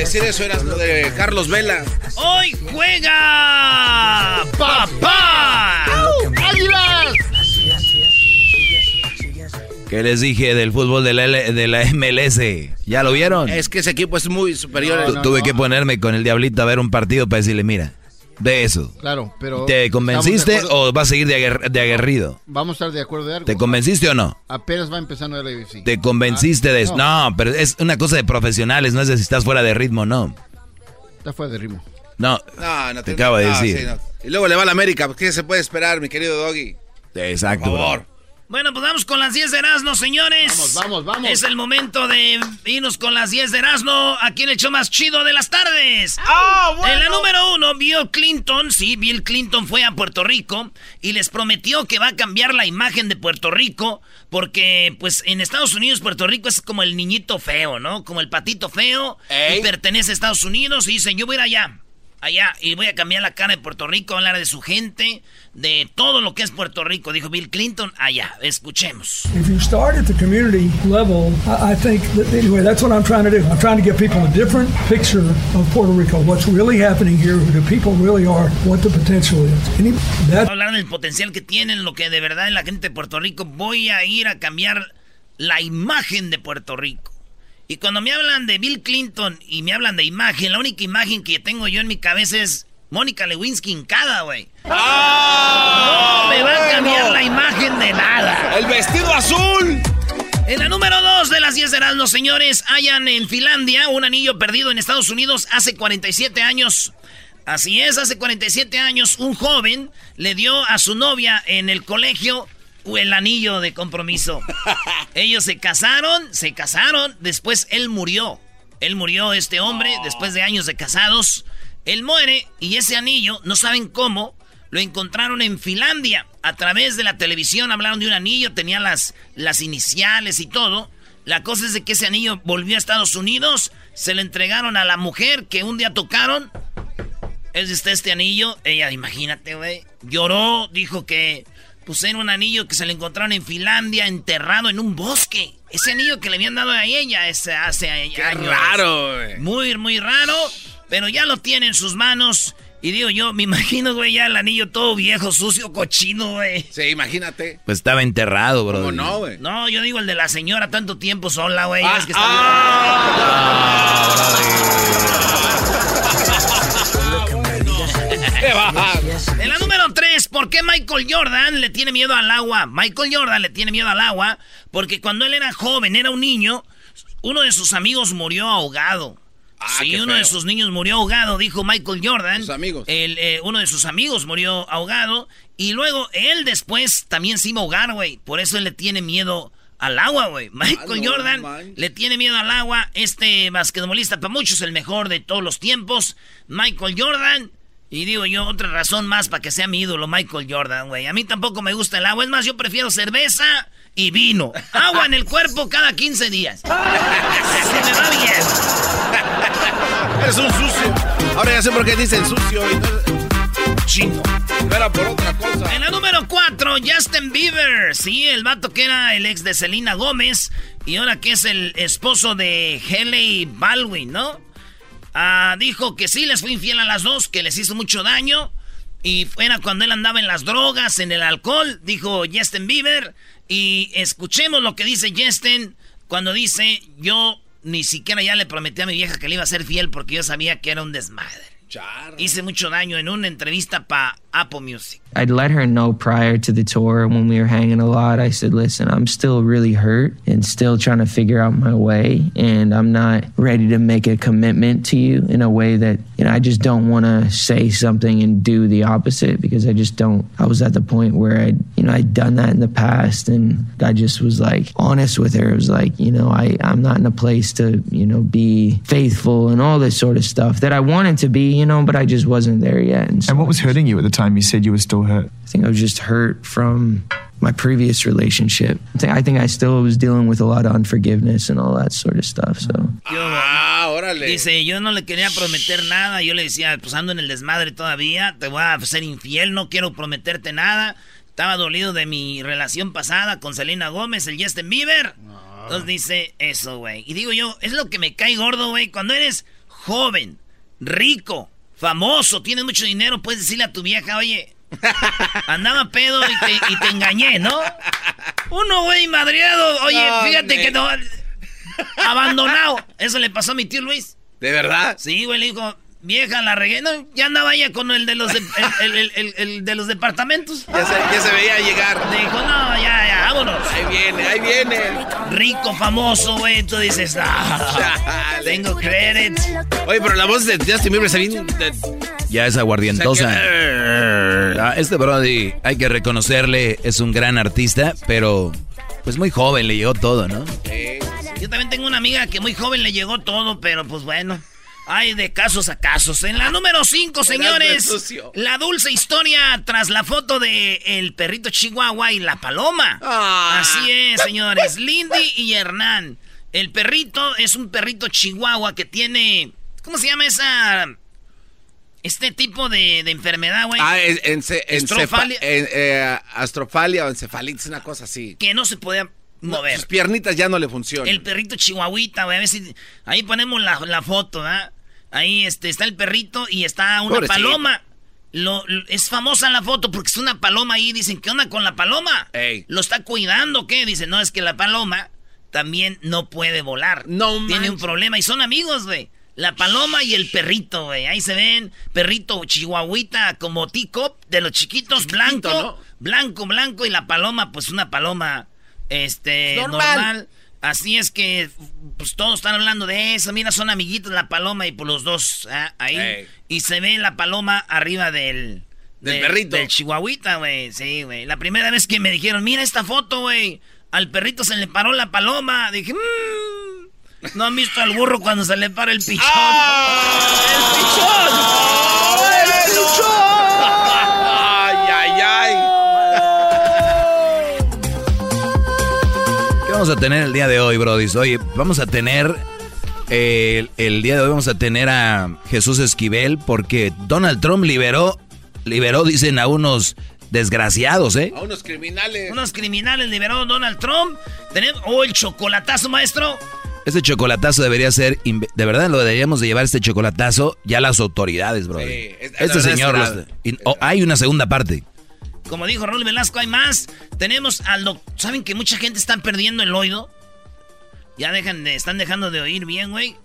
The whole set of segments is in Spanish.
Decir eso, eras lo de Carlos Vela. ¡Hoy juega papá! ¡Águilas! ¿Qué les dije del fútbol de la, L- de la MLS? ¿Ya lo vieron? Es que ese equipo es muy superior. Tu- Tuve que ponerme con el diablito a ver un partido para decirle, mira, de eso. Claro, pero... ¿Te convenciste o vas a seguir de, aguer- de aguerrido? Vamos a estar de acuerdo de algo. ¿Te convenciste o no? Apenas va empezando la UFC. ¿Te convenciste de eso? No, pero es una cosa de profesionales, no es de si estás fuera de ritmo, no. Está fuera de ritmo. No, No, no te acabo de decir. sí, no. Y luego le va a la América. ¿Qué se puede esperar, mi querido Doggy? Exacto, Por favor. Bueno, pues vamos con las 10 de Erasmo, señores. Vamos, vamos, vamos. Es el momento de irnos con las 10 de Erasmo, aquí en el show más chido de las tardes. ¡Ah, bueno! En la número uno, Bill Clinton, sí, Bill Clinton fue a Puerto Rico y les prometió que va a cambiar la imagen de Puerto Rico porque, pues, en Estados Unidos Puerto Rico es como el niñito feo, ¿no? Como el patito feo Ey. y pertenece a Estados Unidos y dicen, yo voy a ir allá, allá y voy a cambiar la cara de Puerto Rico, hablar de su gente, de todo lo que es Puerto Rico, dijo Bill Clinton, allá, escuchemos. If you start at the community level, I, I think that anyway, that's what I'm trying to do. I'm trying to give people a different picture of Puerto Rico, what's really happening here, who the people really are, what the potential is. Any, hablar del potencial que tienen, lo que de verdad es la gente de Puerto Rico. Voy a ir a cambiar la imagen de Puerto Rico. Y cuando me hablan de Bill Clinton y me hablan de imagen, la única imagen que tengo yo en mi cabeza es Mónica Lewinsky hincada, güey. ¡Ah! No me va a cambiar la imagen de nada. ¡El vestido azul! En la número 2 de las 10 de los señores, hayan en Finlandia un anillo perdido en Estados Unidos hace 47 años. Así es, hace 47 años un joven le dio a su novia en el colegio el anillo de compromiso. Ellos se casaron, se casaron, después él murió. Él murió, este hombre, después de años de casados. Él muere y ese anillo, no saben cómo, lo encontraron en Finlandia. A través de la televisión hablaron de un anillo, tenía las, las iniciales y todo. La cosa es de que ese anillo volvió a Estados Unidos, se le entregaron a la mujer que un día tocaron. Es este, este anillo. Ella, imagínate, güey. Lloró, dijo que pues era un anillo que se le encontraron en Finlandia, enterrado en un bosque. Ese anillo que le habían dado a ella ese, hace ¡Qué años. raro, güey! Muy, muy raro. Pero ya lo tiene en sus manos. Y digo yo, me imagino, güey, ya el anillo todo viejo, sucio, cochino, güey. Sí, imagínate. Pues estaba enterrado, bro. ¿Cómo no, güey? No, yo digo el de la señora tanto tiempo sola, güey. Ah, es que está la número 3, ¿por qué Michael Jordan le tiene miedo al agua? Michael Jordan le tiene miedo al agua porque cuando él era joven, era un niño, uno de sus amigos murió ahogado. sí, qué uno de sus niños murió ahogado, dijo Michael Jordan. Sus amigos. El, eh, uno de sus amigos murió ahogado. Y luego él después también se iba a ahogar, güey. Por eso él le tiene miedo al agua, güey. Michael no Jordan le tiene miedo al agua. Este basquetbolista, para muchos, el mejor de todos los tiempos. Michael Jordan. Y digo yo, otra razón más para que sea mi ídolo, Michael Jordan, güey. A mí tampoco me gusta el agua. Es más, yo prefiero cerveza y vino. Agua en el cuerpo cada 15 días. Se me va bien. Eres un sucio. Ahora ya sé por qué dicen sucio. y no- Chingo. No era por otra cosa. En la número 4, Justin Bieber. Sí, el vato que era el ex de Selena Gómez. Y ahora que es el esposo de Haley Baldwin, ¿no? Ah, dijo que sí les fue infiel a las dos, que les hizo mucho daño. Y era cuando él andaba en las drogas, en el alcohol, dijo Justin Bieber. Y escuchemos lo que dice Justin cuando dice: Yo ni siquiera ya le prometí a mi vieja que le iba a ser fiel porque yo sabía que era un desmadre. Hice mucho daño en una entrevista para Apple Music. I'd let her know prior to the tour when we were hanging a lot. I said, listen, I'm still really hurt and still trying to figure out my way. And I'm not ready to make a commitment to you in a way that, you know, I just don't want to say something and do the opposite because I just don't. I was at the point where I, you know, I'd done that in the past and I just was like honest with her. It was like, you know, I, I'm not in a place to, you know, be faithful and all this sort of stuff that I wanted to be, you know, but I just wasn't there yet. And, so And what was hurting you at the time? You said you were still hurt. I think I was just hurt from my previous relationship. I think, I think I still was dealing with a lot of unforgiveness and all that sort of stuff. So Ah, órale. Dice, yo no le quería prometer nada. Yo le decía, pues ando en el desmadre todavía. Te voy a ser infiel, no quiero prometerte nada. Estaba dolido de mi relación pasada con Selena Gómez, el Justin Bieber. Entonces dice eso, güey. Y digo yo, es lo que me cae gordo, güey. Cuando eres joven, rico, famoso, tienes mucho dinero, puedes decirle a tu vieja, oye, andaba pedo y te, y te engañé, ¿no? Uno, güey, madreado. Oye, No, fíjate ne- que no... Abandonado. Eso le pasó a mi tío Luis. ¿De verdad? Sí, güey, le dijo, vieja, la regué. No, ya andaba ella con el de los, de- el, el- el- el- el de los departamentos. Ya se, ya se veía llegar. Dijo, no, ya, ya, vámonos. Ahí viene, ahí viene. Rico, famoso, güey. Tú dices, ah, tengo credit. Oye, pero la voz de Justin Bieber se Ya es aguardientosa. O sea que- Ah, Este Brody, hay que reconocerle, es un gran artista, pero pues muy joven, le llegó todo, ¿no? Yo también tengo una amiga que muy joven le llegó todo, pero pues bueno. Hay de casos a casos. En la número 5, señores, la dulce historia tras la foto de el perrito Chihuahua y la paloma. Ah. Así es, señores. Lindy y Hernán. El perrito es un perrito Chihuahua que tiene. ¿Cómo se llama esa. Este tipo de, de enfermedad, güey? Ah, en, en, Estrofalia. eh, astrofalia o encefalitis, una cosa así. Que no se podía mover. Sus piernitas ya no le funcionan. El perrito chihuahuita, güey. A ver si. Ahí ponemos la, la foto, ¿verdad? Ahí este, está el perrito y está una Pobrecito. paloma. Lo, lo- es famosa la foto porque es una paloma ahí. Dicen, ¿qué onda con la paloma? Ey. ¿Lo está cuidando? ¿Qué? Dicen, no, es que la paloma también no puede volar. No Tiene un problema y son amigos, güey. La paloma y el perrito, güey. Ahí se ven. Perrito chihuahuita como teacup de los chiquitos, blanco. ¿no? Blanco, blanco. Y la paloma, pues una paloma, este, Normal. normal. Así es que, pues todos están hablando de eso. Mira, son amiguitos la paloma y por los dos ah, ahí. Ey. Y se ve la paloma arriba del... Del perrito. Del chihuahuita, güey. Sí, güey. La primera vez que me dijeron, mira esta foto, güey. Al perrito se le paró la paloma. Dije, mmm. No han visto al burro cuando se le para el pichón. ¡El vamos a tener el día de hoy, Brody? Oye, vamos a tener. eh, el, el día de hoy vamos a tener a Jesús Esquivel porque Donald Trump liberó, liberó, dicen, a unos desgraciados, ¿eh? A unos criminales. Unos criminales liberó Donald Trump. Tenemos. Oh, el chocolatazo, maestro. Este chocolatazo debería ser, de verdad lo deberíamos de llevar este chocolatazo ya las autoridades, Brody. Sí, es- este señor, es los- y- oh, hay una segunda parte. Como dijo Raúl Velasco, hay más. Tenemos al doctor. ¿Saben que mucha gente está perdiendo el oído? Ya dejan de, están dejando de oír bien, güey.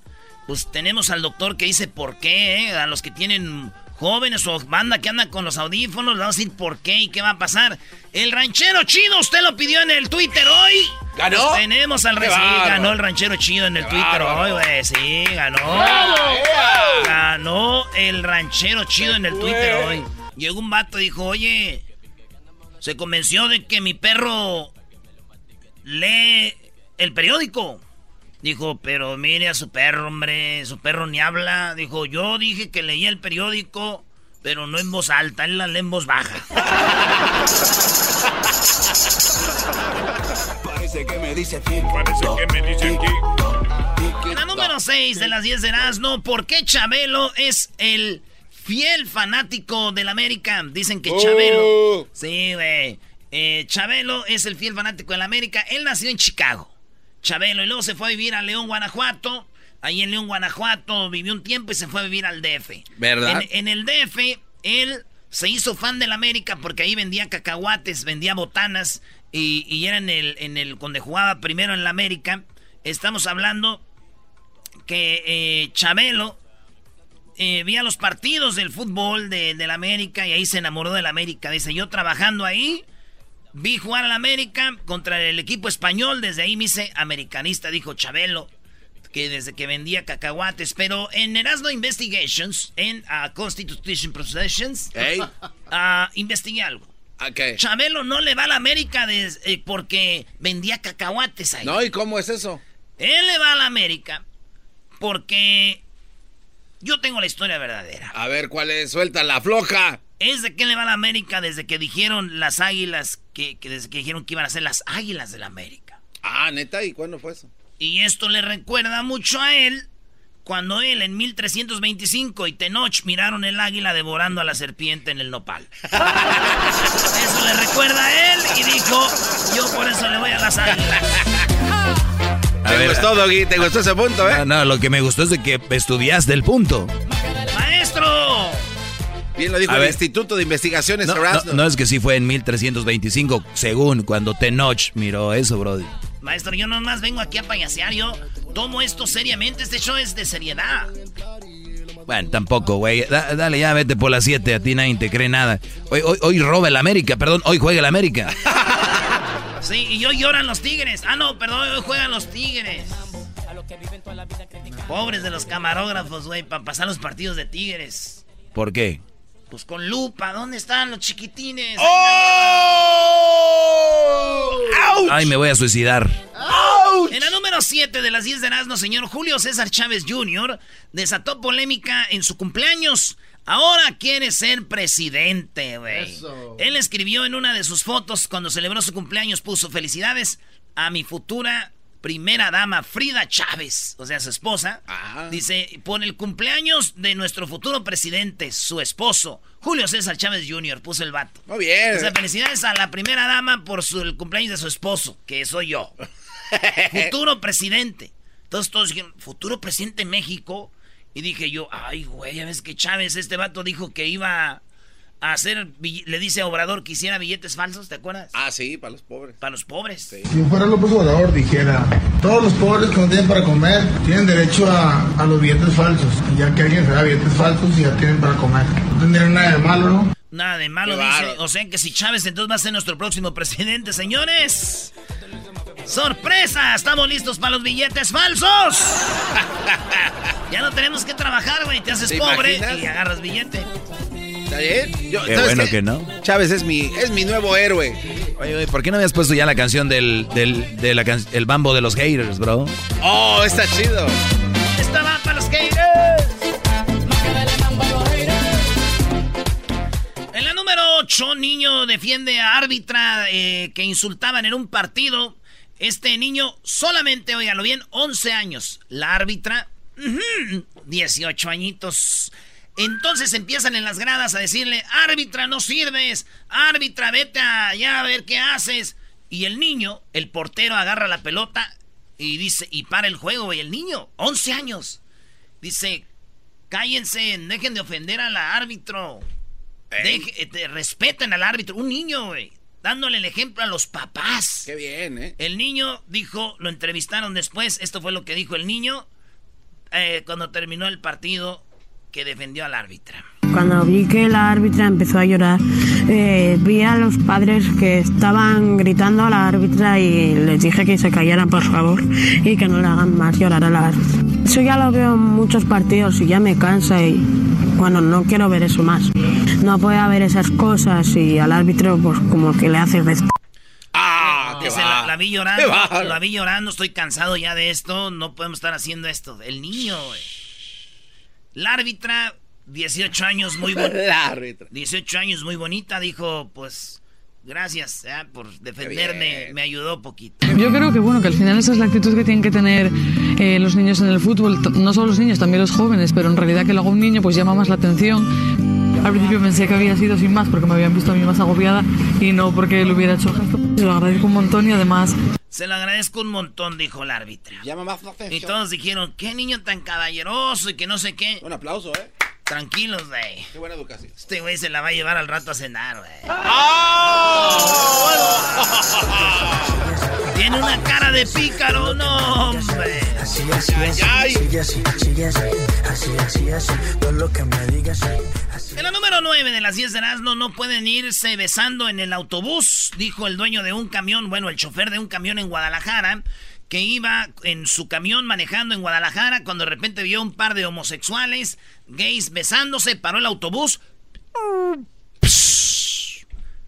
Pues tenemos al doctor que dice por qué, ¿eh? A los que tienen jóvenes o banda que anda con los audífonos, le vamos a decir por qué y qué va a pasar. El ranchero chido, usted lo pidió en el Twitter hoy. ¿Ganó? Pues tenemos al recién. bárbaro. Ganó el ranchero chido en el Twitter hoy, güey. Sí, ganó. ¡Bravo! Ganó el ranchero chido en el Twitter hoy. Llegó un vato y dijo, oye, se convenció de que mi perro lee el periódico. Dijo, pero mire a su perro, hombre, su perro ni habla. Dijo, yo dije que leía el periódico, pero no en voz alta, él la lee en voz baja. Parece que me dice aquí. Parece que me dice aquí. La número 6 de las 10 de Erasmo, ¿por qué Chabelo es el fiel fanático del América? Dicen que Oh. Chabelo. Sí, güey. Eh, Chabelo es el fiel fanático del América. Él nació en Chicago. Chabelo, y luego se fue a vivir a León, Guanajuato. Ahí en León, Guanajuato, vivió un tiempo y se fue a vivir al DF. ¿Verdad? En, en el DF, él se hizo fan del América porque ahí vendía cacahuates, vendía botanas y, y era en el, en el donde jugaba primero en la América. Estamos hablando que eh, Chabelo eh, veía los partidos del fútbol de, del América y ahí se enamoró del América. Dice, yo trabajando ahí, vi jugar al América contra el equipo español, desde ahí me hice americanista, dijo Chabelo, que desde que vendía cacahuates. Pero en Erasmo Investigations, en ah, Constitution Processions, Ey. ah, investigué algo. Ok. Chabelo no le va a la América des- eh, porque vendía cacahuates ahí. No, ¿y cómo es eso? Él le va a la América porque yo tengo la historia verdadera. A ver, ¿cuál es? Suelta la floja. Es de que él le va a la América desde que dijeron las águilas, que, que desde que dijeron que iban a ser las águilas de la América. Ah, neta, ¿y cuándo fue eso? Y esto le recuerda mucho a él cuando él en 1325 y Tenoch miraron el águila devorando a la serpiente en el nopal. Eso le recuerda a él y dijo, yo por eso le voy a las águilas. A ¿Te ver, gustó, Doggy? ¿Te gustó ese punto, eh? No, no, lo que me gustó es de que estudiaste el punto. ¡Maestro! Bien lo dijo A el ver. Instituto de Investigaciones No, no, no es que sí fue en 1325, según cuando Tenoch miró eso, brody. Maestro, yo nomás vengo aquí a payasear, yo tomo esto seriamente, este show es de seriedad. Bueno, tampoco, güey. Da- dale, ya vete por las 7, a ti nadie te cree nada. Hoy, hoy, hoy roba el América, perdón, hoy juega el América. Sí, y hoy lloran los tigres. Ah, no, perdón, hoy juegan los tigres. Pobres de los camarógrafos, güey, para pasar los partidos de tigres. ¿Por qué? Pues con lupa, ¿dónde están los chiquitines? Ay, me voy a suicidar. En la número 7 de las 10 de Erasmo, señor Julio César Chávez Jr. desató polémica en su cumpleaños. Ahora quiere ser presidente, güey. Eso. Él escribió en una de sus fotos cuando celebró su cumpleaños, puso felicidades a mi futura primera dama, Frida Chávez, o sea, su esposa. Ah. Dice, por el cumpleaños de nuestro futuro presidente, su esposo, Julio César Chávez Jr., puso el vato. Muy bien. O sea, felicidades a la primera dama por su, el cumpleaños de su esposo, que soy yo. futuro presidente. Entonces todos dijeron, futuro presidente de México. Y dije yo, ay, güey, ya ves que Chávez, este vato dijo que iba a hacer, bill- le dice a Obrador que hiciera billetes falsos, ¿te acuerdas? Ah, sí, para los pobres. Para los pobres. Si yo fuera López Obrador, dijera, todos los pobres que no tienen para comer tienen derecho a, a los billetes falsos. Y ya que alguien se da billetes falsos y ya tienen para comer. No tendría nada de malo, ¿no? Nada de malo, Qué dice. O sea que si Chávez entonces va a ser nuestro próximo presidente, señores. ¡Sorpresa! ¿Estamos listos para los billetes falsos? ya no tenemos que trabajar, güey. Te haces ¿Te pobre imaginas? y agarras billete. ¿Está bien? Yo- Qué ¿sabes bueno qué? que no. Chávez es mi, es mi nuevo héroe. Oye, oye, ¿por qué no habías puesto ya la canción del, del de la can- el bambo de los haters, bro? Oh, está chido. Esta va para los haters. En la número 8, niño defiende a árbitra eh, que insultaban en un partido. Este niño solamente, óigalo bien, 11 años. La árbitra, ujú, 18 añitos. Entonces empiezan en las gradas a decirle, árbitra, no sirves. Árbitra, vete allá a ver qué haces. Y el niño, el portero, agarra la pelota y dice, y para el juego, y el niño, 11 años. Dice, cállense, dejen de ofender al árbitro. Deje- eh, te- respeten al árbitro. Un niño, güey. Dándole el ejemplo a los papás. Qué bien, ¿eh? El niño dijo, lo entrevistaron después. Esto fue lo que dijo el niño eh, cuando terminó el partido que defendió al árbitra. Cuando vi que la árbitra empezó a llorar, eh, vi a los padres que estaban gritando a la árbitra y les dije que se callaran, por favor, y que no le hagan más llorar a la árbitra. Eso ya lo veo en muchos partidos y ya me cansa y, bueno, no quiero ver eso más. No puede haber esas cosas y al árbitro, pues como que le hace respeto. Ah, la, la, vi llorando, la vi llorando, estoy cansado ya de esto, no podemos estar haciendo esto. El niño, güey. La árbitra, 18 años, muy bonita. 18 años, muy bonita, dijo, pues, gracias eh, por defenderme, me ayudó poquito. Yo creo que, bueno, que al final esa es la actitud que tienen que tener eh, los niños en el fútbol, no solo los niños, también los jóvenes, pero en realidad que lo haga un niño, pues llama más la atención. Al principio pensé que había sido sin más porque me habían visto a mí más agobiada y no porque lo hubiera hecho gesto. Se lo agradezco un montón y además... Se lo agradezco un montón, dijo el árbitro. Llama más la atención. Y todos dijeron, qué niño tan caballeroso y que no sé qué. Un aplauso, ¿eh? Tranquilos, güey. Qué buena educación. Este güey se la va a llevar al rato a cenar, güey. ¡Ah! Tiene una cara de pícaro, no, hombre. Así, así, así, sigue así, sigue así, así, así, así, todo lo que me digas. En la número 9 de las 10 de Erasmo no pueden irse besando en el autobús, dijo el dueño de un camión, bueno, el chofer de un camión en Guadalajara, que iba en su camión manejando en Guadalajara cuando de repente vio un par de homosexuales, gays, besándose, paró el autobús.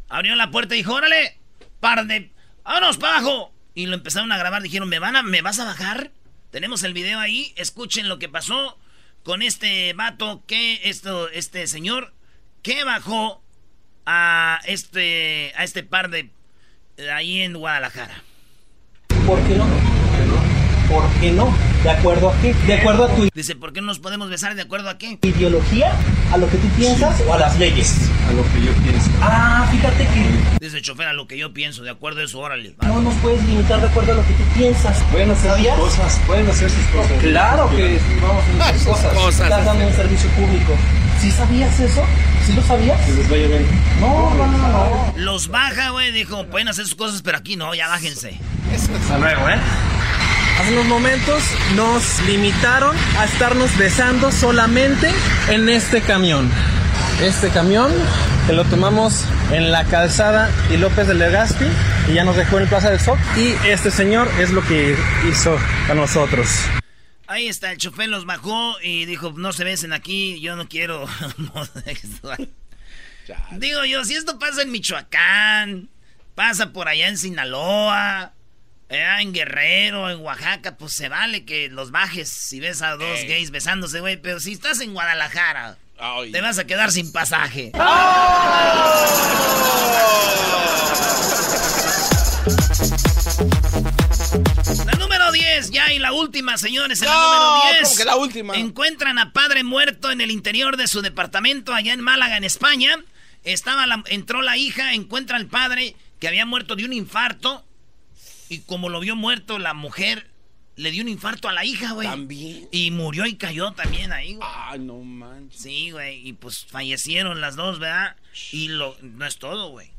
Abrió la puerta y dijo, órale, par de... ¡Vámonos para abajo! Y lo empezaron a grabar, dijeron, ¿me, van a, ¿me vas a bajar? Tenemos el video ahí, escuchen lo que pasó con este vato que esto, este señor que bajó a este, a este par de ahí en Guadalajara. ¿Por qué no? ¿Por qué no? ¿De acuerdo a qué? ¿De acuerdo a tu Dice, ¿por qué no nos podemos besar de acuerdo a qué? ideología? ¿A lo que tú piensas o a las leyes? A lo que yo pienso. Ah, fíjate que Dice chofer, a lo que yo pienso, de acuerdo a eso, órale. no nos puedes limitar de acuerdo a lo que tú piensas. Pueden hacer sus ¿Sabías? cosas, pueden hacer sus cosas. Claro que vamos a hacer cosas. cosas. Estás dando un servicio público. ¿Sí sabías eso? ¿Sí lo sabías? Que les vaya bien. No, no, no, no. Los baja, güey, dijo, pueden hacer sus cosas, pero aquí no, ya bájense. Hasta luego, ¿eh? Hace unos momentos nos limitaron a estarnos besando solamente en este camión. Este camión que lo tomamos en la calzada y López de Legazpi y ya nos dejó en el Plaza del Sol. Y este señor es lo que hizo a nosotros. Ahí está, el chofer los bajó y dijo, no se besen aquí, yo no quiero. Digo yo, si esto pasa en Michoacán, pasa por allá en Sinaloa, eh, en Guerrero, en Oaxaca, pues se vale que los bajes si ves a dos Ey. gays besándose, güey. Pero si estás en Guadalajara, te vas a quedar sin pasaje. La y la última, señores. En la No, número 10. ¿cómo que la última? Encuentran a padre muerto en el interior de su departamento allá en Málaga, en España. Estaba la- entró la hija, encuentra al padre que había muerto de un infarto. Y como lo vio muerto, la mujer le dio un infarto a la hija, güey. También. Y murió y cayó también ahí, güey. Ay, no manches. Sí, güey. Y pues fallecieron las dos, ¿verdad? Y lo, no es todo, güey.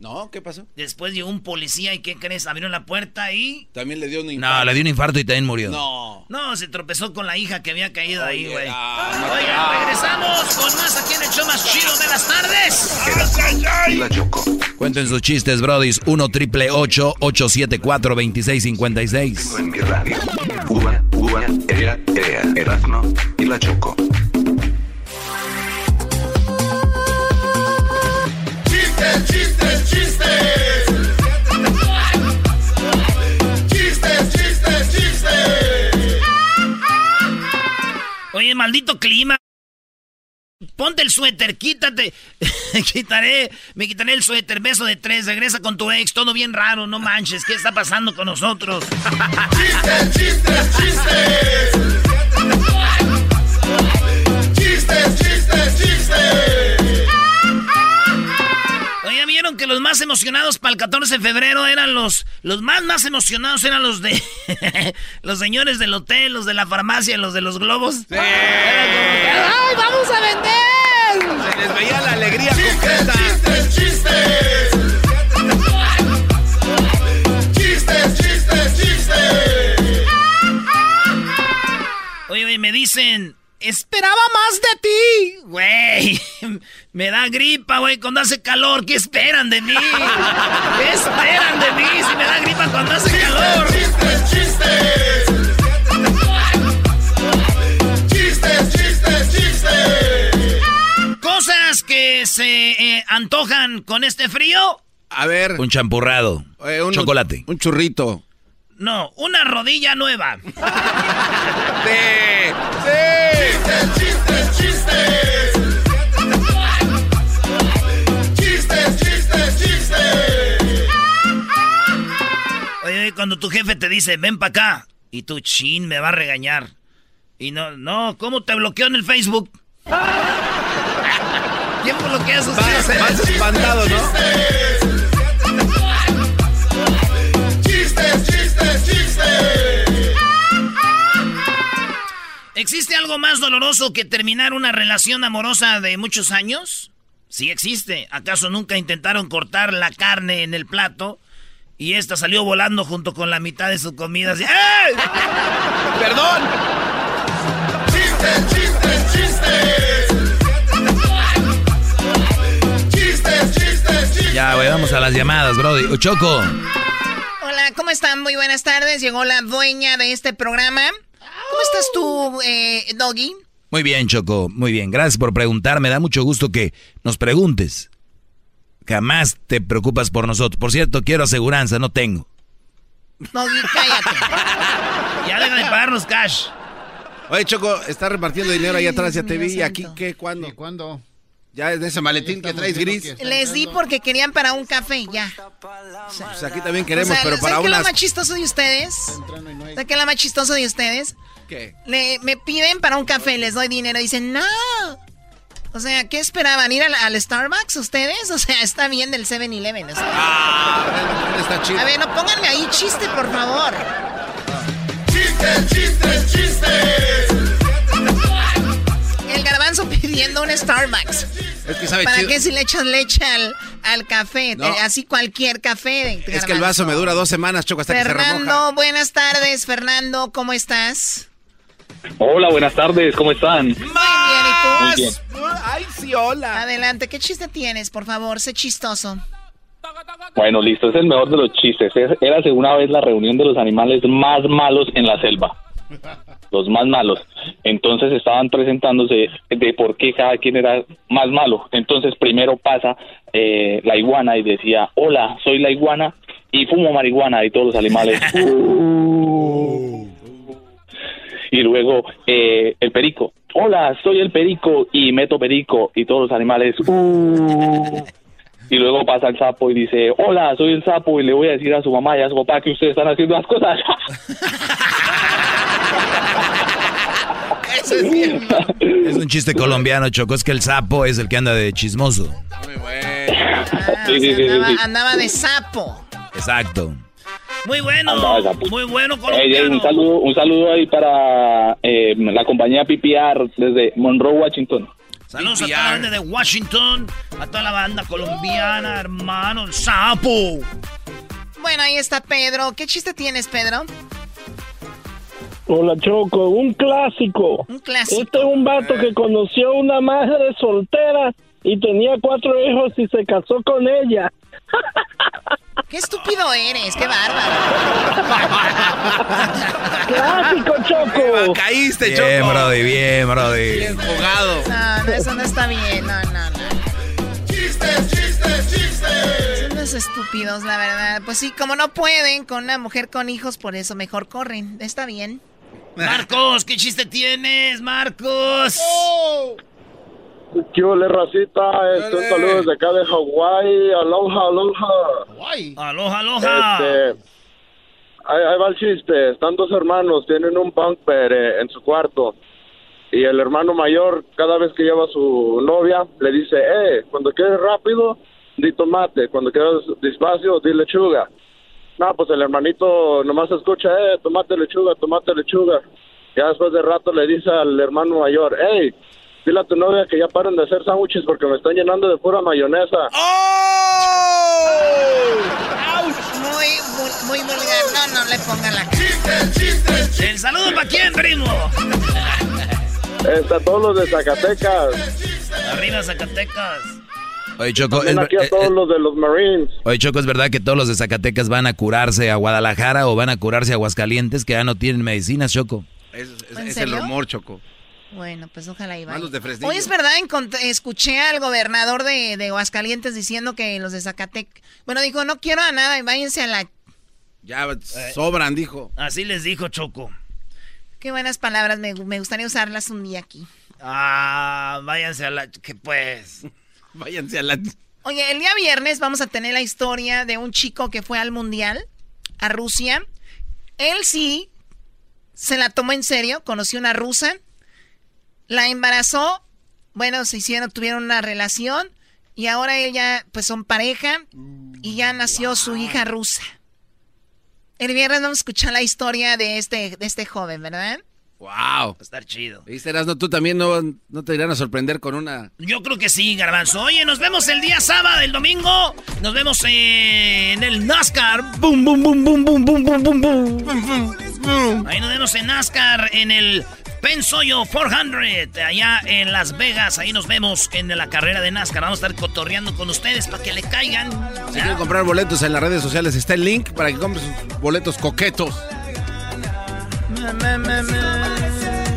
No, ¿qué pasó? Después llegó un policía y ¿qué crees? Abrieron la puerta y... También le dio un No, infarto. le dio un infarto y también murió. No. No, se tropezó con la hija que había caído ahí, güey. ah, Oigan, regresamos con más aquí en el show más chido de las tardes. Y la Choco. Cuenten sus chistes, brodis. 1 triple 874 2656. En mi radio. Uva, uva, ea, ea, Erasmo y la Choco. Chistes, chistes, chistes. Chistes, chistes, chistes. Oye, maldito clima. Ponte el suéter, quítate. quitaré, me quitaré el suéter, beso de tres, regresa con tu ex, todo bien raro, no manches, ¿qué está pasando con nosotros? Chistes, chistes, chistes. Chistes, chistes, chistes. Oye, ¿vieron que los más emocionados para el 14 de febrero eran los, los más más emocionados eran los de los señores del hotel, los de la farmacia, los de los globos? Sí. ¡Ay, vamos a vender! Se les veía la alegría Chistes, completa. chistes, chistes. Chistes, chistes, chistes. Oye, oye, me dicen, esperaba más de ti. Güey, me da gripa, güey, cuando hace calor. ¿Qué esperan de mí? ¿Qué esperan de mí si me da gripa cuando hace calor? Chistes, chistes. Chistes, chistes, chistes. Cosas que se eh, antojan con este frío. A ver. Un champurrado. eh, un- Chocolate. Un churrito. No, una rodilla nueva. Chistes, chistes, chistes. Chistes, chistes, chistes. Oye, oye, cuando tu jefe te dice, ven para acá, y tu chin me va a regañar. Y no, no, ¿cómo te bloqueó en el Facebook? ¿Quién bloquea sus vas espantado, ¿no? ¿Existe algo más doloroso que terminar una relación amorosa de muchos años? Sí existe. ¿Acaso nunca intentaron cortar la carne en el plato y esta salió volando junto con la mitad de su comida? Así, ¡Ey! ¡Perdón! Chistes, chistes, chistes. Chistes, chistes, chistes. Ya, güey, vamos a las llamadas, Brody. Choco. Hola, ¿cómo están? Muy buenas tardes. Llegó la dueña de este programa. ¿Cómo estás tú, eh, Doggy? Muy bien, Choco. Muy bien. Gracias por preguntar. Me da mucho gusto que nos preguntes. Jamás te preocupas por nosotros. Por cierto, quiero aseguranza, no tengo. Doggy, cállate. ya deja de pagarnos cash. Oye, Choco, está repartiendo dinero ahí atrás, ya te vi. ¿Y aquí qué? ¿Cuándo? ¿Cuándo? Ya es de ese maletín que traes gris. Les di porque querían para un café, ya. Pues aquí también queremos, O sea, pero para ¿saben qué es lo unas... más chistoso de ustedes? ¿Saben qué es lo más chistoso de ustedes? ¿Qué? Le, me piden para un café, les doy dinero. Dicen, no. O sea, ¿qué esperaban? ¿Ir al, al Starbucks ustedes? O sea, está bien del 7-Eleven. o sea. Ah, está chido. A ver, no pónganme ahí chiste, por favor. Chistes, chistes, chistes. Garbanzo pidiendo un Starbucks. Es que sabe ¿Para chido. qué si le echas leche al, al café? No. Eh, Así cualquier café. Es que el vaso me dura dos semanas, Choco, hasta que se remoja. Fernando, buenas tardes. Fernando, ¿cómo estás? Hola, buenas tardes, ¿cómo están? Muy bien, ¿y Muy tú? bien. Ay, sí, hola. Adelante, ¿qué chiste tienes, por favor? Sé chistoso. Bueno, listo, es el mejor de los chistes. Es- Érase una vez la reunión de los animales más malos en la selva. Los más malos. Entonces estaban presentándose de por qué cada quien era más malo. Entonces primero pasa eh, la iguana y decía, hola, soy la iguana y fumo marihuana y todos los animales. "Uh". Y luego eh, el perico, hola, soy el perico y meto perico y todos los animales. "Uh". Y luego pasa el sapo y dice, hola, soy el sapo y le voy a decir a su mamá y a su papá que ustedes están haciendo las cosas. Es un chiste colombiano, Choco. Es que el sapo es el que anda de chismoso. Ah, Sí, sí, sí, sí, andaba, sí. andaba de sapo. Exacto. Muy bueno, muy bueno Eh, colombiano. un saludo, un saludo ahí para eh, la compañía PPR desde Monroe, Washington. Saludos a toda la banda de Washington, a toda la banda colombiana, hermano, el sapo. Bueno, ahí está Pedro. ¿Qué chiste tienes, Pedro? Hola Choco, un clásico. Un clásico. Este es un vato que conoció a una madre soltera y tenía cuatro hijos y se casó con ella. Qué estúpido eres, qué bárbaro. Clásico Choco. Caíste, Bien, Choco. Brody, bien, Brody. Bien jugado. No, no, eso no está bien, no, no, no. Chistes, chistes, chistes. Son unos estúpidos, la verdad. Pues sí, como no pueden con una mujer con hijos, por eso mejor corren. Está bien. Marcos, ¿qué chiste tienes, Marcos? ¿Qué ole, racita? Este, un saludo desde acá de Hawái. Aloha, aloha. Aloha, aloha. Este, ahí, ahí va el chiste. Están dos hermanos, tienen un bunk bed eh, en su cuarto. Y el hermano mayor, cada vez que lleva a su novia, le dice, eh, cuando quieres rápido, di tomate. Cuando quieras despacio, di lechuga. No, pues el hermanito nomás escucha, eh, tomate, lechuga, tomate, lechuga. Ya después de rato le dice al hermano mayor, hey, dile a tu novia que ya paren de hacer sándwiches porque me están llenando de pura mayonesa. Muy, muy, muy vulgar. No, no le pongan la Chistes, chistes, ¿El saludo para quién, primo? Está todos los de Zacatecas. Arriba Zacatecas. Oye, Choco, es, aquí a eh, todos eh, los de los Marines. oye, Choco, ¿es verdad que todos los de Zacatecas van a curarse a Guadalajara o van a curarse a Aguascalientes que ya no tienen medicinas, Choco? Es, es- ¿En es el rumor, Choco. Bueno, pues ojalá y vaya. Más los de Fresnillo. Hoy es verdad, escuché al gobernador de, de Aguascalientes diciendo que los de Zacatecas... Bueno, dijo, no quiero a nada, váyanse a la... Ya sobran, dijo. Así les dijo Choco. Qué buenas palabras, me, me gustaría usarlas un día aquí. Ah, váyanse a la... que pues... Váyanse a la... Oye, el día viernes vamos a tener la historia de un chico que fue al mundial, a Rusia. Él sí se la tomó en serio, conoció una rusa, la embarazó, bueno, se hicieron, tuvieron una relación y ahora ella, pues son pareja y ya nació su hija rusa. El viernes vamos a escuchar la historia de este, de este joven, ¿verdad? ¡Wow! Va a estar chido. ¿Viste, Erasmo? Tú también no, no te irán a sorprender con una... Yo creo que sí, Garbanzo. Oye, nos vemos el día sábado, el domingo. Nos vemos en el NASCAR. Boom, boom, boom, boom, boom, boom, boom, boom, boom. Ahí nos vemos en NASCAR, en el Pensoyo 400, allá en Las Vegas. Ahí nos vemos en la carrera de NASCAR. Vamos a estar cotorreando con ustedes para que le caigan. Si quieren comprar boletos en las redes sociales, está el link para que compres sus boletos coquetos.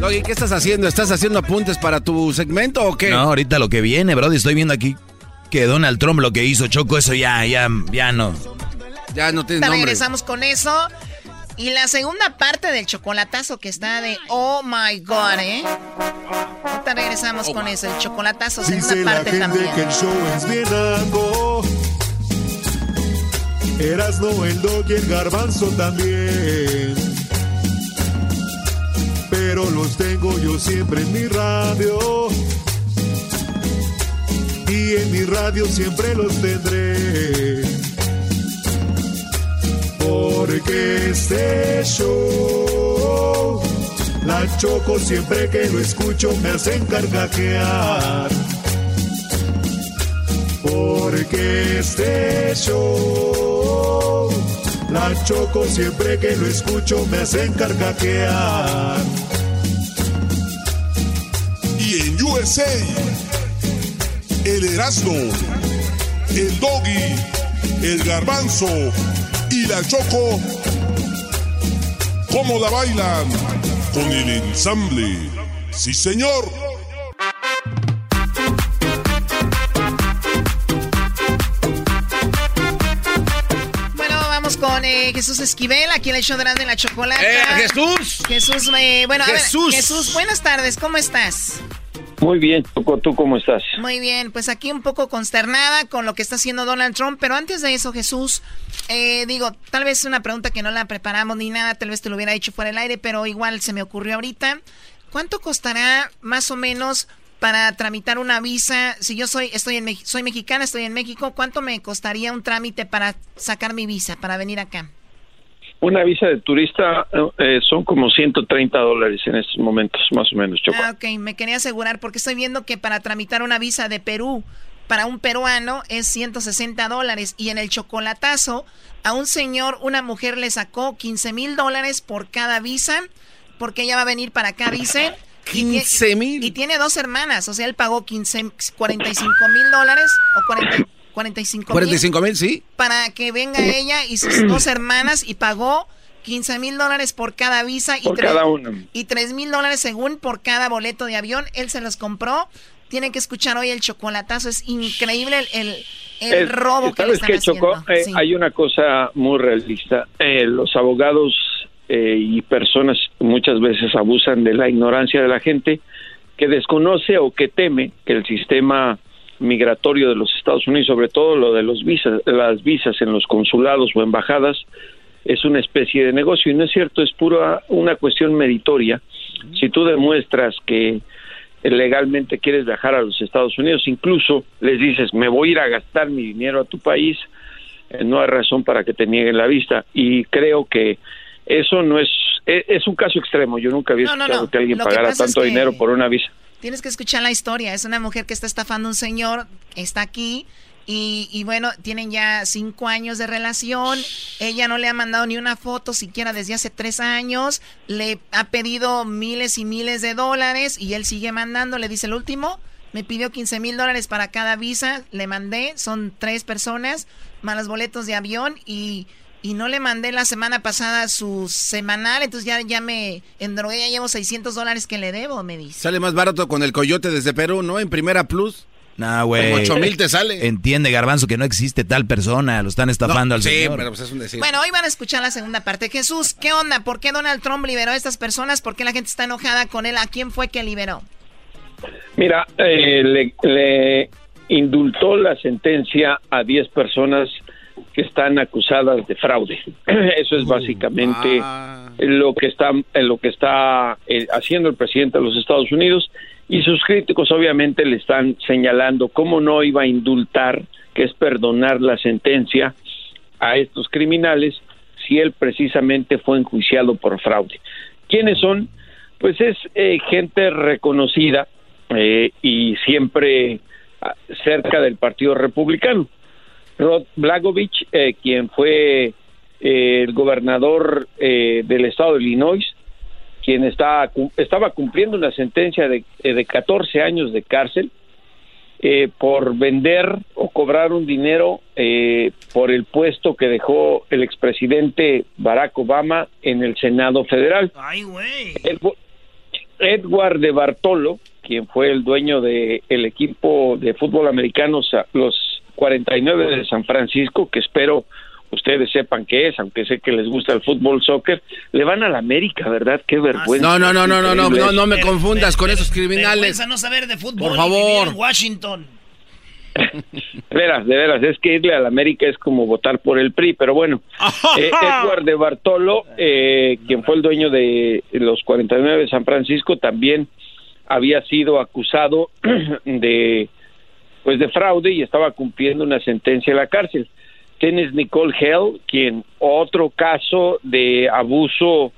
Doggy, ¿qué estás haciendo? ¿Estás haciendo apuntes para tu segmento o qué? No, ahorita lo que viene, Brody, estoy viendo aquí que Donald Trump lo que hizo, Choco, eso ya, ya, ya no. Ya no tienes nombre. regresamos con eso. Y la segunda parte del chocolatazo que está de Oh My God, ¿eh? Ahorita regresamos con eso, el chocolatazo, Dice segunda la parte gente también. que el show es bien algo. Erasno, el dog y el garbanzo también. Pero los tengo yo siempre en mi radio. Y en mi radio siempre los tendré. Porque este show, la choco siempre que lo escucho me hacen carcajear. Porque este show, la choco siempre que lo escucho me hacen carcajear. Y en USA, el Erasmo, el Doggy, el Garbanzo y la Choco, ¿cómo la bailan? Con el ensamble. Sí, señor. Bueno, vamos con eh, Jesús Esquivel, aquí en el show de Grande la Chocolata. ¡Eh, Jesús! Jesús, eh, bueno, a ver, Jesús. Jesús, buenas tardes, ¿cómo estás? Muy bien, ¿tú cómo estás? Muy bien, pues aquí un poco consternada con lo que está haciendo Donald Trump, pero antes de eso, Jesús, eh, digo, tal vez una pregunta que no la preparamos ni nada, tal vez te lo hubiera dicho fuera del aire, pero igual se me ocurrió ahorita. ¿Cuánto costará más o menos para tramitar una visa? Si yo soy, estoy en, soy mexicana, estoy en México, ¿cuánto me costaría un trámite para sacar mi visa, para venir acá? Una visa de turista eh, son como 130 dólares en estos momentos, más o menos, Choco. Ah, ok, me quería asegurar porque estoy viendo que para tramitar una visa de Perú para un peruano es 160 dólares y en el chocolatazo a un señor, una mujer le sacó 15 mil dólares por cada visa porque ella va a venir para acá, dice. y tie- 15 mil. Y tiene dos hermanas, o sea, él pagó 15, 45 mil dólares o 40, 45 mil 45 mil, sí. para que venga ella y sus dos hermanas y pagó 15 mil dólares por cada visa y, Por tres- cada una. y 3 mil dólares según por cada boleto de avión. Él se los compró. Tienen que escuchar hoy el chocolatazo. Es increíble el, el, el Es- robo que le ¿Sabes están qué, haciendo. Eh, Sí. Hay una cosa muy realista. Eh, los abogados eh, y personas muchas veces abusan de la ignorancia de la gente que desconoce o que teme que el sistema migratorio de los Estados Unidos, sobre todo lo de los visas, las visas en los consulados o embajadas, es una especie de negocio y no es cierto, es pura una cuestión meritoria. Si tú demuestras que legalmente quieres viajar a los Estados Unidos, incluso les dices, me voy a ir a gastar mi dinero a tu país, eh, no hay razón para que te nieguen la vista. Y creo que eso no es, e- es, un caso extremo. Yo nunca había No, escuchado no. que alguien Lo que pagara es tanto que- dinero por una visa. Tienes que escuchar la historia. Es una mujer que está estafando a un señor, está aquí Y, y, bueno, tienen ya cinco años de relación. Ella no le ha mandado ni una foto siquiera desde hace tres años. Le ha pedido miles y miles de dólares y él sigue mandando. Le dice el último, me pidió 15 mil dólares para cada visa. Le mandé, son tres personas, más los boletos de avión y, y no le mandé la semana pasada su semanal. Entonces ya, ya me endrogué, ya llevo 600 dólares que le debo, me dice. Sale más barato con el coyote desde Perú, ¿no? En Primera Plus. No, güey. Como 8 mil te sale. Entiende, Garbanzo, que no existe tal persona. Lo están estafando No, al sí, señor. pero pues es un decir. Bueno, hoy van a escuchar la segunda parte. Jesús, ¿qué onda? ¿Por qué Donald Trump liberó a estas personas? ¿Por qué la gente está enojada con él? ¿A quién fue que liberó? Mira, eh, le, le indultó la sentencia a 10 personas que están acusadas de fraude. Eso es básicamente lo que está lo que está eh, haciendo el presidente de los Estados Unidos y sus críticos obviamente le están señalando cómo no iba a indultar, que es perdonar la sentencia a estos criminales si él precisamente fue enjuiciado por fraude. ¿Quiénes son? Pues es eh, gente reconocida eh, y siempre ah, cerca del Partido Republicano. Rod Blagojevich, eh, quien fue eh, el gobernador eh, del estado de Illinois, quien está, estaba cumpliendo una sentencia de, eh, de 14 años de cárcel eh, por vender o cobrar un dinero eh, por el puesto que dejó el expresidente Barack Obama en el Senado Federal. Ay, güey. Edwa- Edward de Bartolo, quien fue el dueño del equipo de fútbol americano, los 49 de San Francisco, que espero ustedes sepan qué es, aunque sé que les gusta el fútbol, soccer, le van a la América, ¿verdad? Qué vergüenza. No, no, no, no, no, no, no, no me confundas con esos criminales. Vergüenza no saber de fútbol. Por favor. en Washington. De veras, de veras, es que irle a la América es como votar por el PRI, pero bueno. Eh, Edward de Bartolo, eh, quien fue el dueño de los 49 de San Francisco, también había sido acusado de pues de fraude y estaba cumpliendo una sentencia en la cárcel. Tienes Nicole Hell, quien otro caso de abuso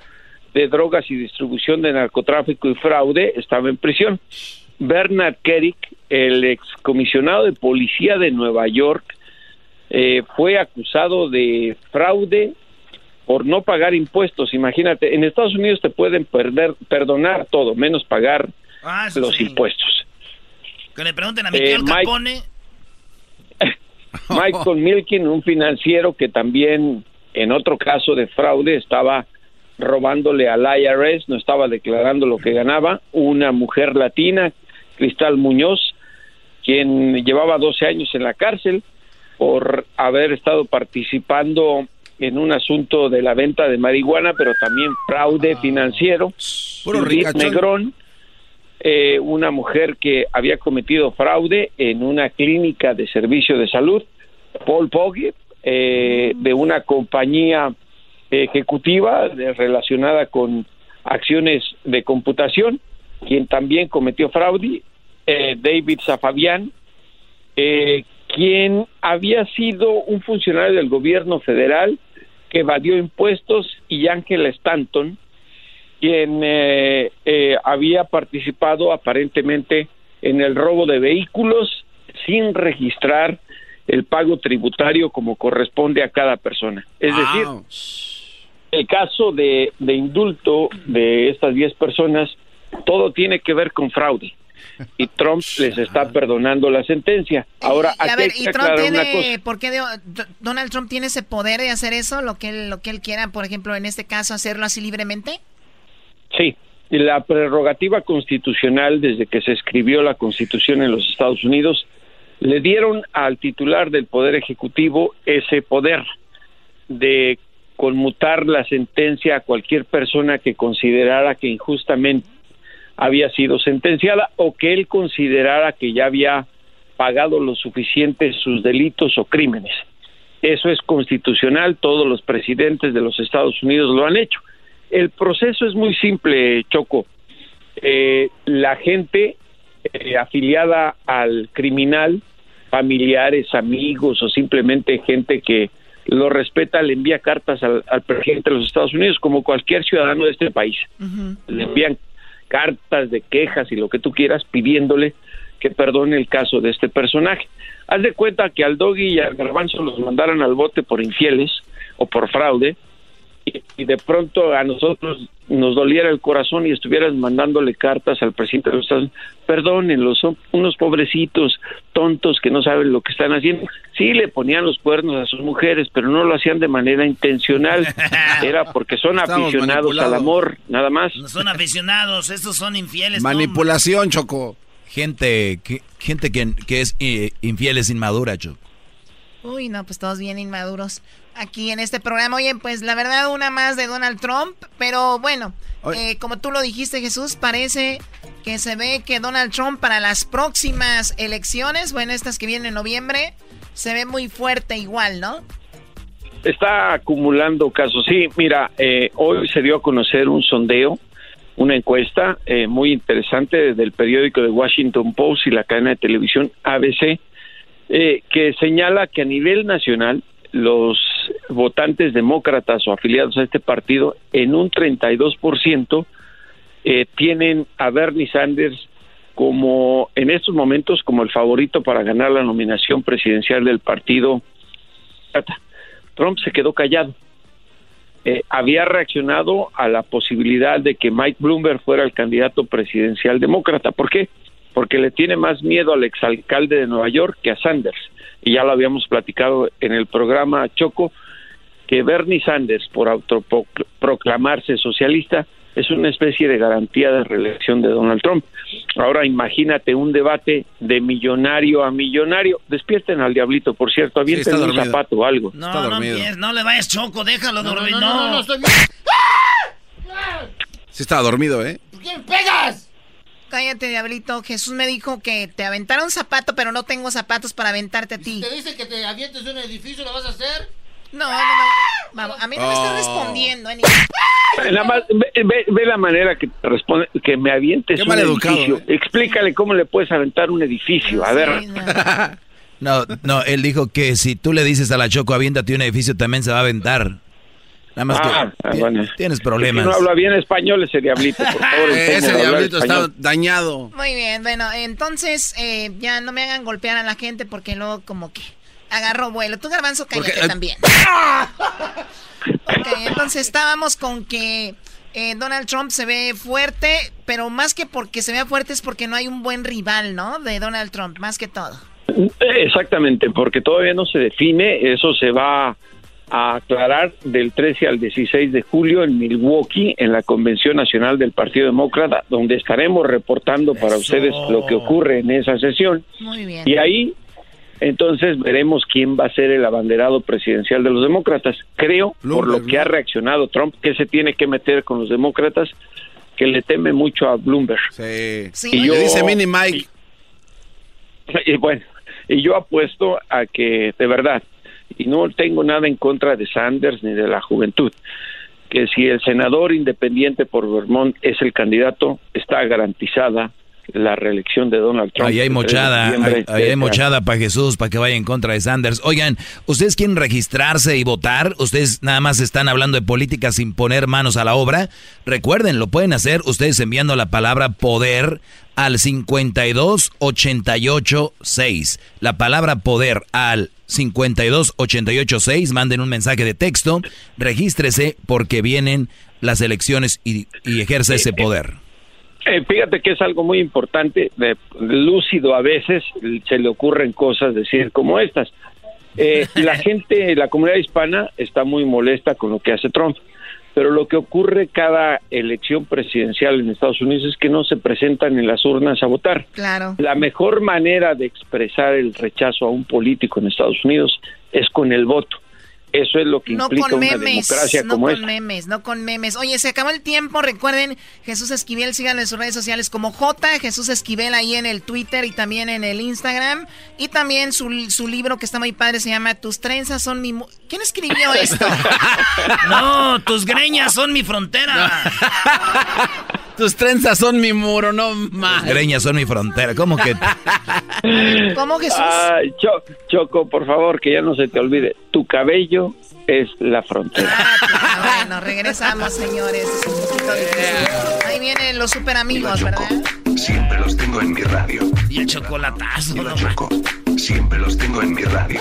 de drogas y distribución de narcotráfico y fraude, estaba en prisión. Bernard Kerik, el excomisionado de policía de Nueva York, eh, fue acusado de fraude por no pagar impuestos. Imagínate, en Estados Unidos te pueden perder, perdonar todo, menos pagar Ah, los sí. impuestos. Que le pregunten a Eh, Miguel Mike- Capone. Michael Milken, un financiero que también en otro caso de fraude estaba robándole al IRS, no estaba declarando lo que ganaba, una mujer latina, Cristal Muñoz, quien llevaba 12 años en la cárcel por haber estado participando en un asunto de la venta de marihuana, pero también fraude financiero. Puro. Negrón, eh, una mujer que había cometido fraude en una clínica de servicio de salud, Paul Pogge, eh, de una compañía ejecutiva relacionada con acciones de computación, quien también cometió fraude, eh, David Zafavian, eh, quien había sido un funcionario del gobierno federal que evadió impuestos, y Angela Stanton, quien eh, eh, había participado aparentemente en el robo de vehículos sin registrar el pago tributario como corresponde a cada persona. Es decir, el caso de, de indulto de estas 10 personas, todo tiene que ver con fraude. Y Trump les está perdonando la sentencia. Ahora, Y a aquí ver, hay ¿y Trump aclarar una cosa. tiene, por qué de- Donald Trump tiene ese poder de hacer eso, lo que él, lo que él quiera, por ejemplo, en este caso, hacerlo así libremente? Sí, la prerrogativa constitucional desde que se escribió la Constitución en los Estados Unidos le dieron al titular del Poder Ejecutivo ese poder de conmutar la sentencia a cualquier persona que considerara que injustamente había sido sentenciada o que él considerara que ya había pagado lo suficiente sus delitos o crímenes. Eso es constitucional, todos los presidentes de los Estados Unidos lo han hecho. El proceso es muy simple, Choco. Eh, la gente eh, afiliada al criminal, familiares, amigos o simplemente gente que lo respeta, le envía cartas al, al presidente de los Estados Unidos, como cualquier ciudadano de este país. Le envían cartas de quejas y lo que tú quieras pidiéndole que perdone el caso de este personaje. Haz de cuenta que al Doggy y al Garbanzo los mandaran al bote por infieles o por fraude y, y de pronto a nosotros nos doliera el corazón y estuvieras mandándole cartas al presidente de los Estados Unidos, perdónenlos, son unos pobrecitos tontos que no saben lo que están haciendo. Sí le ponían los cuernos a sus mujeres, pero no lo hacían de manera intencional, era porque son Estamos aficionados al amor, nada más. No son aficionados, estos son infieles. Manipulación, Choco. Gente que, gente que, que es eh, infiel es inmadura, Choco. Uy, no, pues todos bien inmaduros aquí en este programa. Oye, pues la verdad una más de Donald Trump, pero bueno, eh, como tú lo dijiste Jesús, parece que se ve que Donald Trump para las próximas elecciones, bueno, estas que vienen en noviembre, se ve muy fuerte igual, ¿no? Está acumulando casos. Sí, mira, eh, hoy se dio a conocer un sondeo, una encuesta eh, muy interesante del periódico de Washington Post y la cadena de televisión ABC, eh, que señala que a nivel nacional los votantes demócratas o afiliados a este partido en un 32% eh, tienen a Bernie Sanders como en estos momentos como el favorito para ganar la nominación presidencial del partido. Trump se quedó callado. Eh, había reaccionado a la posibilidad de que Mike Bloomberg fuera el candidato presidencial demócrata. ¿Por qué? Porque le tiene más miedo al exalcalde de Nueva York que a Sanders. Y ya lo habíamos platicado en el programa Choco, que Bernie Sanders, por autoproclamarse socialista, es una especie de garantía de reelección de Donald Trump. Ahora imagínate un debate de millonario a millonario. Despierten al diablito, por cierto, avienten está un dormido. zapato o algo. No, no, empieces, no le vayas choco, déjalo dormir. No, no, no, estoy- Sí estaba dormido, ¿eh? ¿Quién pegas? Cállate, diablito. Jesús me dijo que te aventara un zapato, pero no tengo zapatos para aventarte a ti. ¿Te dice que te avientes de un edificio, lo vas a hacer? No, no, no. Vamos, a mí no me estás Oh. respondiendo. Ani. Nada más, ve, ve- ve la manera que te responde, que me avientes Qué un maleducado, edificio. Explícale cómo le puedes aventar un edificio. A ver. No, no, él dijo que si tú le dices a la Choco, aviéntate un edificio, también se va a aventar. Nada más Ah, que ah, bueno. tienes Si problemas. no habla bien español ese diablito, por favor. Ese diablito está dañado. Muy bien, bueno, entonces eh, ya no me hagan golpear a la gente porque luego como que agarro vuelo. Tú, Garbanzo, cállate Porque, eh, también. ok, entonces estábamos con que eh, Donald Trump se ve fuerte, pero más que porque se vea fuerte es porque no hay un buen rival, ¿no? De Donald Trump, más que todo. Exactamente, porque todavía no se define, eso se va a aclarar del 13 al 16 de julio en Milwaukee, en la Convención Nacional del Partido Demócrata, donde estaremos reportando para ustedes lo que ocurre en esa sesión. Muy bien. Y ahí, entonces, veremos quién va a ser el abanderado presidencial de los demócratas. Creo, por lo que ha reaccionado Trump, que se tiene que meter con los demócratas, que le teme mucho a Bloomberg. Sí. Y yo- Le dice Mini Mike. Y bueno, y yo apuesto a que, de verdad, y no tengo nada en contra de Sanders ni de la juventud, que si el senador independiente por Vermont es el candidato, está garantizada la reelección de Donald Trump. Ahí hay el 3 de mochada, ahí, hay este mochada para Jesús, para que vaya en contra de Sanders. Oigan, ¿ustedes quieren registrarse y votar? ¿Ustedes nada más están hablando de política sin poner manos a la obra? Recuerden, lo pueden hacer ustedes enviando la palabra poder al 52886. La palabra poder al 52886. Manden un mensaje de texto. Regístrese porque vienen las elecciones y, y ejerce ese poder. Eh, fíjate que es algo muy importante, de- lúcido a veces, se le ocurren cosas decir como estas. Eh, la gente, la comunidad hispana está muy molesta con lo que hace Trump, pero lo que ocurre cada elección presidencial en Estados Unidos es que no se presentan en las urnas a votar. Claro. La mejor manera de expresar el rechazo a un político en Estados Unidos es con el voto. Eso es lo que No implica con una memes, democracia no como con esta. memes, no con memes. Oye, se acabó el tiempo. Recuerden, Jesús Esquivel, síganlo en sus redes sociales como J, Jesús Esquivel ahí en el Twitter y también en el Instagram. Y también su, su libro que está muy padre se llama Tus trenzas son mi... mu- ¿Quién escribió esto? No, tus greñas son mi frontera. Tus trenzas son mi muro, no más. Greñas son mi frontera. ¿Cómo que? ¿Cómo Jesús? Ay, Cho- Choco, por favor, que ya no se te olvide. Tu cabello es la frontera. Ah, bueno, regresamos, señores. Ahí vienen los super amigos, ¿verdad? siempre los tengo en mi radio. Y el chocolatazo, Y la choco, siempre los tengo en mi radio.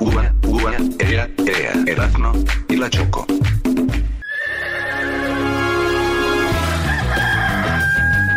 Uva, uva, ea, ea, Erazno y la choco.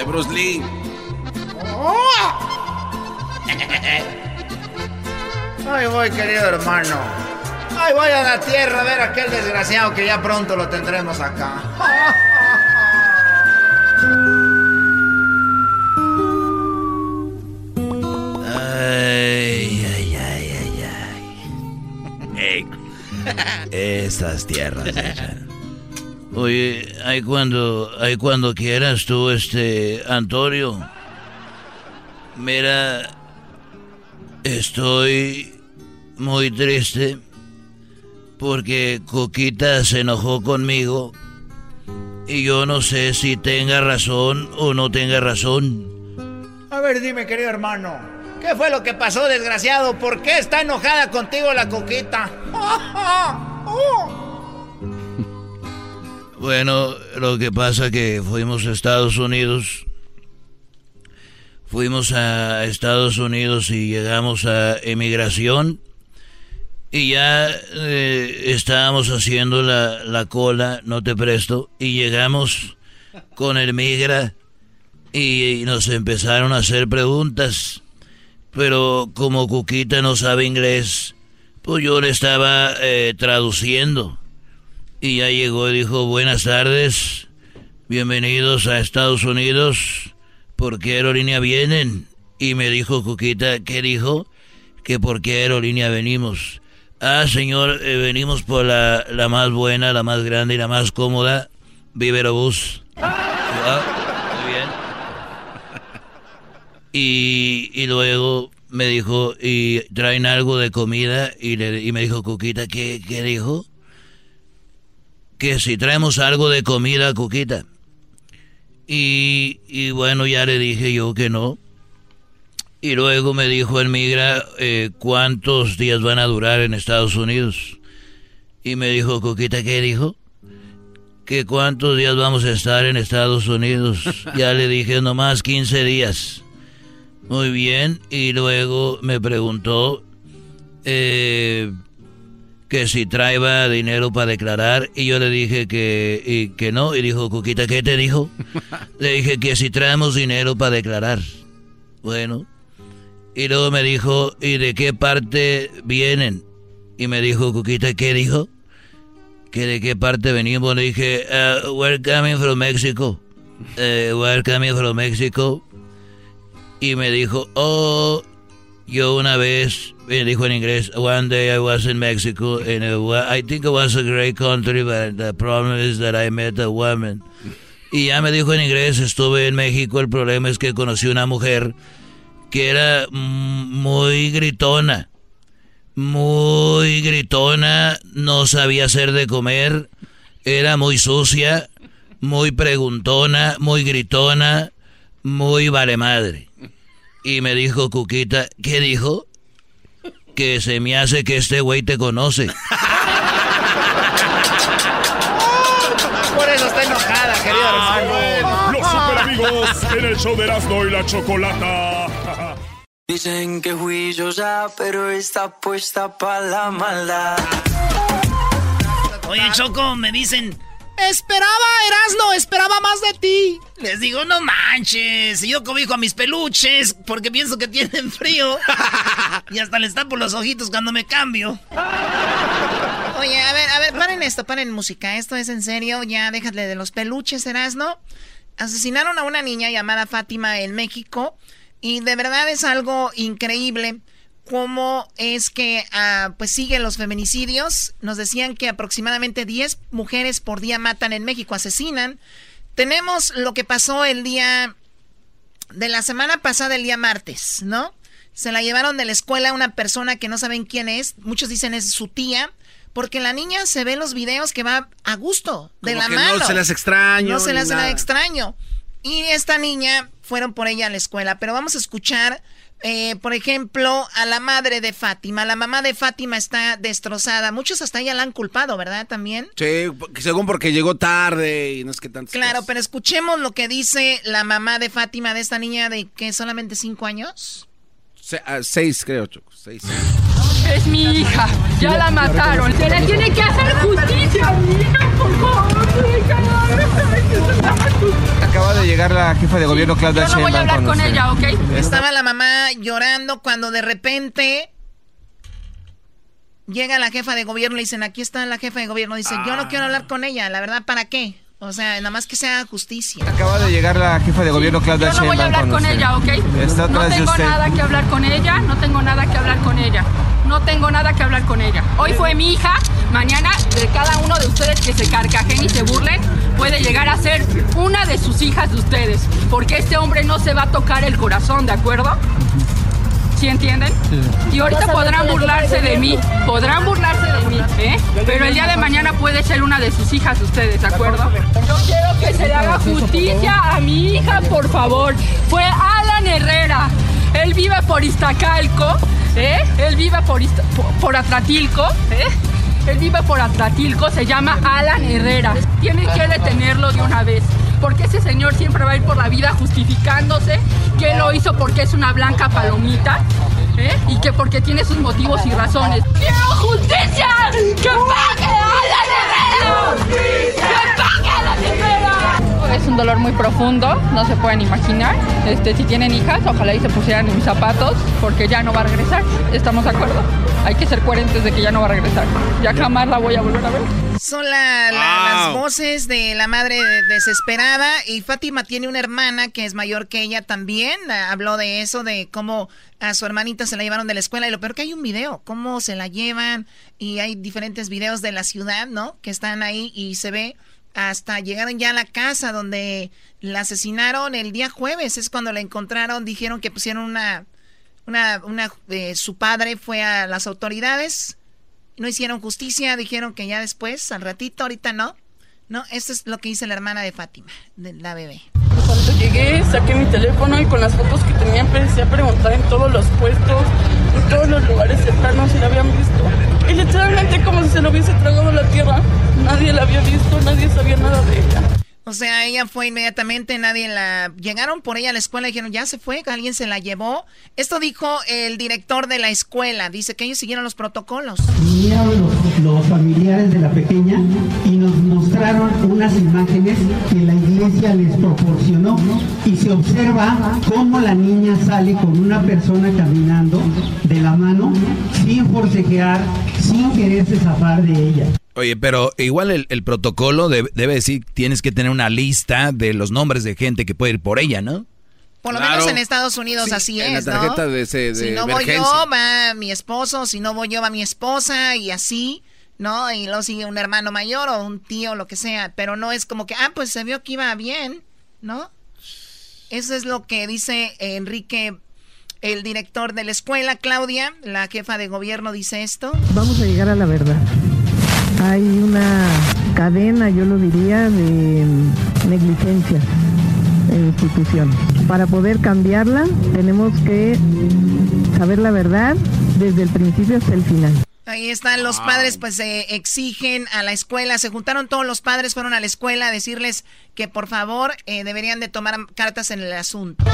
Mate Bruce Lee. Ay, voy, querido hermano. Ay, voy a la tierra a ver a aquel desgraciado que ya pronto lo tendremos acá. Ay, ay, ay, ay, ay. Estas tierras. Oye, ahí cuando, ahí cuando quieras tú, este, Antonio. Mira, estoy muy triste porque Coquita se enojó conmigo y yo no sé si tenga razón o no tenga razón. A ver, dime, querido hermano. ¿Qué fue lo que pasó, desgraciado? ¿Por qué está enojada contigo la coquita? Bueno, lo que pasa que fuimos a Estados Unidos. Fuimos a Estados Unidos y llegamos a emigración. Y ya eh, estábamos haciendo la, la cola, no te presto. Y llegamos con el migra y, nos empezaron a hacer preguntas. Pero como Cuquita no sabe inglés, pues yo le estaba eh, traduciendo. Y ya llegó y dijo, buenas tardes, bienvenidos a Estados Unidos, ¿por qué aerolínea vienen? Y me dijo Cuquita, ¿qué dijo? Que por qué aerolínea venimos. Ah, señor, eh, venimos por la, la más buena, la más grande y la más cómoda, Viverobús. Ah, muy bien. Y, y luego me dijo, y traen algo de comida, y, le, y me dijo Cuquita, ¿qué, qué dijo? Que si traemos algo de comida, Cuquita. Y, y bueno, ya le dije yo que no. Y luego me dijo el migra eh, cuántos días van a durar en Estados Unidos. Y me dijo, Coquita, ¿qué dijo? Que cuántos días vamos a estar en Estados Unidos. ya le dije, nomás 15 días. Muy bien. Y luego me preguntó eh, que si traía dinero para declarar. Y yo le dije que, y, que no. Y dijo, Coquita, ¿qué te dijo? le dije que si traemos dinero para declarar. Bueno. Y luego me dijo, ¿y de qué parte vienen? Y me dijo, Cuquita, ¿qué dijo? ¿Que de qué parte venimos? Le dije, uh, we're coming from Mexico. Uh, we're coming from Mexico. Y me dijo, oh, yo una vez, me dijo en inglés, one day I was in Mexico, and I think it was a great country, but the problem is that I met a woman. Y ya me dijo en inglés, estuve en México, el problema es que conocí una mujer que era muy gritona, muy gritona, no sabía hacer de comer, era muy sucia, muy preguntona, muy gritona, muy vale madre. Y me dijo Cuquita, ¿qué dijo? Que se me hace que este güey te conoce. Por eso está enojada, querido hermano. Los super amigos en el show de Erasmo y la Chocolata. Dicen que fui yo ya, pero está puesta para la maldad. Oye, Choco, me dicen, esperaba, Erasno, esperaba más de ti. Les digo, no manches, yo cobijo a mis peluches porque pienso que tienen frío. y hasta les tapo los ojitos cuando me cambio. Oye, a ver, a ver, paren esto, paren música. Esto es en serio, ya déjate de los peluches, Erasno. Asesinaron a una niña llamada Fátima en México y de verdad es algo increíble. Cómo es que ah, pues siguen los feminicidios. Nos decían que aproximadamente 10 mujeres por día matan en México, asesinan. Tenemos lo que pasó el día de la semana pasada, el día martes, ¿no? Se la llevaron de la escuela a una persona que no saben quién es. Muchos dicen es su tía. Porque la niña se ve en los videos que va a gusto, de la mano. No se las extraño. No se las nada extraño. Y esta niña fueron por ella a la escuela. Pero vamos a escuchar eh, por ejemplo, a la madre de Fátima. La mamá de Fátima está destrozada. Muchos hasta ella la han culpado, ¿verdad? También. Sí, según porque llegó tarde y no es que tanto. Claro, pero escuchemos lo que dice la mamá de Fátima, de esta niña de que solamente cinco años. Ah, seis, creo, Choco. Seis. Es mi hija. Ya la mataron. Se le tiene que hacer justicia mi hija, por favor. Acaba de llegar la jefa de gobierno, Claudia Yo no voy a hablar con, ella, ¿ok? Estaba la mamá llorando cuando de repente llega la jefa de gobierno y dicen, aquí está la jefa de gobierno. Dice, yo no quiero hablar con ella. La verdad, ¿para qué? O sea, nada más que sea justicia. Acaba de llegar la jefa de gobierno, Claudia Yo no voy a hablar con, ella, ¿ok? no tengo nada que hablar con ella, no tengo nada que hablar con ella. No tengo nada que hablar con ella. Hoy fue mi hija, mañana de cada uno de ustedes que se carcajen y se burlen, puede llegar a ser una de sus hijas de ustedes. Porque este hombre no se va a tocar el corazón, ¿de acuerdo? ¿Sí entienden? Y ahorita podrán burlarse de mí, podrán burlarse de mí, ¿eh? Pero el día de mañana puede ser una de sus hijas ustedes, ¿de acuerdo? Yo quiero que se le haga justicia a mi hija, por favor. Fue Alan Herrera. Él vive por Iztacalco, ¿eh? Él vive por, por, Atratilco, ¿eh? Él vive por Atratilco, se llama Alan Herrera. Tienen que detenerlo de una vez porque ese señor siempre va a ir por la vida justificándose que lo hizo porque es una blanca palomita ¿eh? y que porque tiene sus motivos y razones. ¡Quiero justicia! ¡Que pague a la ¡Que pague a la Es un dolor muy profundo, no se pueden imaginar. Este, si tienen hijas, ojalá y se pusieran en mis zapatos, porque ya no va a regresar. ¿Estamos de acuerdo? Hay que ser coherentes de que ya no va a regresar. Ya jamás la voy a volver a ver. Son las voces de la madre desesperada y Fátima tiene una hermana que es mayor que ella también. Habló de eso, de cómo a su hermanita se la llevaron de la escuela y lo peor que hay un video, cómo se la llevan y hay diferentes videos de la ciudad, ¿no? Que están ahí y se ve hasta llegaron ya a la casa donde la asesinaron el día jueves, es cuando la encontraron, dijeron que pusieron una, una, una, eh, su padre fue a las autoridades no hicieron justicia, dijeron que ya después, al ratito, ahorita no. No, esto es lo que dice la hermana de Fátima, de la bebé. Cuando llegué, saqué mi teléfono y con las fotos que tenía empecé a preguntar en todos los puestos, en todos los lugares cercanos si la habían visto. Y literalmente como si se lo hubiese tragado la tierra. Nadie la había visto, nadie sabía nada de ella. O sea, ella fue inmediatamente, nadie la... Llegaron por ella a la escuela y dijeron, ya se fue, alguien se la llevó. Esto dijo el director de la escuela, dice que ellos siguieron los protocolos. Vinieron los, familiares de la pequeña y unas imágenes que la iglesia les proporcionó y se observa cómo la niña sale con una persona caminando de la mano sin forcejear, sin quererse zafar de ella. Oye, pero igual el, protocolo debe, decir, tienes que tener una lista de los nombres de gente que puede ir por ella, ¿no? Por lo menos en Estados Unidos así es, la tarjeta De ese, si no voy yo, va mi esposo, si no voy yo, va mi esposa y así, ¿no? Y luego sigue un hermano mayor o un tío, lo que sea, pero no es como que, ah, pues se vio que iba bien, ¿no? Eso es lo que dice Enrique, el director de la escuela, Claudia, la jefa de gobierno, dice esto. Vamos a llegar a la verdad hay una cadena, yo lo diría, de negligencia en instituciones. Para poder cambiarla tenemos que saber la verdad desde el principio hasta el final. Ahí están los padres, pues se exigen a la escuela, se juntaron todos los padres, fueron a la escuela a decirles que por favor eh, deberían de tomar cartas en el asunto.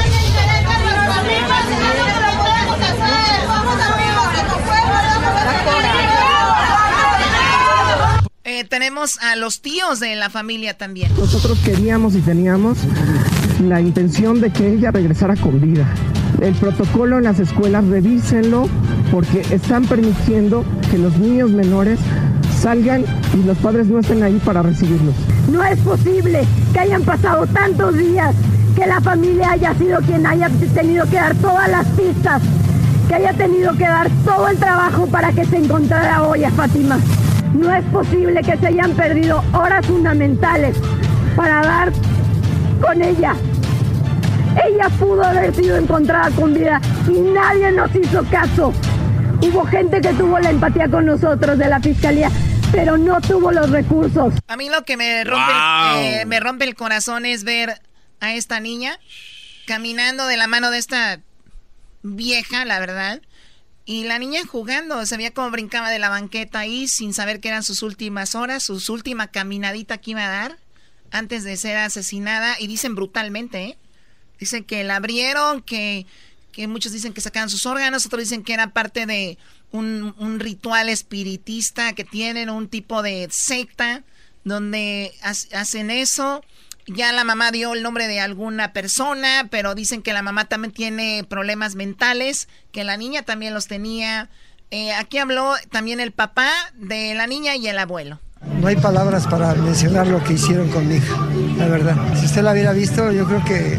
Eh, tenemos a los tíos de la familia también. Nosotros queríamos y teníamos la intención de que ella regresara con vida. El protocolo en las escuelas, revísenlo porque están permitiendo que los niños menores salgan y los padres no estén ahí para recibirlos. No es posible que hayan pasado tantos días, que la familia haya sido quien haya tenido que dar todas las pistas que haya tenido que dar todo el trabajo para que se encontrara hoy a Fátima. No es posible que se hayan perdido horas fundamentales para dar con ella. Ella pudo haber sido encontrada con vida y nadie nos hizo caso. Hubo gente que tuvo la empatía con nosotros de la fiscalía, pero no tuvo los recursos. A mí lo que me rompe, Wow. eh, me rompe el corazón es ver a esta niña caminando de la mano de esta vieja, la verdad. Y la niña jugando, se veía como brincaba de la banqueta ahí sin saber que eran sus últimas horas, sus última caminadita que iba a dar antes de ser asesinada. Y dicen brutalmente, ¿eh? Dicen que la abrieron, que, que muchos dicen que sacaban sus órganos, otros dicen que era parte de un, un ritual espiritista que tienen, un tipo de secta donde ha- hacen eso. Ya la mamá dio el nombre de alguna persona, pero dicen que la mamá también tiene problemas mentales, que la niña también los tenía. Eh, aquí habló también el papá de la niña y el abuelo. No hay palabras para mencionar lo que hicieron con mi hija, la verdad. Si usted la hubiera visto, yo creo que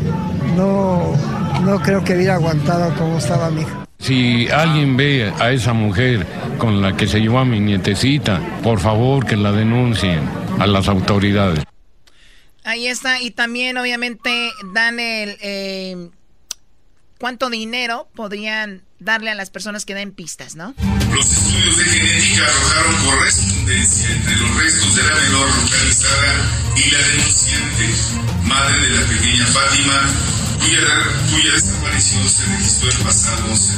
no, no creo que hubiera aguantado como estaba mi hija. Si alguien ve a esa mujer con la que se llevó a mi nietecita, por favor que la denuncien a las autoridades. Ahí está, y también obviamente dan el... eh, ¿Cuánto dinero podrían darle a las personas que den pistas, no? Los estudios de genética arrojaron correspondencia entre los restos de la menor localizada y la denunciante, madre de la pequeña Fátima, cuya, cuya desaparición se registró el pasado 11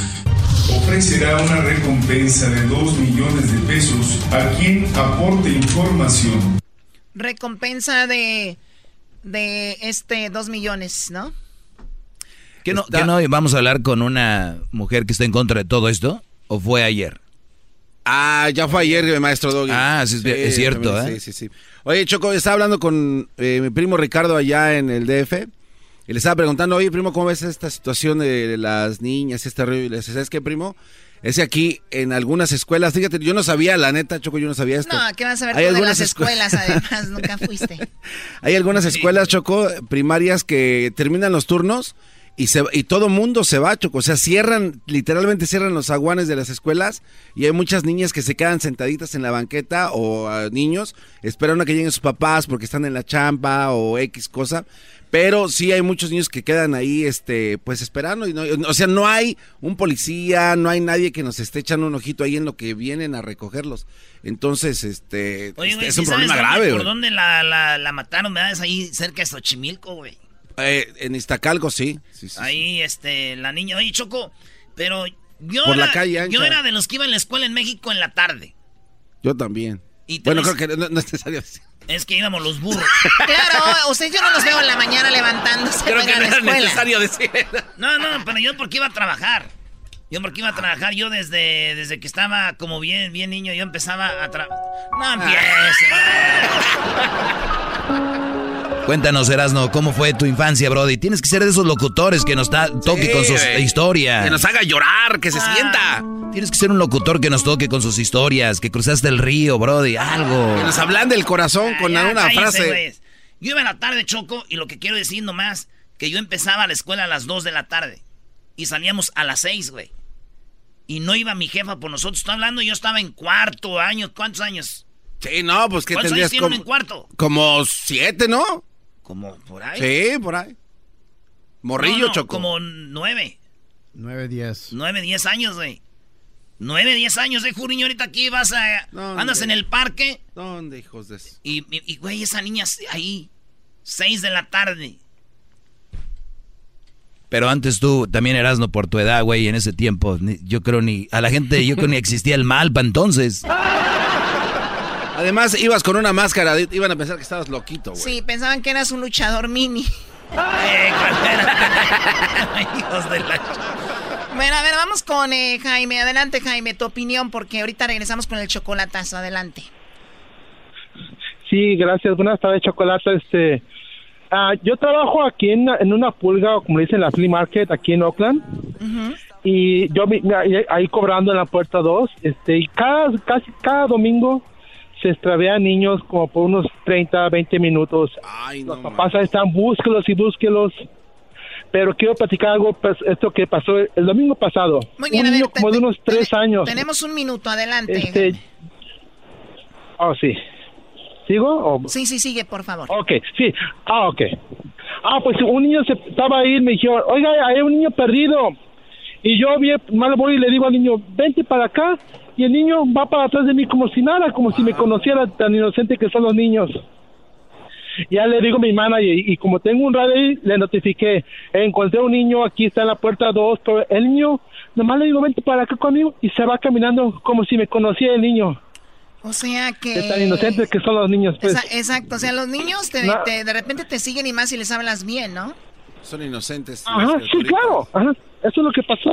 ofrecerá una recompensa de 2 millones de pesos a quien aporte información. Recompensa de, de este dos millones, ¿no? ¿Qué no, qué no vamos a hablar con una mujer que está en contra de todo esto? ¿O fue ayer? Ah, ya fue ayer, maestro Doggy. Ah, sí, es- es cierto, también, ¿eh? Sí, sí, sí. Oye, Choco, estaba hablando con eh, mi primo Ricardo allá en el DF. Y le estaba preguntando, oye, primo, ¿cómo ves esta situación de las niñas, este rollo? Y le dice, ¿sabes qué, primo? Es que aquí en algunas escuelas, fíjate, yo no sabía, la neta, Choco, yo no sabía esto. No, ¿qué vas a ver Hay tú de algunas las escu- escuelas, además? Nunca fuiste. Hay algunas escuelas, Choco, primarias que terminan los turnos y, se, y todo mundo se va, Choco. O sea, cierran, literalmente cierran los aguanes de las escuelas y hay muchas niñas que se quedan sentaditas en la banqueta o ah, niños esperando a que lleguen sus papás porque están en la champa o X cosa. Pero sí hay muchos niños que quedan ahí, este, pues esperando. Y no, o sea, no hay un policía, no hay nadie que nos esté echando un ojito ahí en lo que vienen a recogerlos. Entonces, este, Oye, este, es ¿sí un problema dónde- grave. ¿Por güey. dónde la, la, la mataron? ¿Verdad? Es ahí cerca de Xochimilco, güey. Eh, en Iztacalco, sí. sí, sí. Ahí, este, la niña. Oye, Choco, pero yo, Por la era, calle ancha. yo era de los que iba a la escuela en México en la tarde. Yo también. Y Bueno, ves- creo que no, no es necesario decir. Es que íbamos los burros. Claro, ustedes yo no los veo en la mañana levantándose Creo que a no la era escuela. necesario decir. No, no, pero yo porque iba a trabajar. Yo porque iba a trabajar, yo desde, desde que estaba como bien, bien niño, yo empezaba a trabajar. No empiecen. Cuéntanos, Erasno, ¿cómo fue tu infancia, Brody? Tienes que ser de esos locutores que nos toque con sus historias. Que nos haga llorar, que se sienta. Tienes que ser un locutor que nos toque con sus historias, que cruzaste el río, Brody, algo. Que nos hablan del corazón con Ya, una frase. güeyes. Yo iba en la tarde, Choco, y lo que quiero decir nomás, que yo empezaba la escuela a las 2 de la tarde. Y salíamos a las 6, güey. Y no iba mi jefa por nosotros. Estoy hablando, yo estaba en cuarto año. ¿Cuántos años? Sí, no, pues que ¿Cuántos tendrías años como, en cuarto? como siete, ¿no? Como por ahí. Sí, por ahí. Morrillo, No, no, Choco. Como nueve. 9, 10. Nueve, diez años, güey. Nueve, diez años, de Juriño, ahorita aquí vas a... ¿Dónde? Andas en el parque. ¿Dónde, hijos de eso? Y, y, y, güey, esa niña ahí. Seis de la tarde. Pero antes tú también Erasno por tu edad, güey, en ese tiempo. yo creo ni. A la gente, yo creo ni existía el mal para entonces. Además, ibas con una máscara, iban a pensar que estabas loquito, güey. Sí, pensaban que eras un luchador mini. Hijos de la... Bueno, a ver, vamos con eh, Jaime. Adelante, Jaime, tu opinión, porque ahorita regresamos con el chocolatazo. Adelante. Sí, gracias. Buenas tardes, Chocolate. Este, ah, yo trabajo aquí en, en una pulga, o como le dicen, la flea market, aquí en Oakland. Y yo ahí cobrando en la puerta 2. Este, y cada, casi cada domingo se extravían niños como por unos 30, 20 minutos. Los papás están, búsquelos y búsquelos. Pero quiero platicar algo, pues, esto que pasó el domingo pasado. Muy bien, un a ver, niño como de unos tres años. Tenemos un minuto, adelante. Este, oh, sí. ¿Sigo? O- Sí, sí, sigue, por favor. Ok, sí. Ah, ok. Ah, pues un niño se estaba ahí y me dijo, oiga, hay un niño perdido. Y yo bien, mal voy y le digo al niño, vente para acá. Y el niño va para atrás de mí como si nada, como si me conociera tan inocente que son los niños. Ya le digo a mi hermana y, como tengo un radio ahí, le notifiqué, encontré un niño, aquí está en la puerta 2, pero el niño, nomás le digo, vente para acá conmigo y se va caminando como si me conociera el niño. O sea que... Es tan inocente que son los niños, pues. Esa- exacto, o sea, los niños te- No. te- de repente te siguen y más si les hablas bien, ¿no? Son inocentes. Ajá, sí, claro. Ajá, eso es lo que pasó.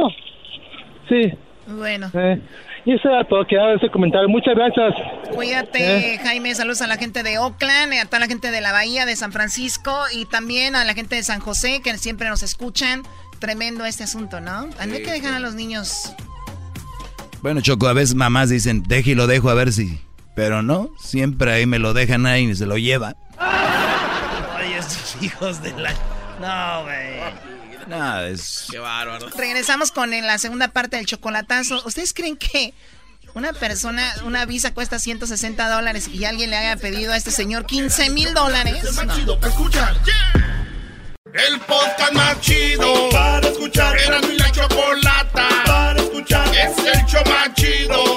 Sí. Bueno. Eh, y eso era todo, que ese comentario. Muchas gracias. Cuídate, Eh. Jaime. Saludos a la gente de Oakland, a toda la gente de la Bahía de San Francisco y también a la gente de San José que siempre nos escuchan. Tremendo este asunto, ¿no? No hay que dejar a los niños. Bueno, Choco, a veces mamás dicen, deje y lo dejo a ver si. Pero no, siempre ahí me lo dejan ahí y se lo llevan. Ay, estos hijos de la... No, güey. Nada, es. Qué bárbaro. Regresamos con la segunda parte del chocolatazo. ¿Ustedes creen que una persona, una visa cuesta 160 dólares y alguien le haya pedido a este señor 15 mil dólares? No. El podcast más chido para escuchar. Era mi la chocolata para escuchar. Es el show más chido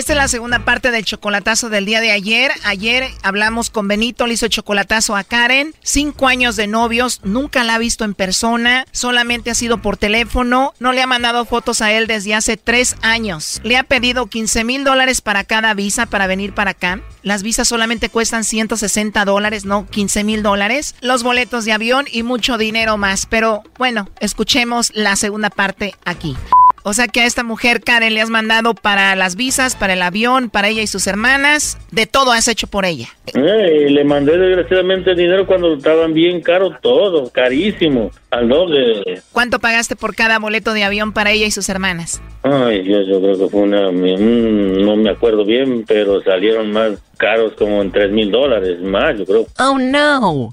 Esta es la segunda parte del chocolatazo del día de ayer. Ayer hablamos con Benito, le hizo chocolatazo a Karen. Cinco años de novios, nunca la ha visto en persona, solamente ha sido por teléfono. No le ha mandado fotos a él desde hace tres años. Le ha pedido 15 mil dólares para cada visa para venir para acá. Las visas solamente cuestan 160 dólares, no 15 mil dólares. Los boletos de avión y mucho dinero más. Pero bueno, escuchemos la segunda parte aquí. O sea que a esta mujer, Karen, le has mandado para las visas, para el avión, para ella y sus hermanas. De todo has hecho por ella. Eh, le mandé desgraciadamente dinero cuando estaban bien caros todo, carísimo, al doble. ¿Cuánto pagaste por cada boleto de avión para ella y sus hermanas? Ay, yo creo que fue una, mm, no me acuerdo bien, pero salieron más caros como en tres mil dólares más, yo creo. Oh, no.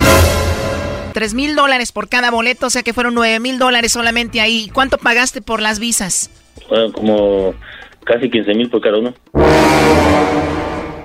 Tres mil dólares por cada boleto, o sea que fueron nueve mil dólares solamente ahí. ¿Cuánto pagaste por las visas? Fueron como casi 15 mil por cada uno.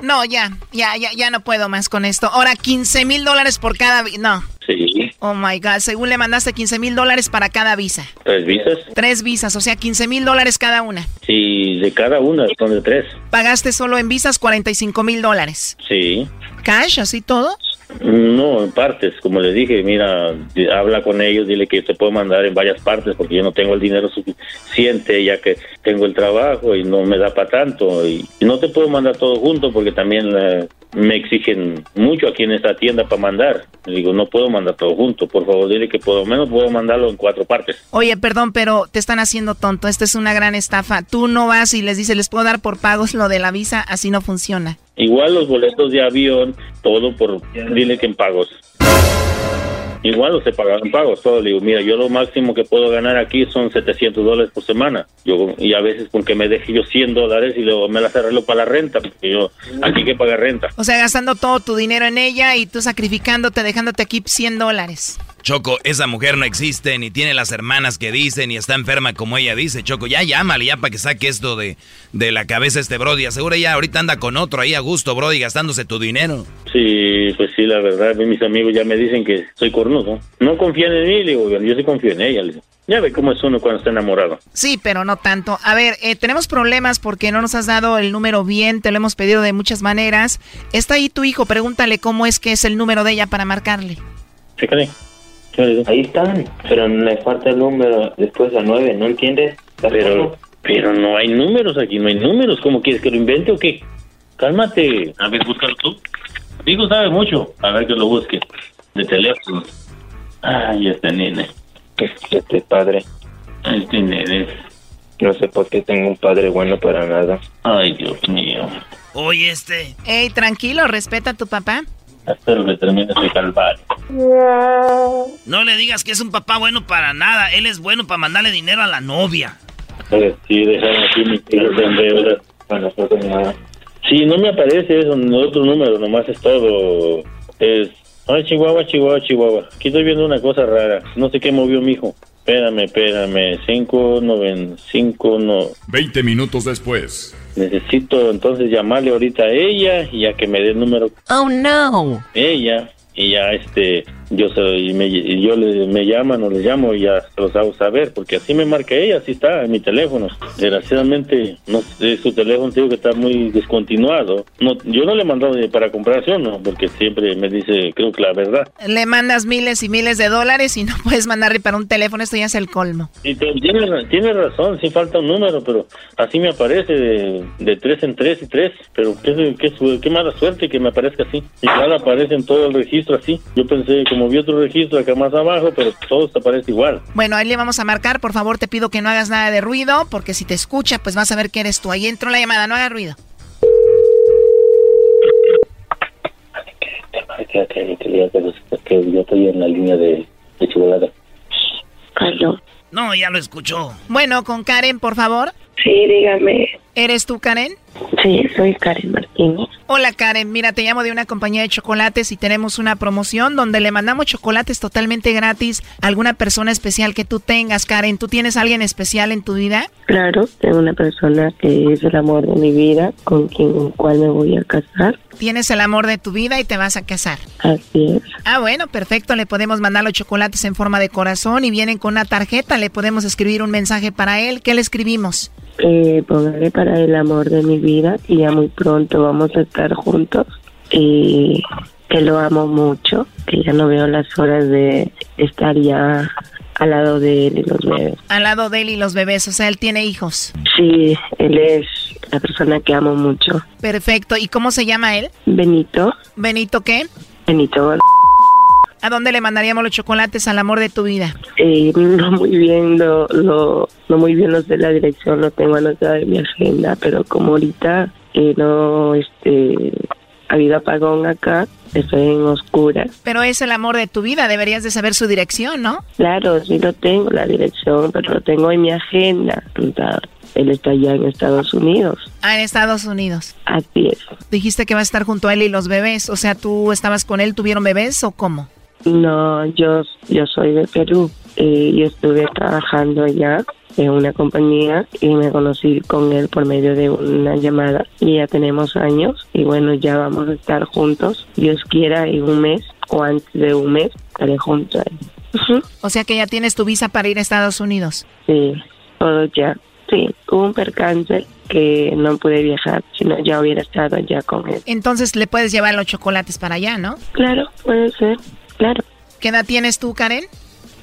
No, ya, ya, ya, ya no puedo más con esto. Ahora, 15 mil dólares por cada. No. Sí, Oh my God, según le mandaste 15 mil dólares para cada visa. tres visas. Tres visas, o sea, 15 mil dólares cada una. Sí, de cada una, son de tres. Pagaste solo en visas 45 mil dólares. Sí. ¿Cash, así todo? No, en partes, como le dije, mira, habla con ellos, dile que te puedo mandar en varias partes porque yo no tengo el dinero suficiente ya que tengo el trabajo y no me da para tanto y, y no te puedo mandar todo junto porque también eh, me exigen mucho aquí en esta tienda para mandar. Le digo, no puedo mandar todo junto, por favor, dile que por lo menos puedo mandarlo en cuatro partes. Oye, perdón, pero te están haciendo tonto. Esta es una gran estafa. Tú no vas y les dices, les puedo dar por pagos lo de la visa. Así no funciona. Igual los boletos de avión, todo por, dile que en pagos. Igual los he pagado en pagos, todo. Le digo, mira, yo lo máximo que puedo ganar aquí son 700 dólares por semana. Yo Y a veces con que me deje yo 100 dólares y luego me las arreglo para la renta, porque yo aquí que pagar renta. O sea, gastando todo tu dinero en ella y tú sacrificándote, dejándote aquí 100 dólares. Choco, esa mujer no existe, ni tiene las hermanas que dicen, ni está enferma como ella dice. Choco, ya llámale ya para que saque esto de, de la cabeza este Brody. Asegura ya ahorita anda con otro ahí a gusto, Brody, gastándose tu dinero. Sí, pues sí, la verdad, mis amigos ya me dicen que soy cornudo. No confían en mí, le digo, yo sí confío en ella. le digo. Ya ve cómo es uno cuando está enamorado. Sí, pero no tanto. A ver, eh, tenemos problemas porque no nos has dado el número bien, te lo hemos pedido de muchas maneras. Está ahí tu hijo, pregúntale cómo es que es el número de ella para marcarle. Chécale. Ahí están, pero le falta el número después a 9, ¿no entiendes? Pero, pero no hay números aquí, no hay números. ¿Cómo quieres que lo invente o qué? Cálmate. A ver, búscalo tú. Hijo sabe mucho. A ver que lo busque. De teléfono. Ay, este nene. Este padre. Este nene. No sé por qué tengo un padre bueno para nada. Ay, Dios mío. Oye, este. Ey, tranquilo, respeta a tu papá. Espero que termine ese calvario. No le digas que es un papá bueno para nada. Él es bueno para mandarle dinero a la novia. Eh, Sí, dejaron aquí mis hijos en deuda. Tengo nada. Sí, no me aparece eso en otro número, nomás es todo. Es. Ay, Chihuahua, Chihuahua, Chihuahua. Aquí estoy viendo una cosa rara. No sé qué movió mi hijo. Espérame, espérame. Cinco, noven, cinco, no. 20 minutos después. Necesito entonces llamarle ahorita a ella y a que me dé el número. Oh, no. Ella y ya este yo soy me, y yo le, me llaman o le llamo y ya se los hago saber porque así me marca ella así está en mi teléfono. Desgraciadamente no sé su teléfono digo que está muy descontinuado. No yo no le he mandado para comparación no porque siempre me dice creo que la verdad. Le mandas miles y miles de dólares y no puedes mandarle para un teléfono, esto ya es el colmo. y te- tiene, ra- tiene razón sí falta un número pero así me aparece de, de tres en tres y tres. Pero qué, qué, qué mala suerte que me aparezca así. Igual aparece en todo el registro así. Yo pensé como vi otro registro acá más abajo pero todo te aparece igual Bueno, ahí le vamos a marcar. Por favor, te pido que no hagas nada de ruido, porque si te escucha, pues vas a ver que eres tú. Ahí entró la llamada, no haga ruido. yo estoy en la línea de, de Chihuahua. No, ya lo escuchó. Bueno, con Karen, por favor. Sí, dígame. ¿Eres tú, Karen? Sí, soy Karen Martínez. Hola, Karen. Mira, te llamo de una compañía de chocolates y tenemos una promoción donde le mandamos chocolates totalmente gratis a alguna persona especial que tú tengas, Karen. ¿Tú tienes a alguien especial en tu vida? Claro, tengo una persona que es el amor de mi vida, con quien cual me voy a casar. Tienes el amor de tu vida y te vas a casar. Así es. Ah, bueno, perfecto. Le podemos mandar los chocolates en forma de corazón y vienen con una tarjeta. Le podemos escribir un mensaje para él. ¿Qué le escribimos? Eh, póngale para el amor de mi vida, que ya muy pronto vamos a estar juntos. Y que lo amo mucho, que ya no veo las horas de estar ya al lado de él y los bebés. Al lado de él y los bebés, o sea, él tiene hijos. Sí, él es la persona que amo mucho. Perfecto. ¿Y cómo se llama él? Benito, Benito, ¿qué? Benito, ¿A dónde le mandaríamos los chocolates al amor de tu vida? eh, no muy bien lo, lo, no muy bien lo sé la dirección, lo tengo anotado en mi agenda, pero como ahorita eh, no, este, ha habido apagón acá, estoy en oscuras. Pero es el amor de tu vida, deberías de saber su dirección, ¿no? Claro, sí lo tengo, la dirección, pero lo tengo en mi agenda. Él está allá en Estados Unidos. Ah, en Estados Unidos. Así es. Dijiste que va a estar junto a él y los bebés, o sea, ¿tú estabas con él, tuvieron bebés o cómo? No, yo, yo soy de Perú. Eh, yo estuve trabajando allá en una compañía y me conocí con él por medio de una llamada y ya tenemos años y bueno, ya vamos a estar juntos. Dios quiera en un mes o antes de un mes estaré juntos. a él. O sea que ya tienes tu visa para ir a Estados Unidos. Sí, todo ya. Sí, hubo un percance que no pude viajar, sino ya hubiera estado allá con él. Entonces le puedes llevar los chocolates para allá, ¿no? Claro, puede ser, claro. ¿Qué edad tienes tú, Karen?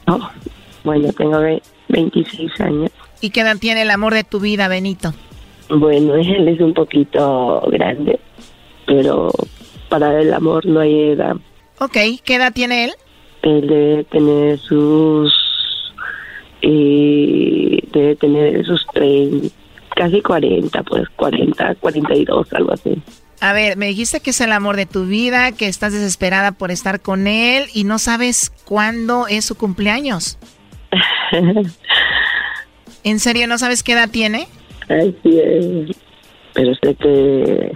Oh, bueno, tengo ve- 26 años. ¿Y qué edad tiene el amor de tu vida, Benito? Bueno, él es un poquito grande, pero para el amor no hay edad. Ok, ¿qué edad tiene él? Él debe tener sus... eh, debe tener sus 30, casi 40, pues 40, 42, algo así. A ver, me dijiste que es el amor de tu vida, que estás desesperada por estar con él y no sabes cuándo es su cumpleaños. ¿En serio no sabes qué edad tiene? Así es. Pero sé que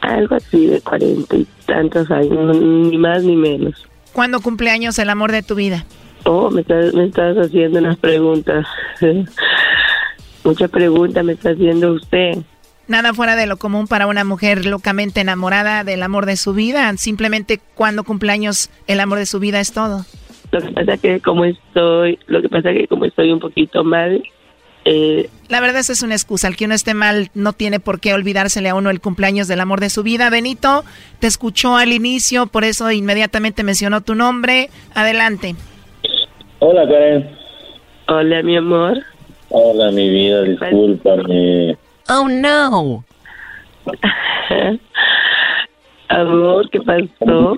algo así de 40 y tantos años, ni más ni menos. ¿Cuándo cumpleaños el amor de tu vida? Oh, me estás, me estás haciendo unas preguntas. Muchas preguntas me está haciendo usted. Nada fuera de lo común para una mujer locamente enamorada del amor de su vida. Simplemente cuando cumpleaños el amor de su vida es todo. Lo que pasa que como estoy, lo que pasa que como estoy un poquito mal, eh, La verdad esa es una excusa. El que uno esté mal no tiene por qué olvidársele a uno el cumpleaños del amor de su vida. Benito, te escuchó al inicio, por eso inmediatamente mencionó tu nombre. Adelante. Hola, Karen. Hola, mi amor. Hola, mi vida, discúlpame. Oh, no. Amor, ¿qué pasó?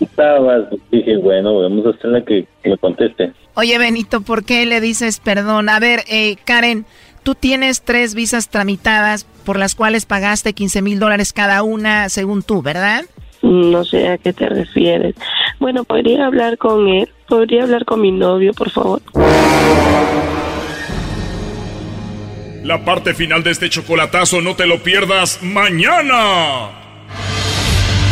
Estabas, dije, bueno, vamos a hacerle que, que me conteste. Oye, Benito, ¿por qué le dices perdón? A ver, eh, Karen, tú tienes tres visas tramitadas por las cuales pagaste 15 mil dólares cada una, según tú, ¿verdad? No sé a qué te refieres. Bueno, podría hablar con él. Podría hablar con mi novio, por favor. La parte final de este chocolatazo no te lo pierdas mañana.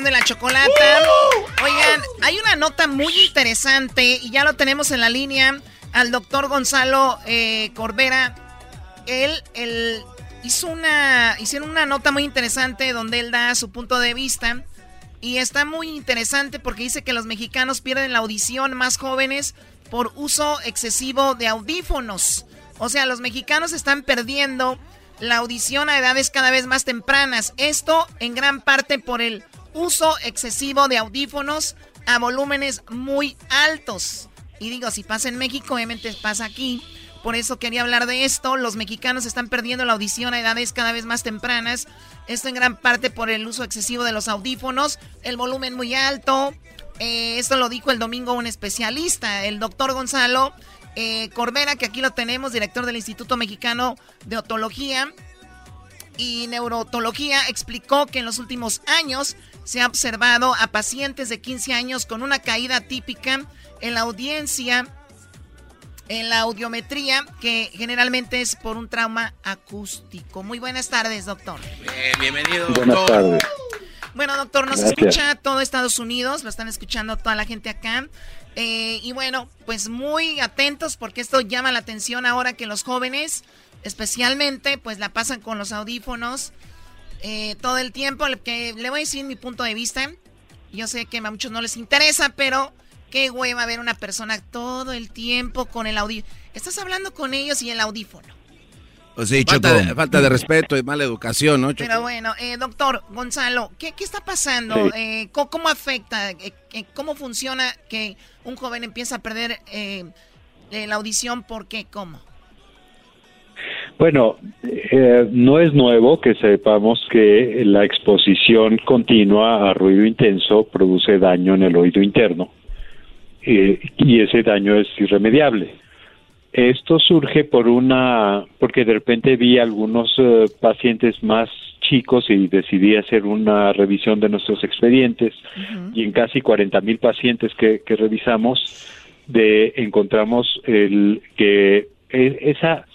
Y la Chocolata. Oigan, hay una nota muy interesante y ya lo tenemos en la línea al doctor Gonzalo eh, Corbera. Él, él hizo una, hicieron una nota muy interesante donde él da su punto de vista y está muy interesante porque dice que los mexicanos pierden la audición más jóvenes por uso excesivo de audífonos. O sea, los mexicanos están perdiendo la audición a edades cada vez más tempranas. Esto en gran parte por el uso excesivo de audífonos a volúmenes muy altos. Y digo, si pasa en México, obviamente pasa aquí. Por eso quería hablar de esto. Los mexicanos están perdiendo la audición a edades cada vez más tempranas. Esto en gran parte por el uso excesivo de los audífonos, el volumen muy alto. Eh, esto lo dijo el domingo un especialista, el doctor Gonzalo eh, Corbera, que aquí lo tenemos, director del Instituto Mexicano de Otología y Neurotología, explicó que en los últimos años se ha observado a pacientes de 15 años con una caída típica en la audiencia en la audiometría, que generalmente es por un trauma acústico. Muy buenas tardes, doctor. bienvenido, doctor. Buenas tardes. Bueno, doctor, nos escucha todo Estados Unidos, lo están escuchando toda la gente acá. Eh, y bueno, pues muy atentos porque esto llama la atención ahora que los jóvenes, especialmente, pues la pasan con los audífonos eh, todo el tiempo. Que le voy a decir mi punto de vista. Yo sé que a muchos no les interesa, pero Qué hueva ver una persona todo el tiempo con el audífono. Estás hablando con ellos y el audífono. Pues sí, falta, de, falta de respeto y mala educación, ¿no? Pero bueno, eh, doctor Gonzalo, ¿qué, qué está pasando? Eh, ¿cómo, afecta? Eh, ¿Cómo funciona que un joven empieza a perder la audición? ¿Por qué? ¿Cómo? Bueno, no es nuevo que sepamos que la exposición continua a ruido intenso produce daño en el oído interno eh, y ese daño es irremediable. Esto surge por una, porque de repente vi algunos eh, pacientes más chicos y decidí hacer una revisión de nuestros expedientes y en casi 40 mil pacientes que, que revisamos de, encontramos el que e, esa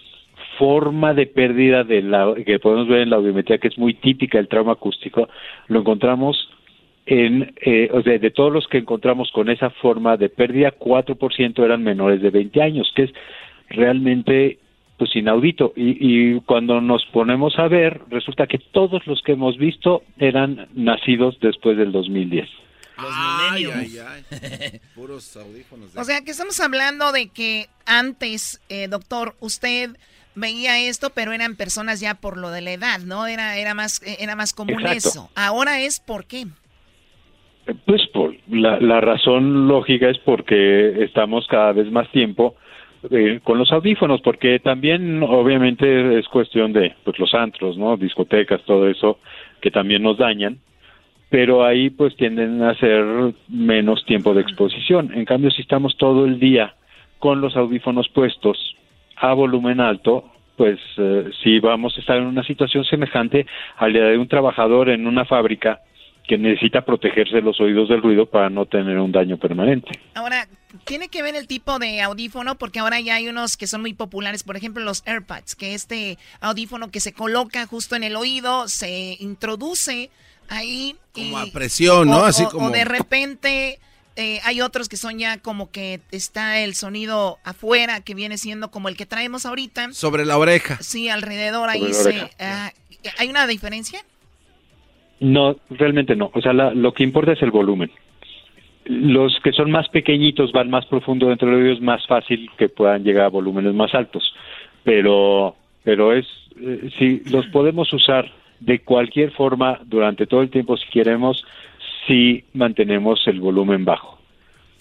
forma de pérdida de la que podemos ver en la audiometría que es muy típica del trauma acústico lo encontramos en, eh, o sea, de todos los que encontramos con esa forma de pérdida, 4% eran menores de 20 años, que es realmente pues inaudito. Y, y cuando nos ponemos a ver, resulta que todos los que hemos visto eran nacidos después del 2010. Los milenios. Puros audífonos. O sea, que estamos hablando de que antes, eh, doctor, usted veía esto, pero eran personas ya por lo de la edad, ¿no? Era, era, más, era más común eso. Ahora es por qué. Pues por la, la razón lógica es porque estamos cada vez más tiempo eh, con los audífonos, porque también obviamente es cuestión de pues los antros, ¿no? Discotecas, todo eso que también nos dañan, pero ahí pues tienden a ser menos tiempo de exposición. En cambio, si estamos todo el día con los audífonos puestos a volumen alto, pues eh, si vamos a estar en una situación semejante al de un trabajador en una fábrica que necesita protegerse los oídos del ruido para no tener un daño permanente. Ahora, tiene que ver el tipo de audífono, porque ahora ya hay unos que son muy populares, por ejemplo los AirPods, que este audífono que se coloca justo en el oído, se introduce ahí. Como a presión, ¿no? Así como... O de repente Eh, hay otros que son ya como que está el sonido afuera, que viene siendo como el que traemos ahorita. Sobre la oreja. Sí, alrededor ahí se... Ah, ¿Hay una diferencia? No, realmente no. O sea, lo que importa es el volumen. Los que son más pequeñitos van más profundo dentro del oído, es más fácil que puedan llegar a volúmenes más altos. Pero, pero es, eh, si los podemos usar de cualquier forma durante todo el tiempo si queremos, si mantenemos el volumen bajo.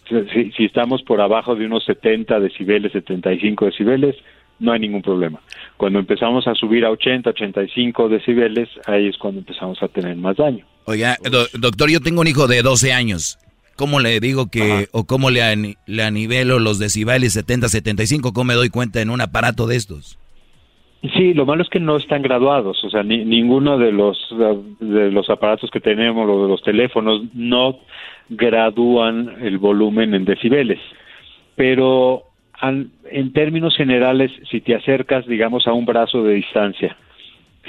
Si, si, estamos por abajo de unos 70 decibeles, 75 decibeles, no hay ningún problema. Cuando empezamos a subir a 80, 85 decibeles, ahí es cuando empezamos a tener más daño. Oiga, doctor, yo tengo un hijo de 12 años. ¿Cómo le digo que, o cómo le, le anivelo los decibeles 70, 75? ¿Cómo me doy cuenta en un aparato de estos? Sí, lo malo es que no están graduados, o sea, ni, ninguno de los de los aparatos que tenemos, o de los teléfonos, no gradúan el volumen en decibeles. Pero en términos generales, si te acercas, digamos, a un brazo de distancia,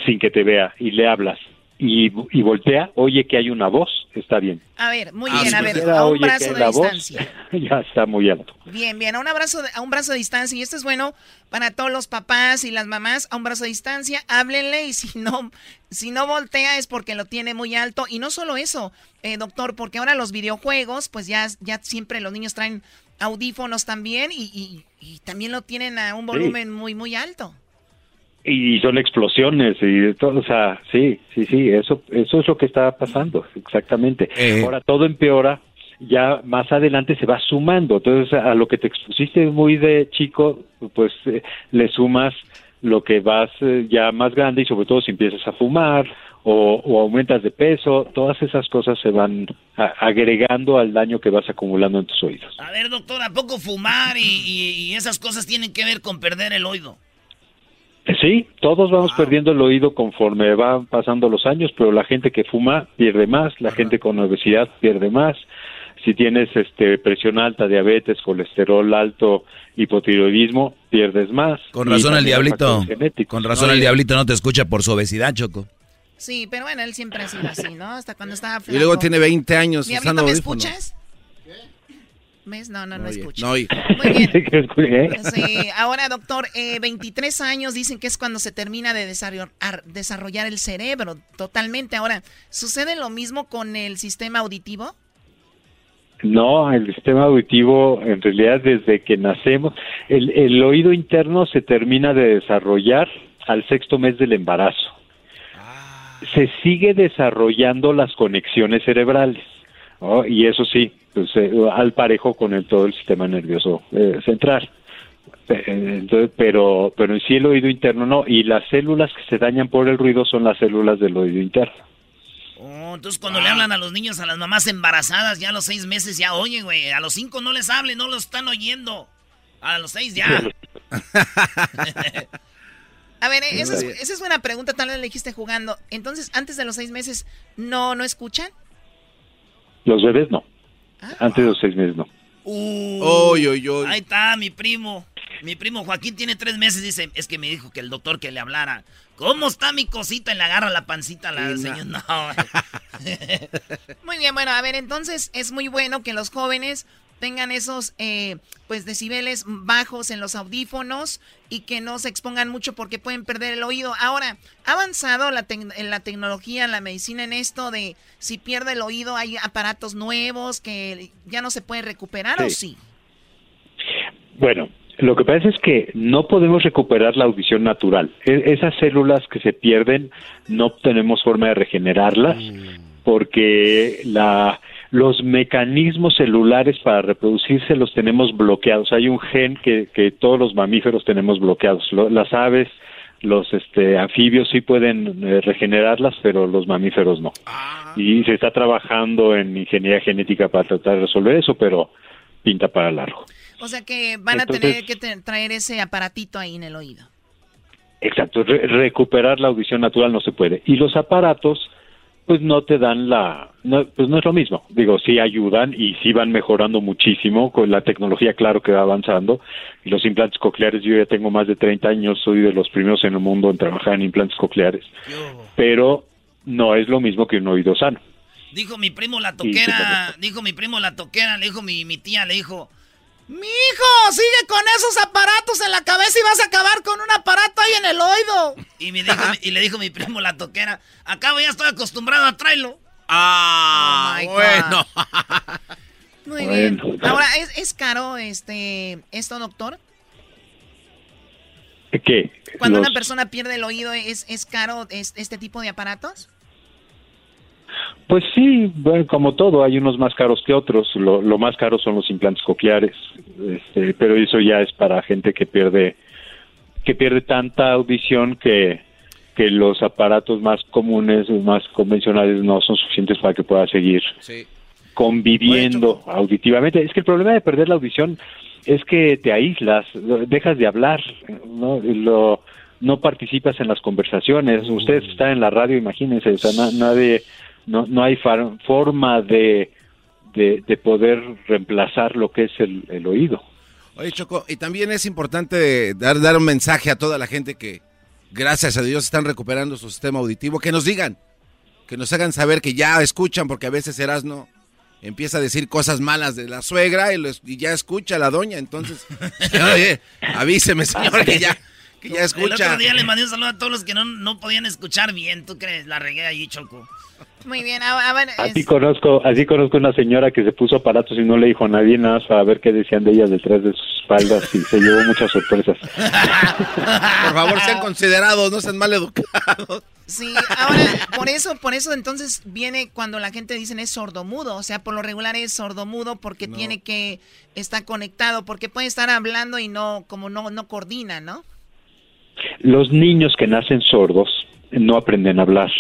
sin que te vea, y le hablas, y, voltea, oye que hay una voz, está bien. A ver, muy bien, a ver, a un brazo de distancia. ya está muy alto. Bien, bien, a un, abrazo a un brazo de distancia, y esto es bueno para todos los papás y las mamás, a un brazo de distancia, háblenle, y si no, si no voltea es porque lo tiene muy alto, y no solo eso, eh, doctor, porque ahora los videojuegos, pues ya, ya siempre los niños traen audífonos también, y, y, también lo tienen a un volumen muy, muy alto y son explosiones y todo, o sea, sí, sí, sí, eso, eso es lo que está pasando, exactamente. Eh. Ahora todo empeora, ya más adelante se va sumando, entonces a lo que te expusiste muy de chico, pues eh, le sumas lo que vas eh, ya más grande y sobre todo si empiezas a fumar o, aumentas de peso, todas esas cosas se van agregando al daño que vas acumulando en tus oídos. A ver, doctor, ¿a poco fumar y esas cosas tienen que ver con perder el oído? Sí, todos vamos perdiendo el oído conforme van pasando los años, pero la gente que fuma pierde más, la gente con obesidad pierde más. Si tienes este presión alta, diabetes, colesterol alto, hipotiroidismo, pierdes más. Con razón el diablito. Con razón el diablito no te escucha por su obesidad, Choco. Sí, pero bueno, él siempre ha sido así, ¿no? Hasta cuando estaba Y luego tiene 20 años usando ¿me escuchas? No, no, no, escucho. No, Muy bien. sí, ahora, doctor, eh, 23 años dicen que es cuando se termina de desarrollar el cerebro totalmente. Ahora, ¿sucede lo mismo con el sistema auditivo? No, el sistema auditivo, en realidad, desde que nacemos, el, el oído interno se termina de desarrollar al sexto mes del embarazo. Se sigue desarrollando las conexiones cerebrales. Y eso sí, pues, eh, al parejo con el, todo el sistema nervioso eh, central. Entonces, pero, pero en sí el oído interno no, y las células que se dañan por el ruido son las células del oído interno. Oh, entonces cuando le hablan a los niños, a las mamás embarazadas, ya a los seis meses ya oye, güey, a los cinco no les hablen, no lo están oyendo. A los seis ya. a ver, esa es, esa es buena pregunta, tal vez le dijiste jugando. Entonces, antes de los seis meses, ¿no, no escuchan? Los bebés no. Ah. Antes de los seis meses no. Uh, Ahí está mi primo. Mi primo Joaquín tiene tres meses. Dice, es que me dijo que el doctor que le hablara. ¿Cómo está mi cosita? Y le agarra la pancita a la señora. No. muy bien, bueno, a ver, entonces es muy bueno que los jóvenes tengan esos eh, pues decibeles bajos en los audífonos y que no se expongan mucho porque pueden perder el oído. Ahora, ¿ha avanzado la la tecnología, la medicina en esto de si pierde el oído hay aparatos nuevos que ya no se puede recuperar o sí? Bueno, lo que pasa es que no podemos recuperar la audición natural. E, esas células que se pierden no tenemos forma de regenerarlas mm. porque la los mecanismos celulares para reproducirse los tenemos bloqueados. Hay un gen que, que todos los mamíferos tenemos bloqueados. las aves, los este, anfibios sí pueden eh, regenerarlas, pero los mamíferos no. Ah. Y se está trabajando en ingeniería genética para tratar de resolver eso, pero pinta para largo. O sea que van a tener que traer ese aparatito ahí en el oído. Exacto, recuperar la audición natural no se puede. Y los aparatos pues no te dan la, pues no es lo mismo. Digo, sí ayudan y sí van mejorando muchísimo con la tecnología, claro que va avanzando. Y los implantes cocleares, yo ya tengo más de 30 años, soy de los primeros en el mundo en trabajar en implantes cocleares. Pero no es lo mismo que un oído sano. Dijo mi primo la toquera, dijo mi primo la toquera, le dijo mi, mi tía, le dijo, mi hijo, sigue con esos aparatos en la cabeza y vas a acabar con un aparato ahí en el oído. Y, me dijo, y le dijo mi primo la toquera, acabo ya estoy acostumbrado a traerlo. Ah, Oh, bueno. Muy bien. Ahora, ¿es, es caro este esto, doctor? ¿Qué? Cuando Los- una persona pierde el oído, ¿es, es caro es- este tipo de aparatos? Pues sí, bueno, como todo, hay unos más caros que otros. Lo, lo más caro son los implantes cocleares, este, pero eso ya es para gente que pierde que pierde tanta audición que, que los aparatos más comunes, más convencionales, no son suficientes para que pueda seguir conviviendo auditivamente. Es que el problema de perder la audición es que te aíslas, dejas de hablar, no, Lo- no participas en las conversaciones. Ustedes están en la radio, imagínense, o sea, na- nadie, no, no hay far- forma de, de, de poder reemplazar lo que es el, el oído. Oye, Choco, y también es importante dar, dar un mensaje a toda la gente que, gracias a Dios, están recuperando su sistema auditivo. Que nos digan, que nos hagan saber que ya escuchan, porque a veces Erasno empieza a decir cosas malas de la suegra y, los- y ya escucha a la doña. Entonces, oye, avíseme, señor, que ya, que ya El escucha. otro día le mandé un saludo a todos los que no, no podían escuchar bien. ¿Tú crees? La regué allí, Choco. Muy bien, a, a ver, Así es- conozco, así conozco una señora que se puso aparatos y no le dijo a nadie nada para ver qué decían de ella detrás de sus espaldas y se llevó muchas sorpresas. Por favor, sean considerados, no sean mal educados. sí, ahora, por eso, por eso entonces viene cuando la gente dice es sordomudo, o sea, por lo regular es sordomudo porque tiene que estar conectado, porque puede estar hablando y no, como no, no coordina, ¿no? Los niños que nacen sordos no aprenden a hablar,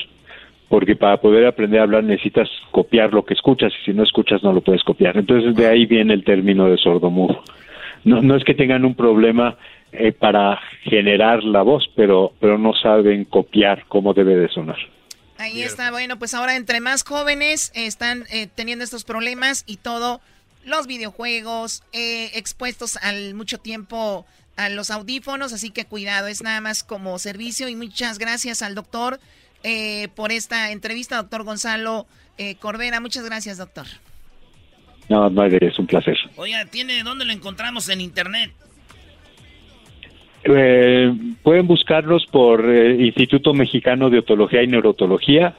porque para poder aprender a hablar necesitas copiar lo que escuchas y si no escuchas no lo puedes copiar. Entonces de ahí viene el término de sordomudo. No, no es que tengan un problema eh, para generar la voz, pero, pero no saben copiar cómo debe de sonar. Ahí está, bueno, pues ahora entre más jóvenes están eh, teniendo estos problemas y todo, los videojuegos, eh, expuestos al mucho tiempo a los audífonos, así que cuidado, es nada más como servicio y muchas gracias al doctor eh, por esta entrevista, doctor Gonzalo eh, Corbera, muchas gracias, doctor. No, no, es un placer. Oiga, ¿tiene dónde lo encontramos en internet? Eh, pueden buscarlos por eh, Instituto Mexicano de Otología y Neurotología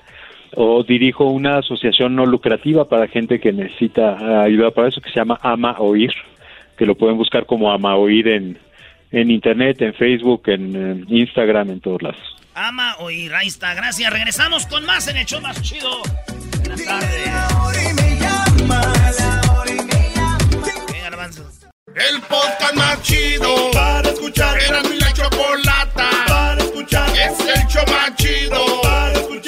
o dirijo una asociación no lucrativa para gente que necesita eh, ayuda para eso que se llama Ama Oír, que lo pueden buscar como Ama Oír en, en Internet, en Facebook, en, en Instagram, en todos lados. Ama oír, ahí está. Gracias. Regresamos con más en el show más chido. Buenas tardes. El podcast más chido para escuchar. Era mi la chocolata para escuchar. Es el show más chido para escuchar.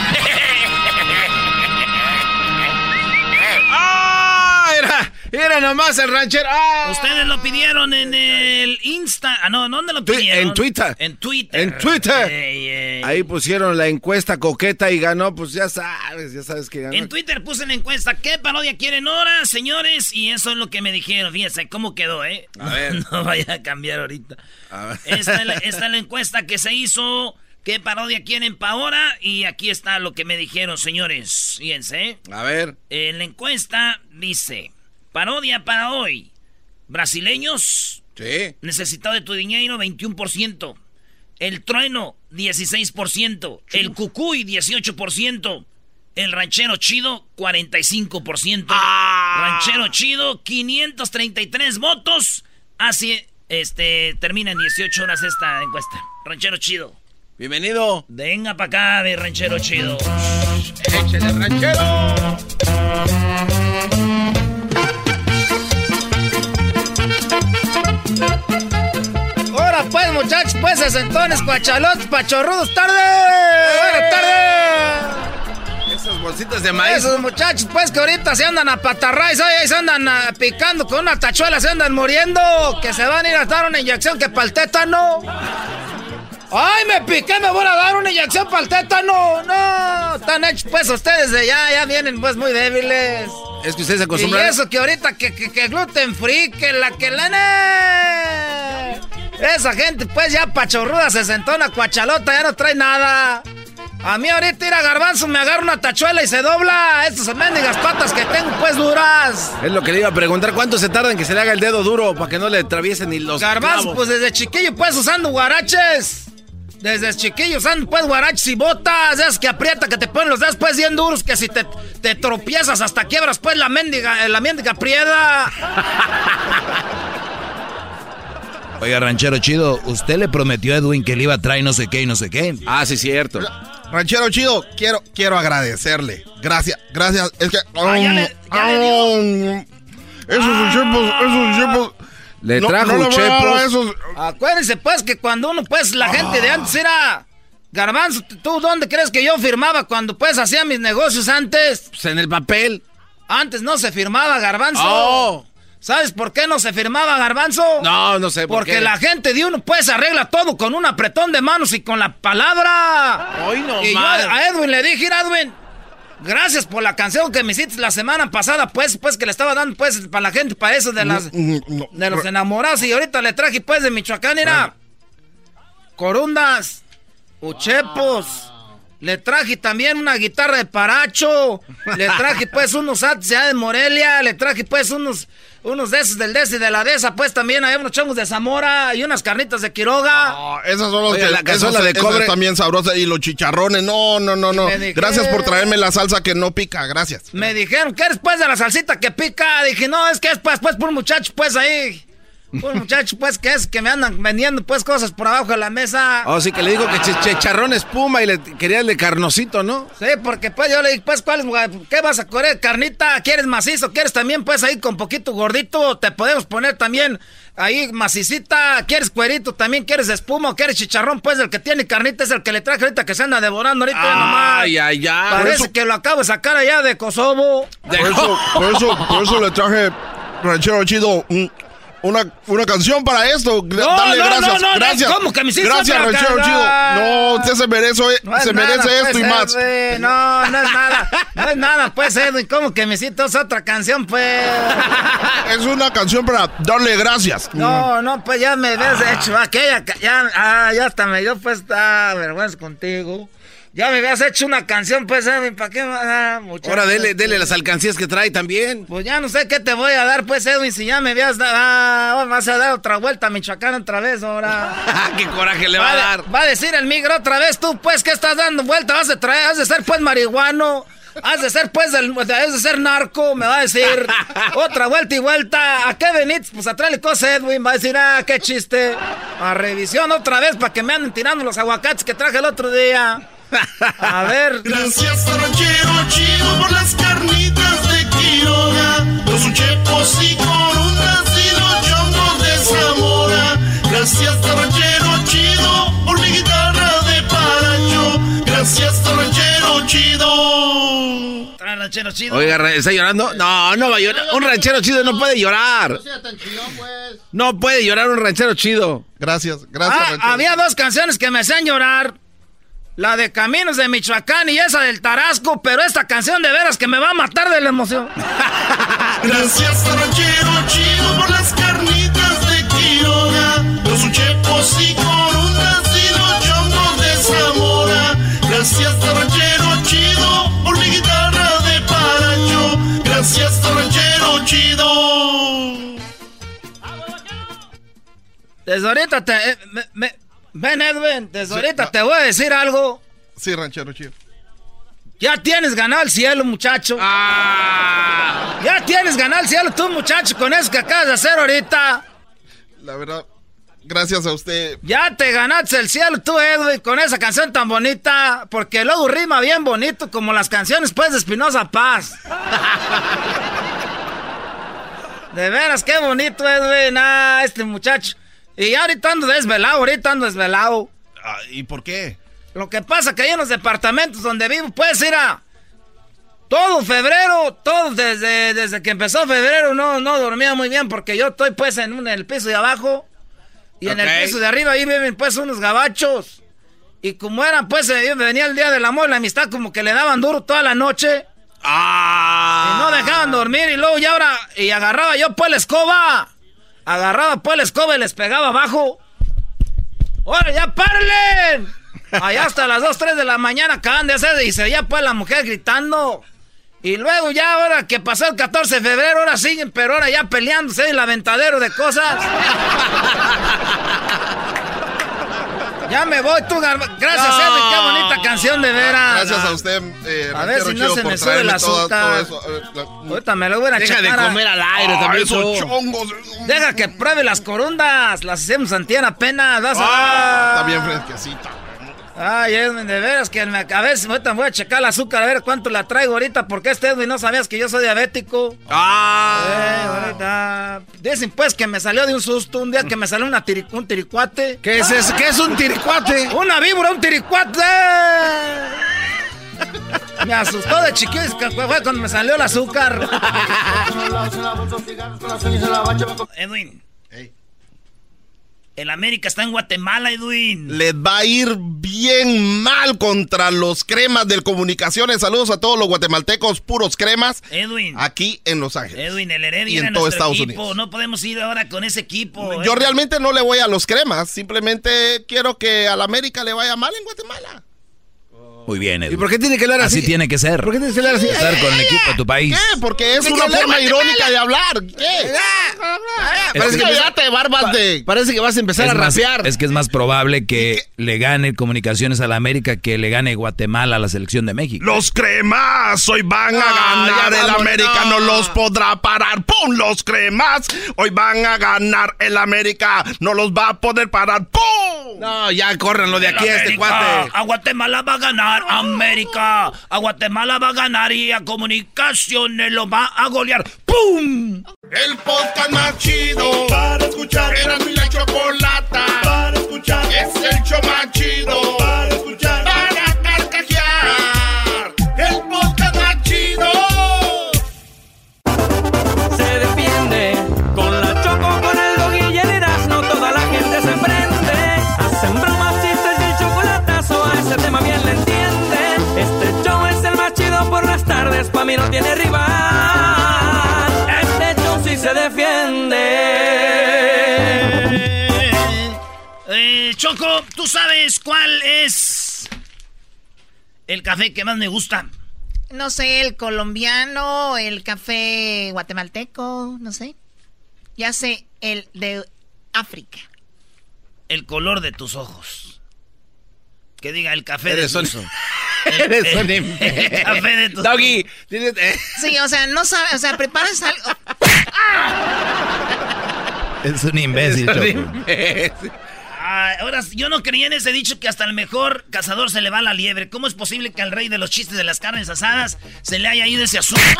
Era, nomás el ranchero. ¡Ah! Ustedes lo pidieron en el Insta. Ah, no, ¿dónde lo pidieron? En Twitter. En Twitter. En Twitter. Ey, ey. Ahí pusieron la encuesta coqueta y ganó, pues ya sabes, ya sabes que ganó. En Twitter puse la encuesta, ¿qué parodia quieren ahora, señores? Y eso es lo que me dijeron, fíjense cómo quedó, ¿eh? A ver. No vaya a cambiar ahorita. A ver. Esta es, la, esta es la encuesta que se hizo, ¿qué parodia quieren para ahora? Y aquí está lo que me dijeron, señores. Fíjense. A ver. En la encuesta dice, parodia para hoy, brasileños, Sí. necesitado de tu dinero, 21%. El trueno, 16%. El cucuy, 18%. El ranchero chido, 45%. Ranchero chido, 533 votos. Así, este, termina en 18 horas esta encuesta. Ranchero chido. Bienvenido. Venga para acá, mi ranchero chido. Échale, ranchero. Ahora pues, muchachos, pues, sesentones, cuachalotes, pachorrudos, tarde. Buenas tardes. Esos bolsitas de maíz. Esos muchachos, pues, que ahorita se andan a patarrayos, ahí se andan ah, picando con una tachuela, se andan muriendo. Que se van a ir a dar una inyección que para el tétano. ¡Ay, me piqué! ¡Me voy a dar una inyección para el tétano! ¡No! Están hechos, pues, ustedes de ya, ya vienen, pues, muy débiles. Es que ustedes se acostumbran. Y eso que ahorita que, que, que gluten free, que la que Esa gente, pues, ya pachorruda se sentó en la cuachalota, ya no trae nada. A mí ahorita ir a garbanzo me agarra una tachuela y se dobla. Estas mendigas patas que tengo, pues, duras. Es lo que le iba a preguntar. ¿Cuánto se tarda en que se le haga el dedo duro para que no le atraviesen ni los Garbanzo, clavos? pues desde chiquillo, pues usando guaraches. Desde chiquillo usando pues guaraches y botas. Esas que aprieta, que te ponen los dedos pues bien duros. Que si te, te tropiezas hasta quiebras pues la mendiga, eh, la mendiga prieda. Oiga, ranchero chido, usted le prometió a Edwin que le iba a traer no sé qué y no sé qué. Ah, sí, cierto. Ranchero chido, quiero, quiero agradecerle. Gracias, gracias. Es que. Ah, ya le- ya le digo. Esos chepos, esos chepos. Le No- trajo no chepos. esos- Acuérdense pues que cuando uno pues la gente de antes era... Garbanzo, ¿tú dónde crees que yo firmaba cuando pues hacía mis negocios antes? Pues en el papel. Antes no se firmaba Garbanzo. Oh. ¿Sabes por qué no se firmaba Garbanzo? No, no sé por Porque qué. la gente de uno pues arregla todo con un apretón de manos y con la palabra. Hoy no y yo a Edwin le dije, "Mira, Edwin, gracias por la canción que me hiciste la semana pasada, pues, pues que le estaba dando pues para la gente, para eso de las de los enamorados. Y ahorita le traje pues de Michoacán, mira. Corundas, uchepos. Le traje también una guitarra de paracho. Le traje pues unos ates ya de Morelia. Le traje pues unos, unos de esos del Desi de la Desa. Pues también hay unos chongos de Zamora y unas carnitas de Quiroga. Ah, Esas son las Oiga, que la cazuela de cobre. también sabrosas y los chicharrones. No, no, no, no. Gracias por traerme la salsa que no pica. Gracias. Me dijeron, ¿qué eres pues de la salsita que pica? Dije, no, es que es pues, pues por un muchacho pues ahí. Por un muchacho pues que es que me andan vendiendo pues cosas por abajo de la mesa. Oh, sí, que le digo que ch- chicharrón espuma y le quería el de carnosito, ¿no? Sí, porque pues yo le dije, pues, ¿cuál es? ¿qué vas a correr? ¿Carnita? ¿Quieres macizo? ¿Quieres también, pues, ahí con poquito gordito? Te podemos poner también ahí macicita. ¿Quieres cuerito? ¿También quieres espuma o quieres chicharrón? Pues el que tiene carnita es el que le traje ahorita que se anda devorando ahorita ya nomás. Ay, ay, ay. Parece eso- que lo acabo de sacar allá de Kosovo. Por eso, por eso, por eso le traje, ranchero chido, un- una, una canción para esto. No, Dale no, gracias. no, gracias. ¿cómo que me hiciste Gracias, ranchero chido. No, usted se merece, se nada, merece esto pues, y más. Edwin, no, no es nada. No es nada, pues, Edwin. ¿Cómo que me hiciste otra canción, pues? Es una canción para darle gracias. No, no, pues ya me habías hecho aquella, ya, ah, ya hasta me dio pues, ah, vergüenza contigo. Ya me habías hecho una canción, pues, Edwin, ¿para qué? Ah? Ahora dele, dele las alcancías que trae también. Pues ya no sé qué te voy a dar, pues, Edwin, si ya me habías dado, ah, ahora vas a dar otra vuelta a Michoacán otra vez, ahora. ¡Qué coraje le va a de- dar! Va a decir el migro otra vez, tú, pues, que estás dando vuelta, vas a traer, has de ser, pues, marihuano. Has de ser, pues, del, has de ser narco, me va a decir. Otra vuelta y vuelta. ¿A qué venís? Pues a traerle cosas, Edwin. Va a decir, ah, qué chiste. A revisión otra vez para que me anden tirando los aguacates que traje el otro día. A ver. Gracias Ranchero Chido por las carnitas de Quiroga, los uchepos y corundas y los chongos de Zamora. Gracias Ranchero Chido por mi guitarra de paracho. Gracias Ranchero Chido. Ranchero chido. Oiga, ¿está llorando? No, no va a llorar. Un ranchero chido no puede llorar. No puede llorar un ranchero chido. Gracias, Ah, había dos canciones que me hacían llorar. La de Caminos de Michoacán y esa del Tarasco, pero esta canción de veras que me va a matar de la emoción. Gracias Ranchero Chido por las carnitas de Quiroga, los uchepos y corundas y los chongos de Zamora. Gracias Ranchero Chido por mi guitarra de paracho. Gracias Ranchero Chido. Desde ahorita te... eh, me- me- ven, Edwin, desde ahorita te voy a decir algo. Sí, ranchero chido. Ya tienes ganado el cielo, muchacho. Ya tienes ganado el cielo tú, muchacho, con eso que acabas de hacer ahorita. La verdad, gracias a usted. Ya te ganaste el cielo tú, Edwin, con esa canción tan bonita. Porque luego rima bien bonito como las canciones, pues, de Espinosa Paz. De veras, qué bonito, Edwin. Ah, este muchacho. Y ahorita ando desvelado, ahorita ando desvelado. Ah, ¿Y por qué? Lo que pasa que ahí en los departamentos donde vivo, puedes ir a... todo febrero, todo desde, desde que empezó febrero no, no dormía muy bien porque yo estoy pues en, un- en el piso de abajo y en Ok. el piso de arriba ahí viven pues unos gabachos. Y como eran pues, eh, venía el día del amor y la amistad como que le daban duro toda la noche. Y no dejaban dormir y luego ya ahora, y agarraba yo pues la escoba. Agarraba pues la escoba y les pegaba abajo. ¡Ahora ya paren! Allá hasta las 2, 3 de la mañana acaban de hacer y se veía pues la mujer gritando. Y luego ya ahora que pasó el 14 de febrero, ahora siguen, pero ahora ya peleándose en el aventadero de cosas. Ya me voy, tú, Garba- Gracias, No. Edwin, qué bonita canción de veras. Gracias a usted, eh, A ver si no se me sube todo- azúcar. la- Ahorita me lo voy a Deja de comer al aire también, esos chongos. Deja que pruebe las corundas. Las hacemos antier apenas. vas a Ah, está bien fresquecita. Ay, Edwin, de veras que me, a ver si ahorita voy a checar el azúcar a ver cuánto la traigo ahorita. Porque este Edwin no sabías que yo soy diabético. Ah. Eh, ahorita. Dicen pues que me salió de un susto un día que me salió una tiri- un tiricuate. ¿Qué es eso? ¿Qué es un tiricuate? Una víbora, un tiricuate. Me asustó de chiquillo, fue cuando me salió el azúcar. Edwin. El América está en Guatemala, Edwin. Les va a ir bien mal contra los cremas del Comunicaciones. Saludos a todos los guatemaltecos puros cremas. Edwin. Aquí en Los Ángeles. Edwin, el Heredia Y en era todo Estados equipo. Unidos. No podemos ir ahora con ese equipo. Yo eh. realmente no le voy a los cremas. Simplemente quiero que al América le vaya mal en Guatemala. Muy bien, Edwin. ¿Y por qué tiene que hablar así? Así tiene que ser. ¿Por qué tiene que hablar así? Estar con el equipo de tu país. ¿Qué? Porque es ¿Qué una forma irónica de hablar. ¿Qué? Parece que, Cállate, barbas de... parece que vas a empezar Es a más, rapear. es que es más probable que le gane Comunicaciones a la América que le gane Guatemala a la selección de México. Los cremas hoy van a Ah, ganar, ya el. América no los podrá parar. ¡Pum! Los cremas hoy van a ganar, el América no los va a poder parar. ¡Pum! No, ya córranlo de aquí a este cuate. A Guatemala va a ganar América. A Guatemala va a ganar y a Comunicaciones lo va a golear. ¡Pum! El podcast más chido café que más me gusta? No sé, el colombiano, el café guatemalteco, no sé. Ya sé, el de África. El color de tus ojos. Que diga el café Eres de tus ojos. Eres un el imbécil. café de tus Doggy, tienes- eh, Sí, o sea, no sabe, o sea, preparas algo. Es un imbécil, eres un imbécil. Ah, ahora, yo no creía en ese dicho que hasta el mejor cazador se le va la liebre. ¿Cómo es posible que al rey de los chistes de las carnes asadas se le haya ido ese azúcar?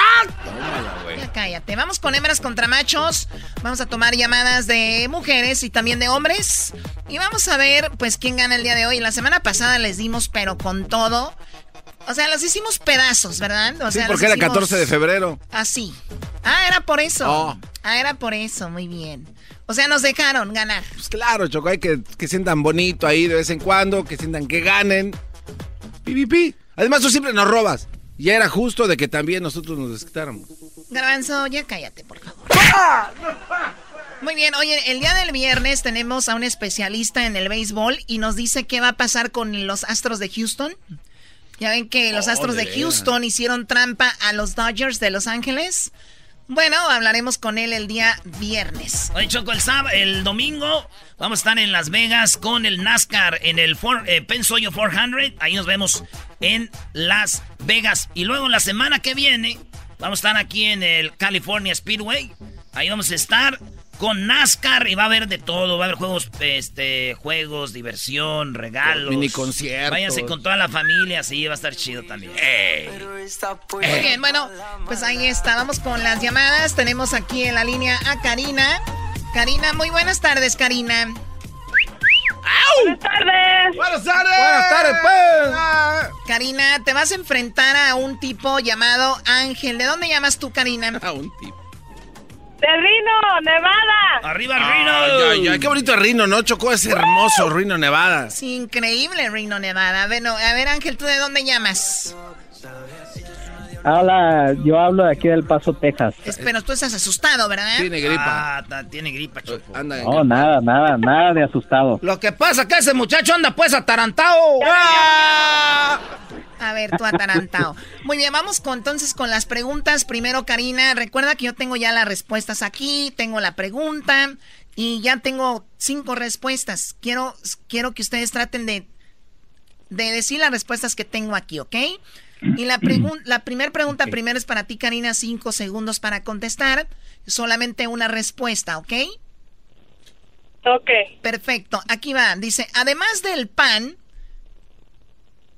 Ya cállate. Vamos con hembras contra machos. Vamos a tomar llamadas de mujeres y también de hombres. Y vamos a ver, pues, quién gana el día de hoy. La semana pasada les dimos, pero con todo. O sea, los hicimos pedazos, ¿verdad? O Sí, sea, porque era hicimos 14 de febrero. Así. Ah, era por eso. Oh. Ah, era por eso. Muy bien. O sea, nos dejaron ganar. Pues claro, Choco, hay que, que sientan bonito ahí de vez en cuando, que sientan que ganen. Pi, pi, pi. Además, tú siempre nos robas. Ya era justo de que también nosotros nos desquitáramos. Garbanzo, ya cállate, por favor. Muy bien, oye, el día del viernes tenemos a un especialista en el béisbol y nos dice qué va a pasar con los Astros de Houston. Ya ven que los Oh, Astros de de Houston hicieron trampa a los Dodgers de Los Ángeles. Bueno, hablaremos con él el día viernes. Oye, Choco, el, sábado, el domingo vamos a estar en Las Vegas con el NASCAR en el for, eh, Pensoyo 400. Ahí nos vemos en Las Vegas. Y luego la semana que viene vamos a estar aquí en el California Speedway. Ahí vamos a estar con NASCAR y va a haber de todo. Va a haber juegos, este, juegos, diversión, regalos. Mini conciertos. Váyanse con toda la familia, sí, va a estar chido también. Muy bien, bueno, pues ahí está. Vamos con las llamadas. Tenemos aquí en la línea a Karina. Karina, muy buenas tardes, Karina. Buenas tardes. Buenas tardes. Buenas tardes, pues. Karina, te vas a enfrentar a un tipo llamado Ángel. ¿De dónde llamas tú, Karina? A un tipo. De Rino, Nevada. ¡Arriba Ay, Rino! ay, ay, qué bonito Rino, ¿no? Chocó es hermoso, Rino, Nevada. Sí, increíble, Reno, Nevada. Bueno, a ver, Ángel, ¿tú de dónde llamas? Hola, yo hablo de aquí del Paso, Texas. Espero, tú estás asustado, ¿verdad? Tiene gripa. Ah, ta- tiene gripa, Choco. Anda. No, nada, nada, nada de asustado. Lo que pasa es que ese muchacho anda pues atarantado. A ver, tú atarantado. Muy bien, vamos con, entonces con las preguntas. Primero, Karina, recuerda que yo tengo ya las respuestas aquí, tengo la pregunta y ya tengo cinco respuestas. Quiero, quiero que ustedes traten de, de decir las respuestas que tengo aquí, ¿ok? Y la, pregun- la primera pregunta primero es para ti, Karina, cinco segundos para contestar. Solamente una respuesta, ¿ok? Ok. Perfecto, aquí va. Dice, además del pan,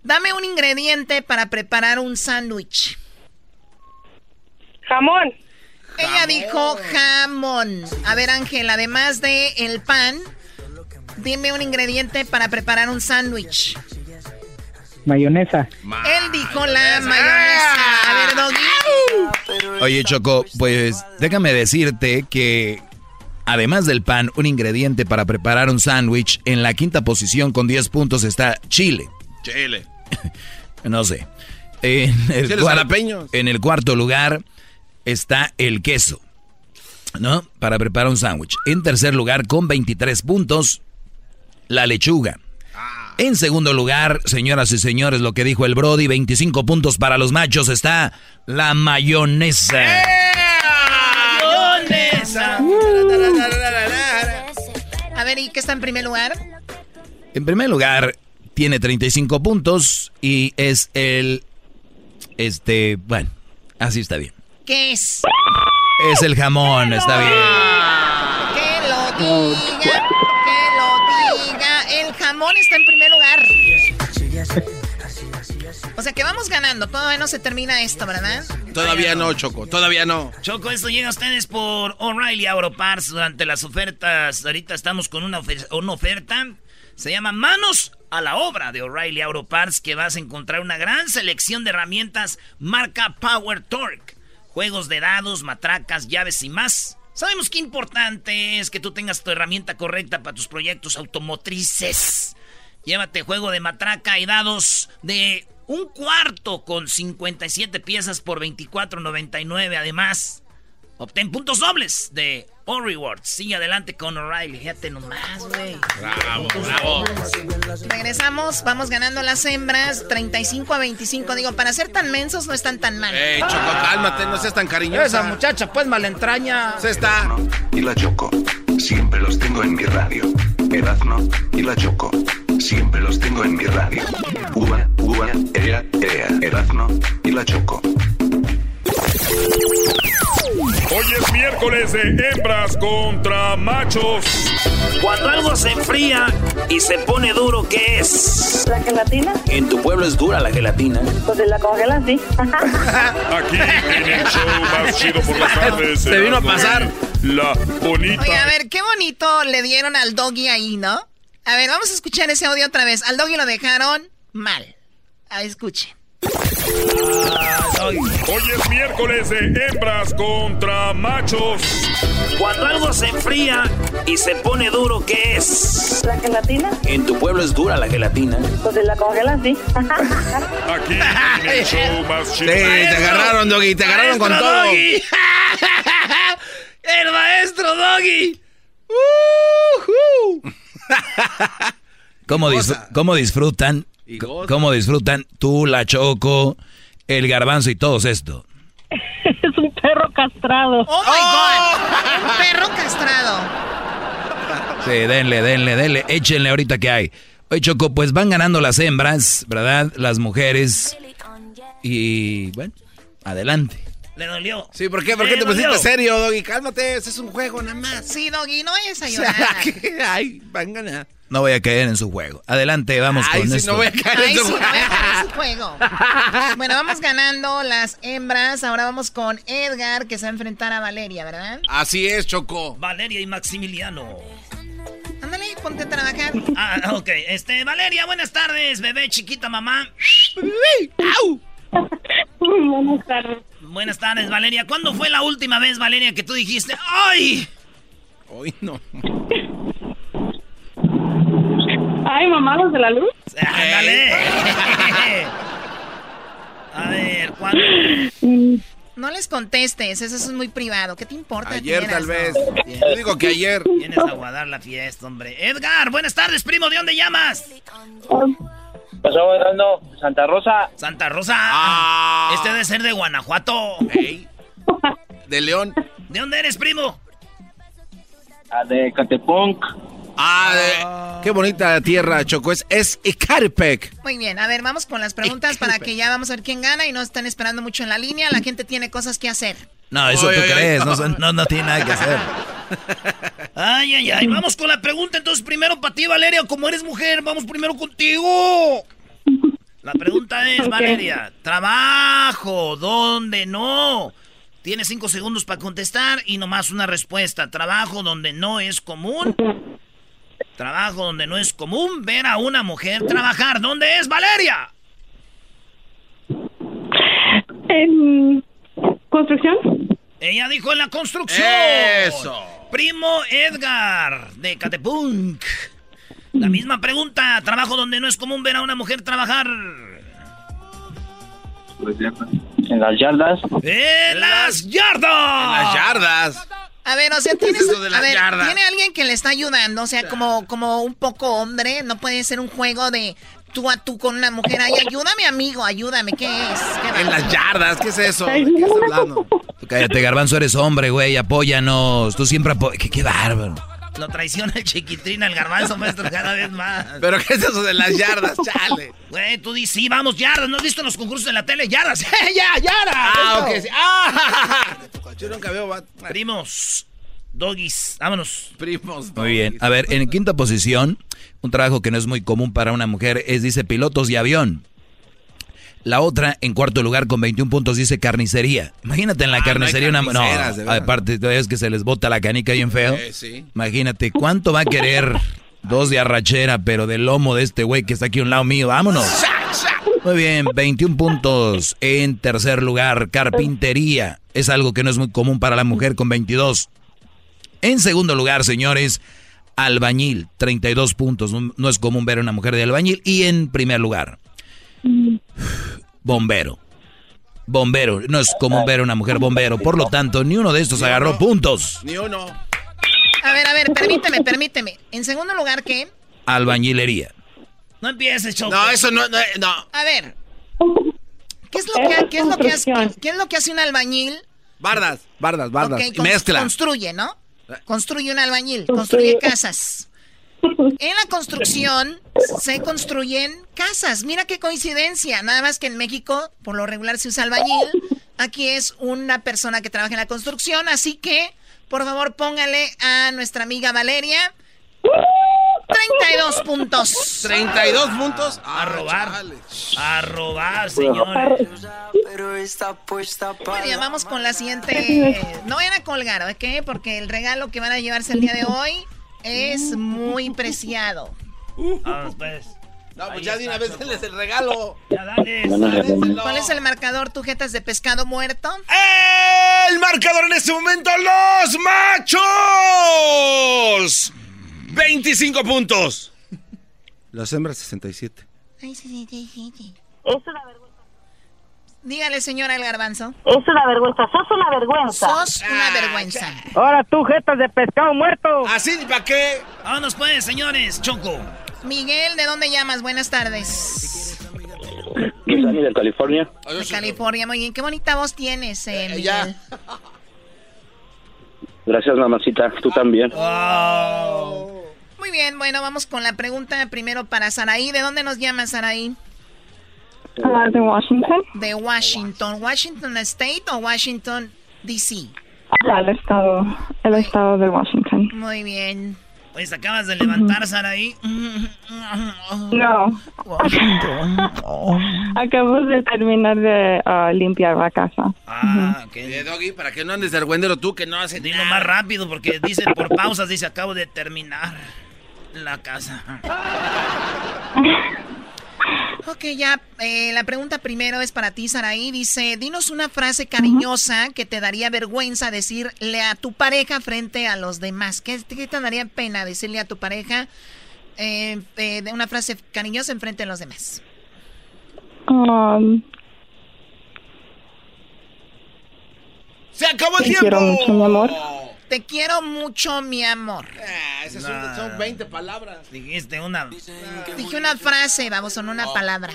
dame un ingrediente para preparar un sándwich. Jamón. Ella dijo jamón. A ver, Ángel, además de el pan, dime un ingrediente para preparar un sándwich. Mayonesa. Él dijo la mayonesa. A ver, Doggy. Oye, Choco, pues déjame decirte que además del pan, un ingrediente para preparar un sándwich, en la quinta posición con 10 puntos está chile. Chile. No sé. En el, Chiles cuar- jalapeños. en el cuarto lugar está el queso, ¿no? Para preparar un sándwich. En tercer lugar, con 23 puntos, la lechuga. En segundo lugar, señoras y señores, lo que dijo el Brody, 25 puntos para los machos, está la mayonesa. ¡Mayonesa! A ver, ¿y qué está en primer lugar? En primer lugar, tiene 35 puntos y es el... Este, bueno, así está bien. ¿Qué es? Es el jamón, está bien. Que lo diga, que lo diga. Está en primer lugar. O sea que vamos ganando. Todavía no se termina esto, ¿verdad? Todavía no, Choco, todavía no. Choco, esto llega a ustedes por O'Reilly Auto Parts durante las ofertas. Ahorita estamos con una, ofer- una oferta. Se llama Manos a la obra de O'Reilly Auto Parts, que vas a encontrar una gran selección de herramientas marca Power Torque. Juegos de dados, matracas, llaves y más. Sabemos que importante es que tú tengas tu herramienta correcta para tus proyectos automotrices. Llévate juego de matraca y dados de un cuarto con 57 piezas por 24.99. Además, obtén puntos dobles de O Rewards. Sigue adelante con O'Reilly. Fíjate nomás, güey. Bravo, bravo. Regresamos, vamos ganando las hembras 35 a 25. Digo, para ser tan mensos no están tan mal. Ey, Choco, cálmate, no seas tan cariñosa. Esa muchacha pues malentraña. Se está. y la Choco. Siempre los tengo en mi radio. Erazno y la Choco. Siempre los tengo en mi radio. Uva, uva, ea, ea. Erazno y la Choco. Hoy es miércoles de hembras contra machos. Cuando algo se enfría y se pone duro, ¿qué es? ¿La gelatina? En tu pueblo es dura la gelatina. Pues la congelan, sí. Aquí en el show más chido por las tardes. Se vino a pasar. La bonita. Oye, a ver, qué bonito le dieron al doggy ahí, ¿no? A ver, vamos a escuchar ese audio otra vez. Al doggy lo dejaron mal. A ver, escuchen. Hoy es miércoles de hembras contra machos. Cuando algo se enfría y se pone duro, ¿qué es? ¿La gelatina? En tu pueblo es dura la gelatina. Pues la congelan, sí. Aquí en el show más Sí, chido. te agarraron, Doggy, te agarraron con ¡Maestro todo. Doggy! ¡El maestro Doggy! ¿Cómo, dis- Goza. cómo disfrutan? Y. ¿Cómo disfrutan tú, la Choco, el garbanzo y todos esto? es un perro castrado. ¡Oh, my God! Un perro castrado. Sí, denle, denle, denle, échenle ahorita que hay. Oye, Choco, pues van ganando las hembras, ¿verdad? Las mujeres. Y bueno, adelante. Le dolió. Sí, ¿por qué? ¿Por qué te pusiste dolió. serio, Doggy? Cálmate, ese es un juego nada más. Sí, doggy, no vayas a O sea, Ay, van a ganar. No voy a caer en su juego. Adelante, vamos Ay, con sí, esto. no voy a caer Ay, en sí, tu no voy a caer en su juego. Bueno, vamos ganando las hembras. Ahora vamos con Edgar, que se va a enfrentar a Valeria, ¿verdad? Así es, Choco. Valeria y Maximiliano. Ándale, ponte a trabajar. Ah, ok. Este, Valeria, buenas tardes, bebé chiquita mamá. Buenas tardes. Buenas tardes, Valeria. ¿Cuándo fue la última vez, Valeria, que tú dijiste, ¡ay! Hoy no. Ay, mamá, los de la luz. ¡Ándale! A ver, ¿cuándo? No les contestes, eso es muy privado. ¿Qué te importa? Ayer tal no? vez. Yo digo que ayer. Vienes a guardar la fiesta, hombre. Edgar, buenas tardes, primo. ¿De dónde llamas? Pasó bailando Santa Rosa. Santa Rosa. Ah. Este debe ser de Guanajuato. De León. ¿De dónde eres, primo? Ah, de Catepunk. Ah, de- qué bonita tierra, Choco. Es, es Ecatepec. Muy bien, a ver, vamos con las preguntas para que ya vamos a ver quién gana y no están esperando mucho en la línea. La gente tiene cosas que hacer. No, eso Oy, tú oy, crees, no, no, no tiene nada que hacer. Ay, ay, ay. Vamos con la pregunta. Entonces, primero para ti, Valeria. Como eres mujer, vamos primero contigo. La pregunta es. Valeria, trabajo, ¿dónde no? Tienes cinco segundos para contestar y nomás una respuesta. Trabajo donde no es común. Trabajo donde no es común ver a una mujer trabajar. ¿Dónde es, Valeria? En construcción. Ella dijo en la construcción. Eso. Primo Edgar, de Catepunk. La misma pregunta. Trabajo donde no es común ver a una mujer trabajar. En las yardas. ¡En las yardas! En las yardas. A ver, o sea, tienes, a ver, tiene alguien que le está ayudando, o sea, como, como un poco hombre, no puede ser un juego de tú a tú con una mujer. Ay, ayúdame, amigo, ayúdame, ¿qué es? ¿Qué En las yardas. ¿Qué es eso? ¿De qué estás hablando? Tú cállate, Garbanzo, eres hombre, güey, apóyanos. Tú siempre apo- ¿Qué, qué bárbaro. Lo traiciona el chiquitín al garbanzo, maestro, cada vez más. ¿Pero qué es eso de las yardas? Chale. Güey, tú dices, sí, vamos, yardas. ¿No has visto los concursos en la tele? ¡Yardas! ¡Ya, yardas! Ah, ok. sí. Ah, Yo nunca veo. va- Primos, doggies, vámonos. Primos. Muy bien. A ver, en quinta posición, un trabajo que no es muy común para una mujer es, dice, pilotos de avión. La otra, en cuarto lugar, con 21 puntos, dice carnicería. Imagínate en la Ah, no carnicería una... carniceras, de No, aparte, es que se les bota la canica bien feo. Eh, sí. Imagínate, ¿cuánto va a querer dos de arrachera, pero del lomo de este güey que está aquí a un lado mío? ¡Vámonos! Muy bien, 21 puntos. En tercer lugar, carpintería. Es algo que no es muy común para la mujer con 22. En segundo lugar, señores, albañil, 32 puntos. No no es común ver a una mujer de albañil. Y en primer lugar, bombero. Bombero, no es común ver a una mujer bombero. Por lo tanto, ni uno de estos agarró puntos. Ni uno. A ver, a ver, permíteme, permíteme. En segundo lugar, ¿qué? Albañilería. No empieces, Choco. No, eso no. no, no. A ver. ¿Qué es lo que, qué es lo que hace, qué es lo que hace un albañil? Bardas. Bardas, bardas. Ok, Y cons- mezcla. Construye, ¿no? Construye un albañil, construye casas. En la construcción se construyen casas. Mira qué coincidencia. Nada más que en México, por lo regular, se usa albañil. Aquí es una persona que trabaja en la construcción. Así que, por favor, póngale a nuestra amiga Valeria 32 puntos. 32 puntos. A robar. A robar, señores. Muy bien, vamos con la siguiente. No vayan a colgar, ¿ok? Porque el regalo que van a llevarse el día de hoy es muy preciado. Vamos, pues. No, pues ya de una vez denles el regalo. Ya dale. ¿Cuál es el marcador, tujetas de pescado muerto? El marcador en este momento, los machos. 25 puntos. Los hembras 67. Ay, sí, sí, sí, sí, sí. Es una vergüenza. Dígale, señora El Garbanzo. Es una vergüenza. Sos una vergüenza. Sos una vergüenza. Ahora tú, jetas de pescado muerto. ¿Así para qué? Vámonos, pues, señores. Choco. Miguel, ¿de dónde llamas? Buenas tardes. De California. De California, muy bien. Qué bonita voz tienes, eh, Miguel. ya. Gracias, mamacita. Tú también. Muy bien, bueno, vamos con la pregunta primero para Saraí. ¿De dónde nos llama Saraí? Ah, de Washington. De Washington. ¿Washington State o Washington, D.C.? Al estado, el estado de Washington. Muy bien. Pues acabas de levantar, Saraí. No. Acabo de terminar de ah, limpiar la casa. Ah, ok. Eh, Doggy, para que no andes de argüendero tú que no haces Dilo más rápido porque dice por pausas, dice acabo de terminar. la casa. Ok, ya, eh, la pregunta primero es para ti, Saraí. Dice, dinos una frase cariñosa que te daría vergüenza decirle a tu pareja frente a los demás. ¿Qué, qué te daría pena decirle a tu pareja eh, eh, una frase cariñosa en frente a los demás? Um, ¡Se acabó el te tiempo! quiero mucho, mi amor. Te quiero mucho, mi amor. Ah, esas son, son 20 palabras. Dijiste una. Dije una frase, vamos, son una palabra.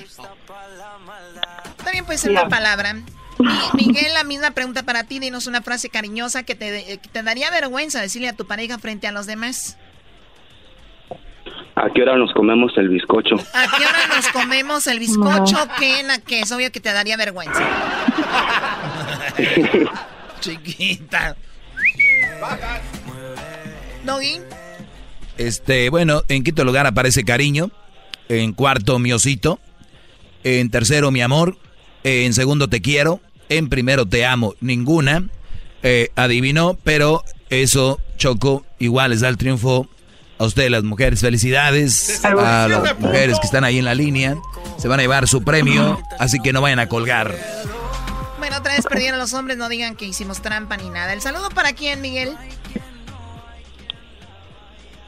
También puede ser una palabra. Mi- Miguel, la misma pregunta para ti. Dinos una frase cariñosa que te, que te daría vergüenza decirle a tu pareja frente a los demás. ¿A qué hora nos comemos el bizcocho? ¿A qué hora nos comemos el bizcocho? ¿Qué? na- que es obvio que te daría vergüenza. Chiquita. Doggy. Este, bueno, en quinto lugar aparece cariño. En cuarto, mi osito. En tercero, mi amor. En segundo, te quiero. En primero, te amo. Ninguna. Eh, adivinó, pero eso, Choco, igual les da el triunfo a ustedes, las mujeres. Felicidades a las mujeres que están ahí en la línea. Se van a llevar su premio, así que no vayan a colgar. Bueno, otra vez perdieron los hombres. No digan que hicimos trampa ni nada. ¿El saludo para quién, Miguel?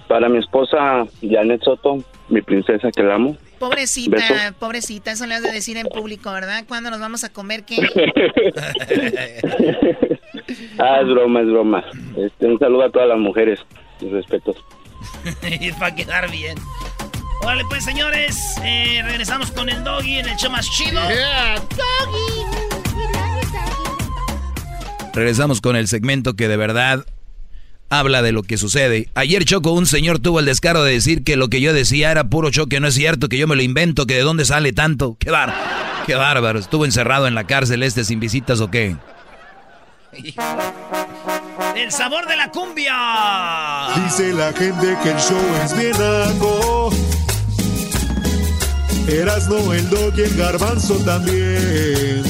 Para mi esposa Janet Soto, mi princesa que la amo. Pobrecita, Beso. pobrecita. Eso le has de decir en público, ¿verdad? ¿Cuándo nos vamos a comer qué? Ah, es broma, es broma. Este, un saludo a todas las mujeres. Mis respetos. y para quedar bien. Órale, pues, señores. eh, regresamos con el doggy en el show más chido. Regresamos con el segmento que de verdad habla de lo que sucede. Ayer Choco, un señor tuvo el descaro de decir que lo que yo decía era puro choque, no es cierto, que yo me lo invento, que de dónde sale tanto. Qué bárbaro, qué bárbaro. ¿Estuvo encerrado en la cárcel este sin visitas o qué? El sabor de la cumbia. Dice la gente que el show es bien naco. Erasno, el dog y el garbanzo también.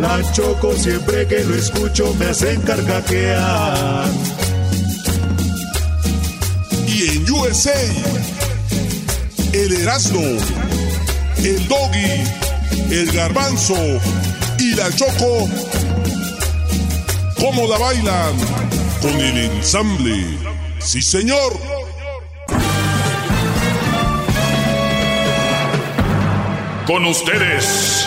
la choco siempre que lo escucho me hacen carcajear. Y en USA, el Erasmo, el Doggy, el Garbanzo y la Choco, ¿cómo la bailan? Con el ensamble. Sí, señor. Con ustedes.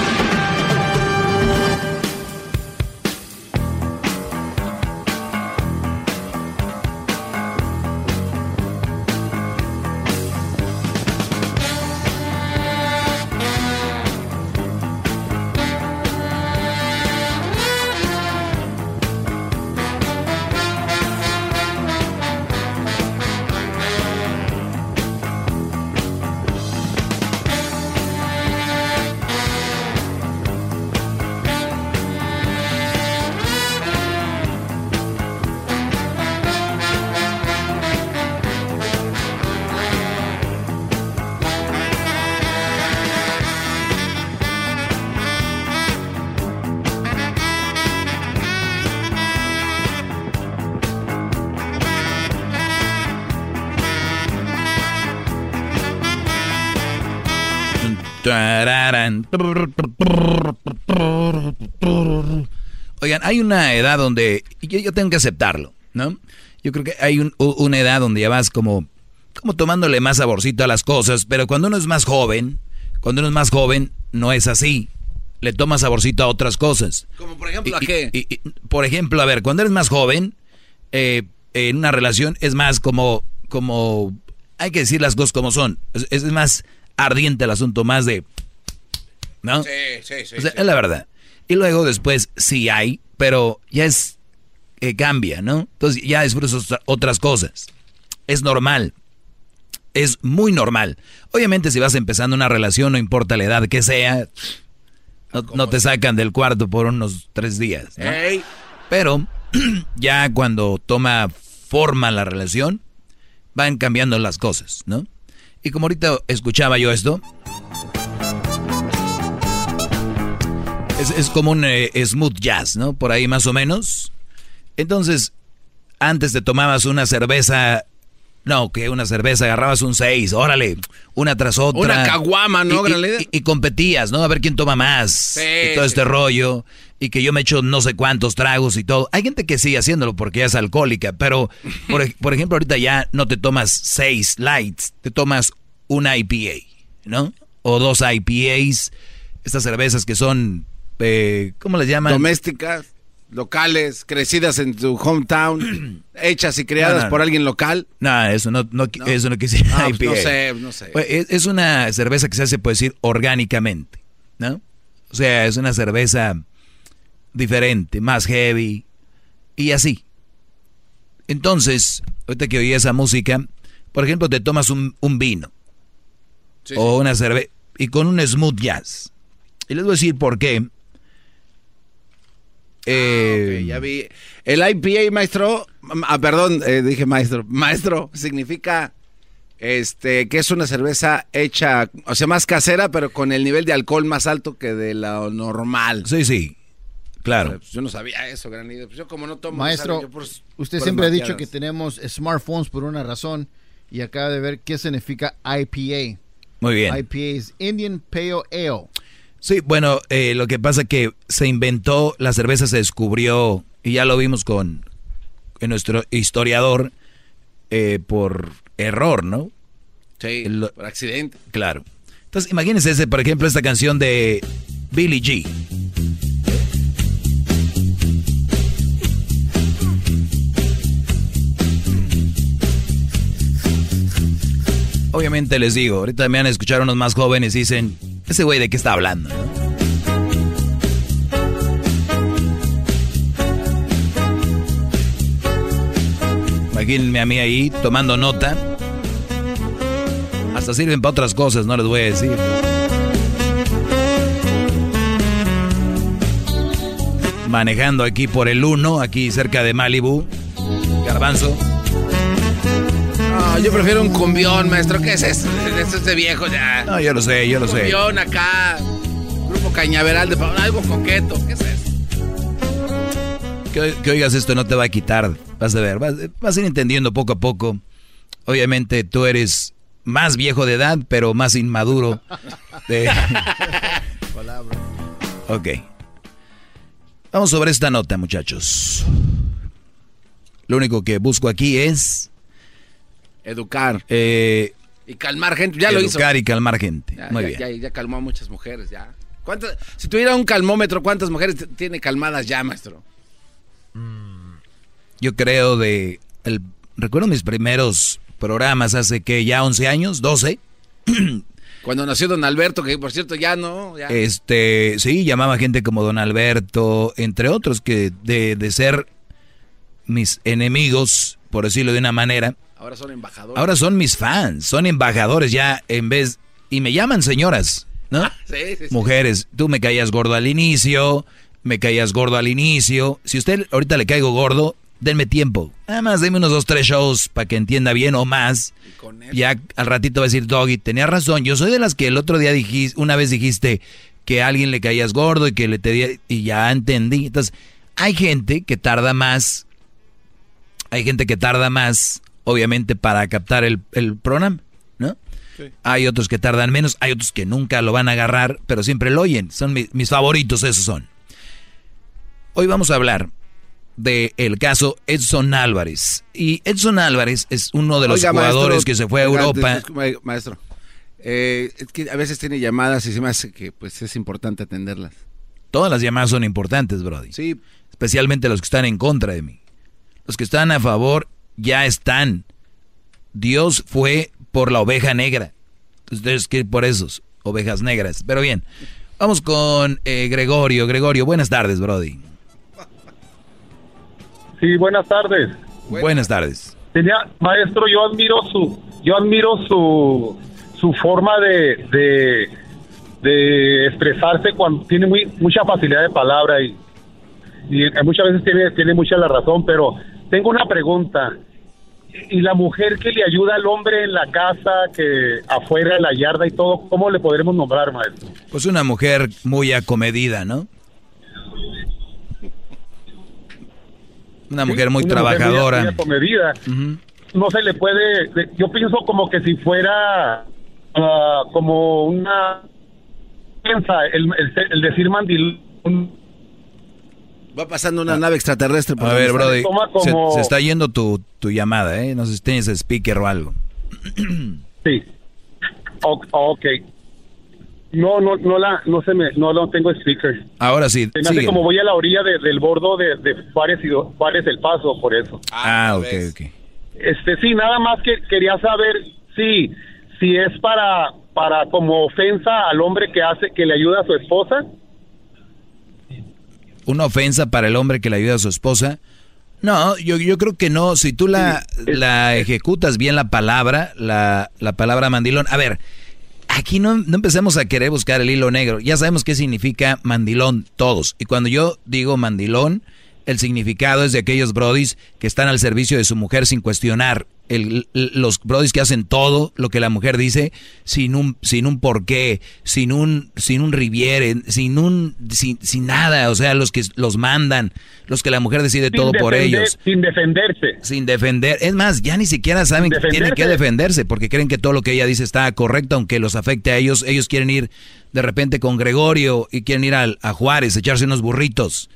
Tararán. Oigan, hay una edad donde yo, yo tengo que aceptarlo, ¿no? Yo creo que hay un- una edad donde ya vas como, como tomándole más saborcito a las cosas, pero cuando uno es más joven, cuando uno es más joven, no es así. Le toma saborcito a otras cosas. Como por ejemplo, ¿a qué? y- y- por ejemplo, a ver, cuando eres más joven, eh, en una relación es más como, como hay que decir las cosas como son. Es, es más ardiente el asunto, más de... ¿No? Sí, sí, sí. O sea, sí. es la verdad. Y luego después sí hay, pero ya es... eh, cambia, ¿no? Entonces ya otra- otras cosas. Es normal. Es muy normal. Obviamente si vas empezando una relación, no importa la edad que sea, no, no te sacan del cuarto por unos tres días. Pero ya cuando toma forma la relación, van cambiando las cosas, ¿no? Y como ahorita escuchaba yo esto, es, es como un eh, smooth jazz, ¿no? Por ahí más o menos. Entonces, antes te tomabas una cerveza, no, que una cerveza, agarrabas un seis, órale, una tras otra. Una caguama, ¿no, Y- competías, ¿no? A ver quién toma más. Sí, y todo este sí. rollo. Y que yo me echo no sé cuántos tragos y todo. Hay gente que sigue haciéndolo porque ya es alcohólica, pero por, por ejemplo, ahorita ya no te tomas seis lights, te tomas una IPA, ¿no? O dos IPAs, estas cervezas que son, eh, ¿cómo les llaman? Domésticas, locales, crecidas en tu hometown, hechas y creadas No, no, por alguien local. No, eso no, no, eso no quise Ah, pues, IPA. no sé, no sé. Pues, Es, es una cerveza que se hace, puede decir, orgánicamente, ¿no? O sea, es una cerveza diferente, más heavy y así. Entonces, ahorita que oí esa música, por ejemplo, te tomas un, un vino Sí, o una cerveza y con un smooth jazz. Y les voy a decir por qué. Eh, Ok, ya vi. El IPA, maestro, ah, perdón, eh, dije maestro, maestro, significa este que es una cerveza hecha, o sea, más casera, pero con el nivel de alcohol más alto que de lo normal. Sí, sí, claro. Pues yo no sabía eso, gran líder. Pues yo como no tomo... Maestro. Yo por- usted por siempre ha dicho que tenemos smartphones por una razón y acaba de ver qué significa IPA. Muy bien. IPA es Indian Pale Ale. Sí, bueno, eh, lo que pasa que se inventó, la cerveza se descubrió, y ya lo vimos con, en nuestro historiador, eh, por error, ¿no? Sí, El- por accidente. Claro. Entonces, imagínense, ese, por ejemplo, esta canción de Billy G. Obviamente les digo, ahorita me van a escuchar unos más jóvenes y dicen, ese güey de qué está hablando, ¿no? Imagínense a mí ahí tomando nota. Hasta sirven para otras cosas, no les voy a decir. Manejando aquí por el 1, aquí cerca de Malibu. Garbanzo. Yo prefiero un cumbión, maestro. ¿Qué es eso? Eso es de viejo ya. No, yo lo sé, yo lo sé. Cumbión acá. Grupo Cañaveral de algo coqueto. ¿Qué es eso? Que, que oigas esto no te va a quitar. Vas a ver, vas, vas a ir entendiendo poco a poco. Obviamente tú eres más viejo de edad, pero más inmaduro. de- ok. Vamos sobre esta nota, muchachos. Lo único que busco aquí es... Educar. eh, Y calmar gente. Ya lo hizo. educar y calmar gente. Ya, Muy ya- bien. Ya, ya calmó a muchas mujeres, ya. ¿Cuántas- si tuviera un calmómetro, ¿cuántas mujeres tiene calmadas ya, maestro? Yo creo de... El, recuerdo mis primeros programas hace que ya 11 años, 12. Cuando nació don Alberto, que por cierto ya no. Ya. Este, sí, llamaba gente como Don Alberto, entre otros, que de, de ser mis enemigos, por decirlo de una manera, Ahora son embajadores. ahora son mis fans, son embajadores ya en vez, y me llaman señoras, ¿no? Sí, sí, sí. Mujeres, tú me caías gordo al inicio, me caías gordo al inicio, si usted ahorita le caigo gordo, denme tiempo, nada más denme unos dos, tres shows para que entienda bien o más. Ya al ratito va a decir, Doggy, tenía razón. Yo soy de las que el otro día dijiste, una vez dijiste que a alguien le caías gordo y que le te di- y ya entendí. Entonces, hay gente que tarda más, hay gente que tarda más, obviamente, para captar el, el programa, ¿no? Hay otros que tardan menos, hay otros que nunca lo van a agarrar, pero siempre lo oyen. Son mi- mis favoritos, esos son. Hoy vamos a hablar de el caso Edson Álvarez. Y Edson Álvarez es uno de los Oiga, jugadores maestro, que se fue a Europa. Maestro, eh, es que a veces tiene llamadas y se me hace que pues es importante atenderlas. Todas las llamadas son importantes, Brody. Sí. Especialmente los que están en contra de mí. Los que están a favor ya están. Dios fue por la oveja negra. Ustedes que ir por esos, ovejas negras. Pero bien, vamos con eh, Gregorio. Gregorio, buenas tardes, Brody. Sí, buenas tardes. Buenas tardes. Tenía, maestro, yo admiro su, yo admiro su, su forma de, de, de expresarse cuando tiene muy, mucha facilidad de palabra y, y muchas veces tiene, tiene mucha la razón, pero tengo una pregunta. ¿Y la mujer que le ayuda al hombre en la casa, que afuera, en la yarda y todo, cómo le podremos nombrar, maestro? Pues una mujer muy acomedida, ¿no? Una mujer muy Una trabajadora. muy acomedida. No se le puede, yo pienso como que si fuera ah, como una piensa el, el- el decir mandil Va pasando una nave extraterrestre por A ver. Brody, se, como- se está yendo tu, tu llamada, ¿eh? No sé si tienes speaker o algo. Sí. O- ok. No, no, no la, no se me, no, no tengo speaker. Ahora sí, Se me hace sigue. como voy a la orilla de- del bordo de, de Juárez y Juárez el Paso, por eso. Ah, ok, ok. Este, sí, nada más que quería saber si, si es para, para como ofensa al hombre que hace, que le ayuda a su esposa. Una ofensa para el hombre que le ayuda a su esposa. No, yo, yo creo que no. Si tú la, la ejecutas bien la palabra, la, la palabra mandilón. A ver, aquí no, no empecemos a querer buscar el hilo negro. Ya sabemos qué significa mandilón todos. Y cuando yo digo mandilón, el significado es de aquellos brodis que están al servicio de su mujer sin cuestionar. El- los brodis que hacen todo lo que la mujer dice sin un sin un porqué, sin un sin un riviere, sin un sin, sin nada, o sea, los que los mandan, los que la mujer decide Sin todo por ellos, Sin defenderse. sin defender. Es más, ya ni siquiera saben que tienen que defenderse. porque creen que todo lo que ella dice está correcto, aunque los afecte a ellos. Ellos quieren ir de repente con Gregorio y quieren ir al- a Juárez, echarse unos burritos.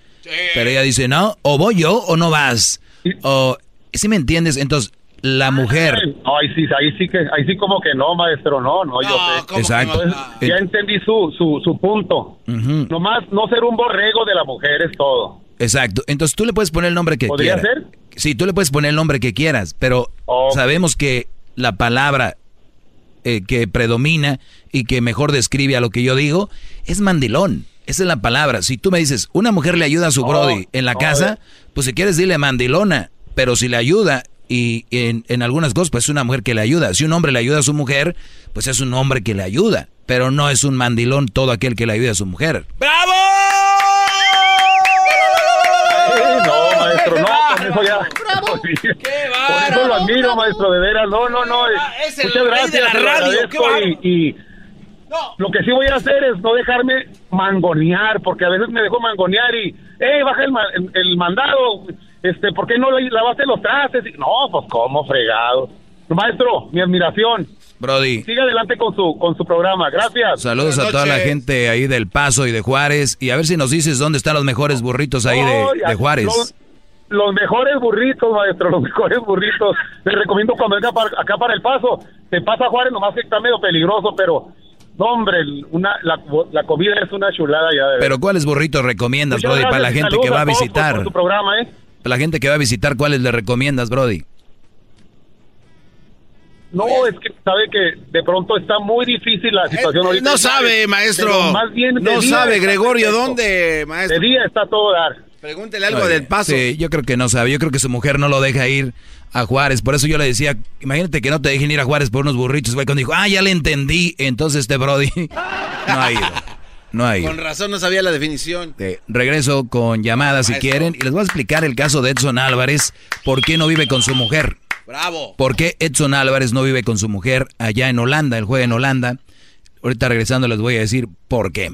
Pero ella dice, no, o voy yo o no vas. O, ¿sí me entiendes? Entonces, la mujer... Ay, sí, ahí sí que, ahí sí como que no, maestro, no, no, yo sé. Exacto. Entonces, ya entendí su, su, su punto. Nomás no ser un borrego de la mujer es todo. Exacto. Entonces tú le puedes poner el nombre que ¿Podría quieras. ser? Sí, tú le puedes poner el nombre que quieras, pero sabemos que la palabra eh, que predomina y que mejor describe a lo que yo digo es mandilón. Esa es la palabra. Si tú me dices, una mujer le ayuda a su No, brody en la no, casa, eh. pues si quieres dile mandilona, pero si le ayuda y en, en algunas cosas, pues es una mujer que le ayuda. Si un hombre le ayuda a su mujer, pues es un hombre que le ayuda, pero no es un mandilón todo aquel que le ayuda a su mujer. Eh, no, maestro, no, con eso ya. Por eso lo admiro, maestro, de veras. No, no, no. eh, es el Muchas rey gracias. de la te lo radio, agradezco qué bárbaro. y, y lo que sí voy a hacer es no dejarme mangonear, porque a veces me dejo mangonear y, eh, baja el, ma- el, el mandado, este, ¿por qué no la- lavaste los trastes? Y- No, pues cómo fregado. Maestro, mi admiración. Brody. Siga adelante con su con su programa. Gracias. Saludos a toda la gente ahí del Paso y de Juárez. Y a ver si nos dices dónde están los mejores burritos ahí de, de Juárez. Los, los mejores burritos, maestro, los mejores burritos. Les recomiendo cuando venga para- acá para el paso. Se pasa a Juárez, nomás que está medio peligroso, pero no, hombre, una, la, la comida es una chulada ya. De Pero ¿cuáles burritos recomiendas, Muchas Brody, para la gente que va a por- visitar? por su programa, ¿eh? Para la gente que va a visitar, ¿cuáles le recomiendas, Brody? No, es que sabe que de pronto está muy difícil la situación ahorita. no sabe, maestro. Pero Más bien de No sabe, Gregorio. ¿dónde, maestro? De día está todo dar. Pregúntele algo del paso. Sí, yo creo que no sabe. Yo creo que su mujer no lo deja ir a Juárez. Por eso yo le decía, imagínate que no te dejen ir a Juárez por unos burritos. Güey, cuando dijo, ah, ya le entendí. Entonces este Brody no ha ido. No ha ido. Con razón no sabía la definición. Eh, regreso con llamadas si quieren y les voy a explicar el caso de Edson Álvarez, por qué no vive con su mujer. Bravo. ¿Por qué Edson Álvarez no vive con su mujer allá en Holanda? Él juega en Holanda. Ahorita regresando les voy a decir por qué.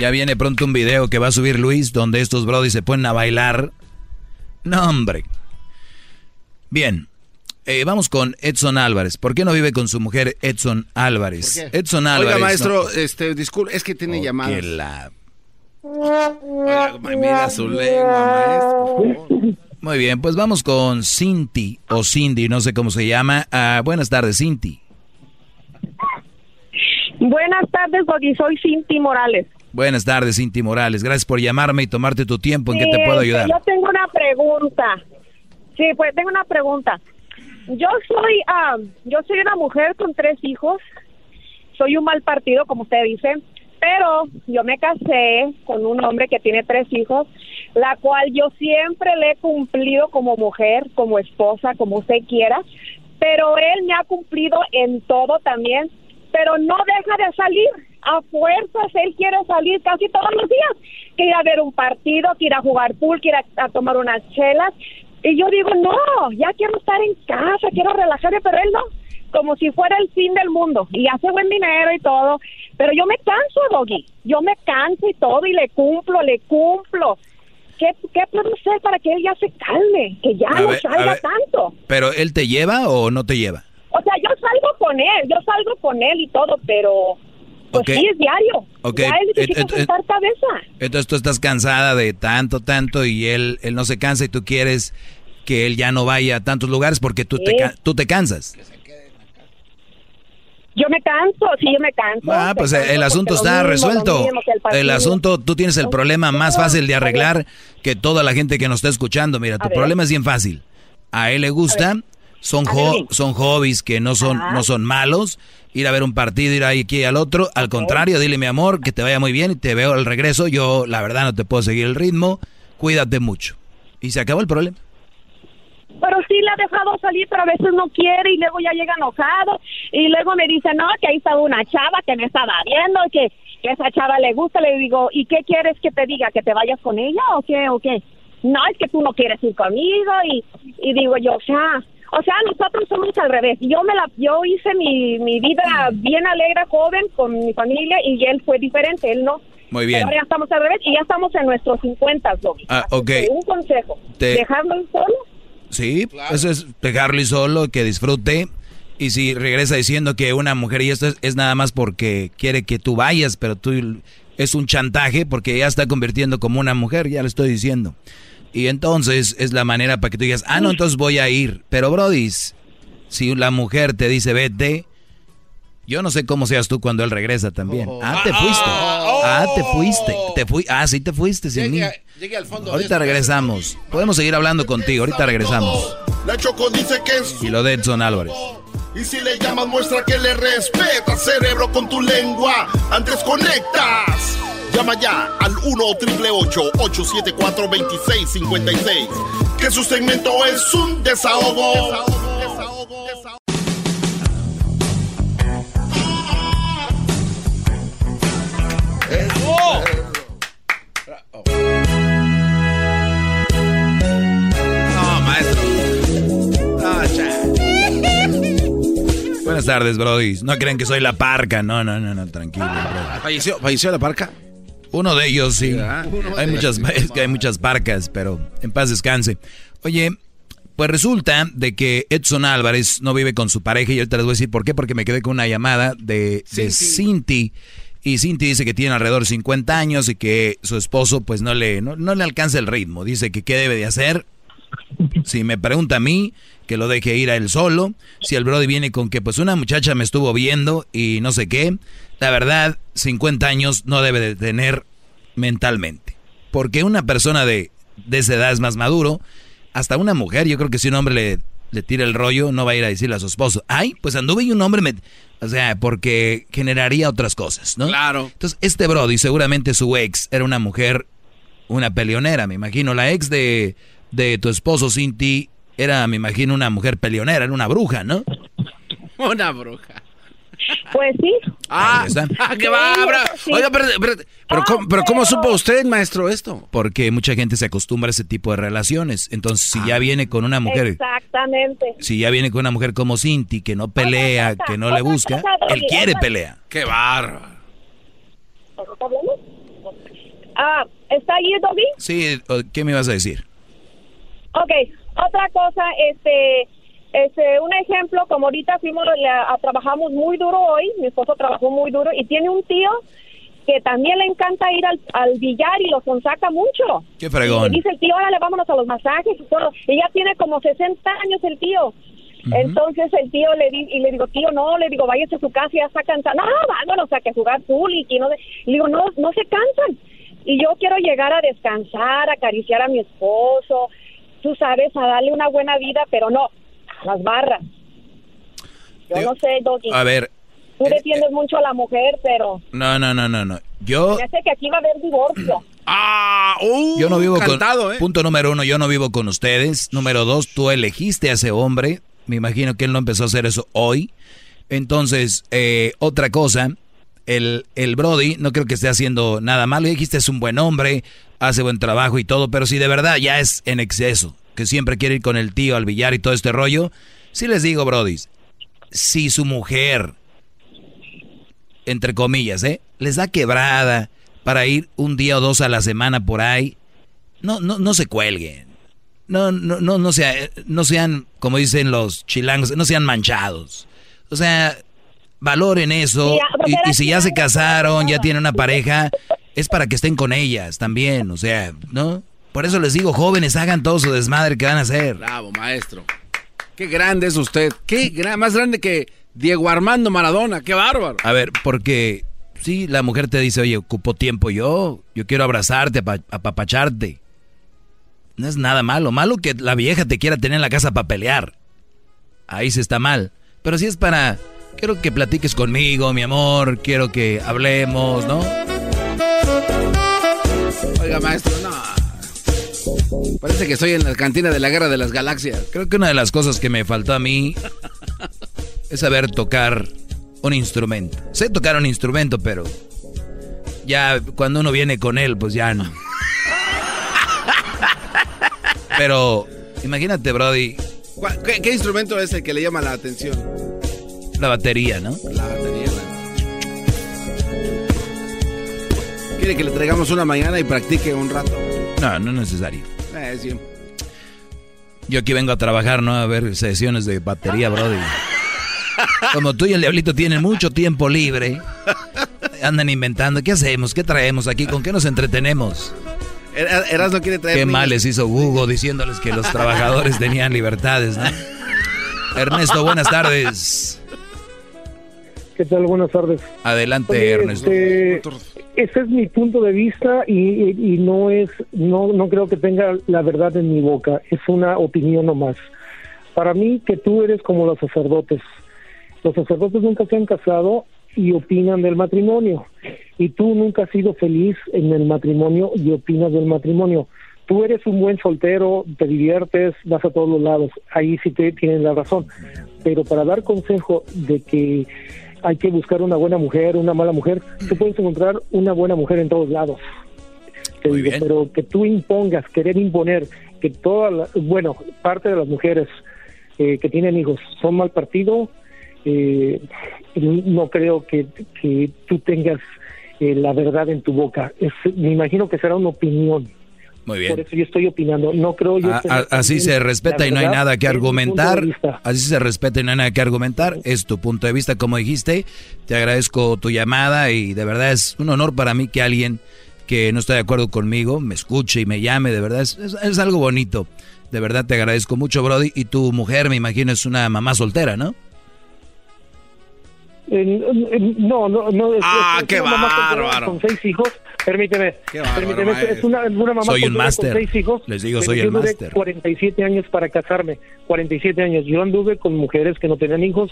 Ya viene pronto un video que va a subir Luis donde estos brodis se ponen a bailar. No, hombre. Bien. Eh, vamos con Edson Álvarez. ¿Por qué no vive con su mujer Edson Álvarez? Edson Álvarez. Oiga, maestro, este, disculpe, es que tiene Oh, llamadas. que la- Oiga, mira su lengua, maestro. Muy bien, pues vamos con Cinti o Cindy, no sé cómo se llama. Ah, buenas tardes, Cinti. Buenas tardes, Doggy. Soy Cinti Morales. Buenas tardes, Cinti Morales. Gracias por llamarme y tomarte tu tiempo. ¿En qué Sí, te puedo este, ayudar? Yo tengo una pregunta. Sí, pues tengo una pregunta. Yo soy, ah, yo soy una mujer con tres hijos. Soy un mal partido, como usted dice, pero yo me casé con un hombre que tiene tres hijos, la cual yo siempre le he cumplido como mujer, como esposa, como usted quiera, pero él me ha cumplido en todo también, pero no deja de salir. A fuerzas, él quiere salir casi todos los días. Que ir a ver un partido, que ir a jugar pool, que ir a, a tomar unas chelas. Y yo digo, no, ya quiero estar en casa, quiero relajarme, pero él no. Como si fuera el fin del mundo. Y hace buen dinero y todo. Pero yo me canso, Doggy. Yo me canso y todo y le cumplo, le cumplo. ¿Qué, qué puedo hacer para que él ya se calme? Que ya A no ver, salga tanto. ¿Pero él te lleva o no te lleva? O sea, yo salgo con él, yo salgo con él y todo, pero pues Ok. sí es diario. Ok, Ya él sentar cabeza. Entonces tú estás cansada de tanto, tanto y él, él no se cansa y tú quieres que él ya no vaya a tantos lugares porque tú, te, tú te cansas. Yo me canso, sí, yo me canso. Ah, pues canso el asunto está mismo, resuelto. el asunto, tú tienes el problema más fácil de arreglar que toda la gente que nos está escuchando. Mira, tu problema es bien fácil. A él le gusta, son, jo- son hobbies que no son, Ajá. no son malos. Ir a ver un partido, ir ahí aquí al otro. Al contrario, dile mi amor, que te vaya muy bien y te veo al regreso. Yo, la verdad, no te puedo seguir el ritmo. Cuídate mucho. Y se acabó el problema. Pero sí le ha dejado salir, pero a veces no quiere y luego ya llega enojado y luego me dice, no, que ahí estaba una chava que me estaba viendo y que, que esa chava le gusta. Le digo, ¿y qué quieres que te diga? ¿Que te vayas con ella o qué? ¿O qué? No, es que tú no quieres ir conmigo y, y digo yo, sea, o sea, nosotros somos al revés. Yo me la, yo hice mi, mi vida bien alegre, joven, con mi familia y él fue diferente, él no. Muy bien. Ahora ya estamos al revés y ya estamos en nuestros 50, Doggy. Ah, ok. Un consejo, Te- dejarlo solo Sí, eso es dejarlo y solo, que disfrute. Y si regresa diciendo que una mujer y esto es, es nada más porque quiere que tú vayas, pero tú es un chantaje porque ya está convirtiendo como una mujer, ya lo estoy diciendo. Y entonces es la manera para que tú digas, ah, no, entonces voy a ir. Pero Brody, si la mujer te dice vete, yo no sé cómo seas tú cuando él regresa también. Ah, te fuiste. Ah, te fuiste. Te fui. Ah, sí te fuiste sin mí. Llegue al fondo. Ahorita esto. regresamos. Podemos seguir hablando contigo. Ahorita regresamos. La Choco dice que es Y lo de Edson Álvarez. Y si le llamas, muestra que le respeta, cerebro, con tu lengua. Antes conectas. Llama ya al 1-888-874-2656. Que su segmento es un desahogo. No, maestro. No, cha. Buenas tardes, Brody. No creen que soy la parca. No, no, no, no, tranquilo. Brody. ¿Falleció, ¿Falleció la parca? Uno de ellos, sí. Uno Hay de muchas, ellos. es que hay muchas parcas, pero en paz descanse. Oye, pues resulta de que Edson Álvarez no vive con su pareja y ahorita les voy a decir por qué, porque me quedé con una llamada de, de Cinti. Y Cinti dice que tiene alrededor de 50 años y que su esposo pues no le, no, no le alcanza el ritmo. Dice que qué debe de hacer. Si me pregunta a mí, que lo deje ir a él solo. Si el Brody viene con que pues una muchacha me estuvo viendo y no sé qué. La verdad, 50 años no debe de tener mentalmente. Porque una persona de, de esa edad es más maduro. Hasta una mujer, yo creo que si un hombre le, le tira el rollo, no va a ir a decirle a su esposo, ay, pues anduve y un hombre me... O sea, porque generaría otras cosas, ¿no? Claro. Entonces, este Brody, seguramente su ex era una mujer, una peleonera, me imagino. La ex de, de tu esposo, Cinti, era, me imagino, una mujer peleonera, era una bruja, ¿no? Una bruja. Pues sí. Ah, Ahí está. ah, qué. Sí. Oiga, pero, pero, pero, ¿cómo, pero ¿cómo supo usted, maestro, esto? Porque mucha gente se acostumbra a ese tipo de relaciones. Entonces, si ya viene con una mujer, Exactamente. si ya viene con una mujer como Cinti, que no pelea, que no le busca, él quiere pelea. Qué bárbaro. Ah, ¿está ahí, Dobby? Sí, ¿qué me ibas a decir? Ok, otra cosa, este, Este, un ejemplo, como ahorita fuimos, a, trabajamos muy duro hoy, mi esposo trabajó muy duro y tiene un tío que también le encanta ir al, al billar y lo saca mucho. Qué fregón. Y dice el tío, órale, vámonos a los masajes y todo. Y ya tiene como 60 años el tío. Entonces el tío le di, y le digo, tío, no, le digo, váyase a su casa, ya está cansado. No, vámonos a que jugar pool y no. Le digo, no, no se cansan. Y yo quiero llegar a descansar, acariciar a mi esposo, tú sabes, a darle una buena vida, pero no, las barras. Yo no sé, Doggy. A ver. Tú defiendes mucho a la mujer, pero... No, no, no, no, no. Yo... Ya sé que aquí va a haber divorcio. Ah, uh, yo no vivo con... ¿eh? Punto número uno, yo no vivo con ustedes. Número dos, tú elegiste a ese hombre. Me imagino que él no empezó a hacer eso hoy. Entonces, eh, otra cosa, el, el Brody no creo que esté haciendo nada malo. Dijiste es un buen hombre, hace buen trabajo y todo, pero si de verdad ya es en exceso, que siempre quiere ir con el tío al billar y todo este rollo, sí les digo, Brody, si su mujer, entre comillas, ¿eh? les da quebrada para ir un día o dos a la semana por ahí, no, no, no se cuelguen. No, no, no, no, sea, no sean, como dicen los chilangos, no sean manchados. O sea, valoren eso. Y, si ya se casaron, ya tienen una pareja, es para que estén con ellas también. O sea, ¿no? Por eso les digo, jóvenes, hagan todo su desmadre que van a hacer. Bravo, maestro. Qué grande es usted. Qué gran, más grande que Diego Armando Maradona. Qué bárbaro. A ver, porque sí, la mujer te dice, oye, ocupo tiempo yo. Yo quiero abrazarte, apapacharte. No es nada malo. Malo que la vieja te quiera tener en la casa para pelear. Ahí se está mal. Pero si es para Quiero que platiques conmigo, mi amor. Quiero que hablemos, ¿no? Oiga, maestro, no. Parece que estoy en la cantina de la Guerra de las Galaxias. Creo que una de las cosas que me faltó a mí es saber tocar un instrumento. Sé tocar un instrumento, pero ya cuando uno viene con él, pues ya no. Pero imagínate, Brody. ¿Qué, instrumento es el que le llama la atención? La batería, ¿no? La batería. ¿Quiere que le traigamos una mañana y practique un rato? No, no es necesario. Eh, sí. Yo aquí vengo a trabajar, ¿no? A ver sesiones de batería, Brody. Como tú y el diablito tienen mucho tiempo libre, andan inventando. ¿Qué hacemos? ¿Qué traemos aquí? ¿Con qué nos entretenemos? Eras no quiere traer. Qué mal les hizo Hugo diciéndoles que los trabajadores tenían libertades, ¿no? Ernesto, buenas tardes. ¿Qué tal? Buenas tardes. Adelante, Ernesto. Este, ese es mi punto de vista y, no es, no, no creo que tenga la verdad en mi boca. Es una opinión nomás. Para mí, que tú eres como los sacerdotes. Los sacerdotes nunca se han casado y opinan del matrimonio. Y tú nunca has sido feliz en el matrimonio y opinas del matrimonio. Tú eres un buen soltero, te diviertes, vas a todos los lados. Ahí sí te tienen la razón. Pero para dar consejo de que hay que buscar una buena mujer, una mala mujer. Tú puedes encontrar una buena mujer en todos lados. pero que tú impongas, querer imponer que todas, bueno, parte de las mujeres eh, que tienen hijos son mal partido, eh, no creo que, que tú tengas eh, la verdad en tu boca. me imagino que será una opinión. Muy bien. Por eso yo estoy opinando. No creo yo. Ah, así se respeta y no hay nada que argumentar. Así se respeta y no hay nada que argumentar. Es tu punto de vista, como dijiste. Te agradezco tu llamada y de verdad es un honor para mí que alguien que no está de acuerdo conmigo me escuche y me llame. De verdad es, es, algo bonito. De verdad te agradezco mucho, Brody. Y tu mujer, me imagino, es una mamá soltera, ¿no? No, no, no. ah, qué bárbaro. Con seis hijos Permíteme, permíteme, es una, una mamá soy un con seis hijos. Les digo, soy el máster. 47 años para casarme, 47 años. Yo anduve con mujeres que no tenían hijos.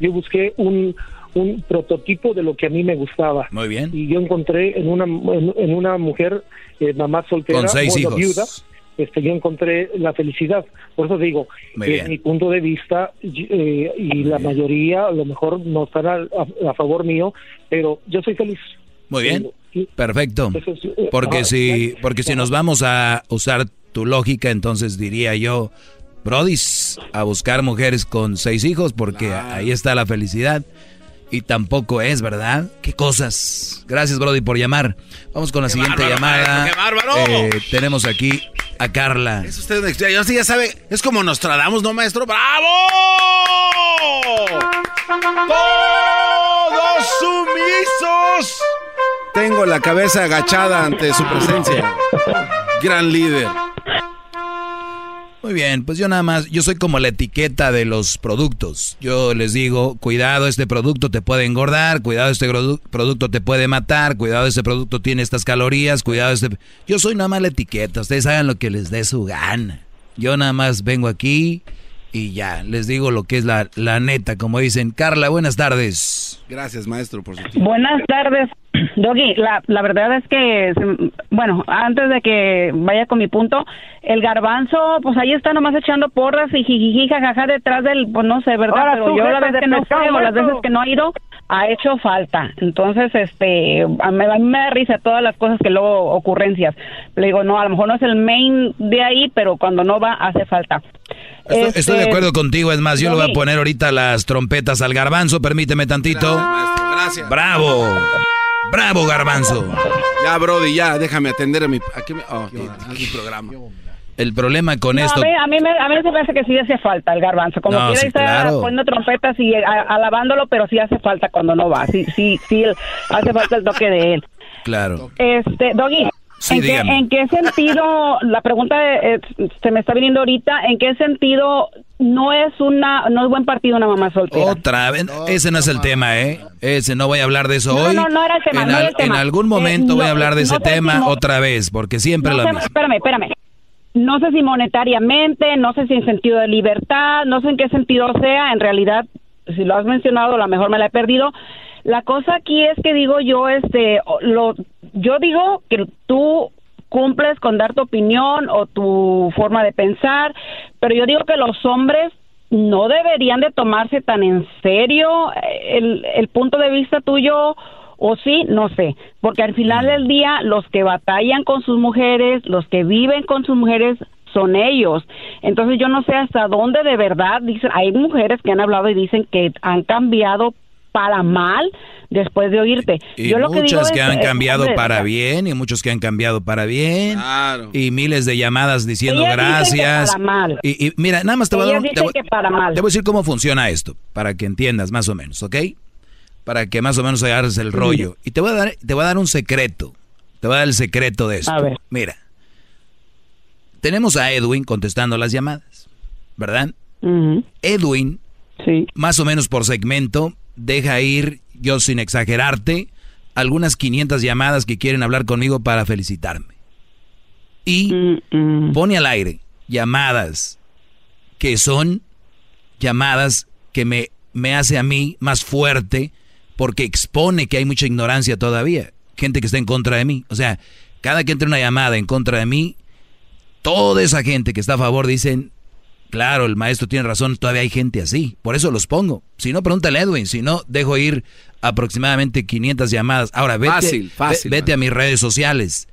Yo busqué un, un prototipo de lo que a mí me gustaba. Muy bien. Y yo encontré en una, en, una mujer, eh, mamá soltera, con seis hijos. viuda, este, yo encontré la felicidad. Por eso digo, es mi punto de vista eh, y la mayoría a lo mejor no están a, favor mío, pero yo soy feliz. Muy bien. Perfecto. Eh, porque si, porque si nos vamos a usar tu lógica, entonces diría yo, Brody, a buscar mujeres con seis hijos, porque ahí está la felicidad. Y tampoco es, ¿verdad? Qué cosas. Gracias, Brody, por llamar. Vamos con la siguiente llamada. ¡Qué bárbaro! Eh, tenemos aquí a Carla. Es usted un extraño. Sí, ya sabe, es como nos tratamos, ¿no, maestro? ¡Bravo! ¡Todos sumisos! Tengo la cabeza agachada ante su presencia. Gran líder. Muy bien, pues yo nada más, yo soy como la etiqueta de los productos. Yo les digo, cuidado, este producto te puede engordar, cuidado, este produ- producto te puede matar, cuidado, este producto tiene estas calorías, cuidado, este... Yo soy nada más la etiqueta, ustedes hagan lo que les dé su gana. Yo nada más vengo aquí y ya, les digo lo que es la, la neta, como dicen. Carla, buenas tardes. Gracias, maestro, por su tiempo. Buenas tardes, Doggy. La, la verdad es que, se- bueno, antes de que vaya con mi punto, el garbanzo, pues ahí está nomás echando porras y jijiji, jajaja detrás del, pues no sé, ¿verdad? Ahora Pero yo la vez que no o las veces que no ha ido, ha hecho falta. Entonces, este, a mí, a mí me da risa todas las cosas que luego, ocurrencias. Le digo, no, a lo mejor no es el main de ahí, pero cuando no va, hace falta. Estoy, Este, estoy de acuerdo contigo, es más, yo le voy a poner ahorita las trompetas al garbanzo, permíteme tantito. Gracias. Bravo, bravo garbanzo. Ya, Brody, ya, déjame atender a mi, aquí me- oh, a mi programa. El problema con No, esto... A mí, a, mí me, a mí se me parece que sí hace falta el garbanzo. Como No, quiera sí, está claro. poniendo trompetas y a- alabándolo, pero sí hace falta cuando no va. Sí, sí, sí, el- hace falta el toque de él. Claro. Este, Doggy, Sí, ¿en, qué, en qué sentido, la pregunta eh, se me está viniendo ahorita, ¿en qué sentido no es una, no es buen partido una mamá soltera? Otra vez, ese no es el tema, ¿eh? Ese no voy a hablar de eso No, hoy. no, no era el tema, en, no era al- el tema. en algún Eh, momento voy a no, hablar de no ese tema otra vez, porque siempre no lo sé, mismo. espérame, espérame. No sé si monetariamente, no sé si en sentido de libertad, no sé en qué sentido sea. En realidad, si lo has mencionado, a lo mejor me la he perdido. La cosa aquí es que digo yo, este, lo, yo digo que tú cumples con dar tu opinión o tu forma de pensar, pero yo digo que los hombres no deberían de tomarse tan en serio el, el punto de vista tuyo o sí, no sé, porque al final del día los que batallan con sus mujeres, los que viven con sus mujeres son ellos. Entonces yo no sé hasta dónde de verdad dicen, hay mujeres que han hablado y dicen que han cambiado para mal después de oírte. Y yo lo que digo muchas que es, han cambiado para bien y muchos que han cambiado para bien. Y miles de llamadas diciendo Ellas dicen que gracias. para mal. Y, y mira, nada más te voy, a te, voy, que para mal. te voy a decir cómo funciona esto, para que entiendas más o menos, ¿ok? Para que más o menos agarres el rollo. Y te voy a dar, te voy a dar un secreto. Te voy a dar el secreto de esto. A ver. Mira, tenemos a Edwin contestando las llamadas, ¿verdad? Edwin, más o menos por segmento, deja ir, yo sin exagerarte, algunas 500 llamadas que quieren hablar conmigo para felicitarme. Y pone al aire llamadas que son llamadas que me, me hace a mí más fuerte porque expone que hay mucha ignorancia todavía. Gente que está en contra de mí. O sea, cada que entra una llamada en contra de mí, toda esa gente que está a favor dicen, claro, el maestro tiene razón, todavía hay gente así. Por eso los pongo. Si no, pregúntale a Edwin. Si no, dejo ir aproximadamente 500 llamadas. Ahora, vete, Fácil, fácil, ve- vete a mis redes sociales.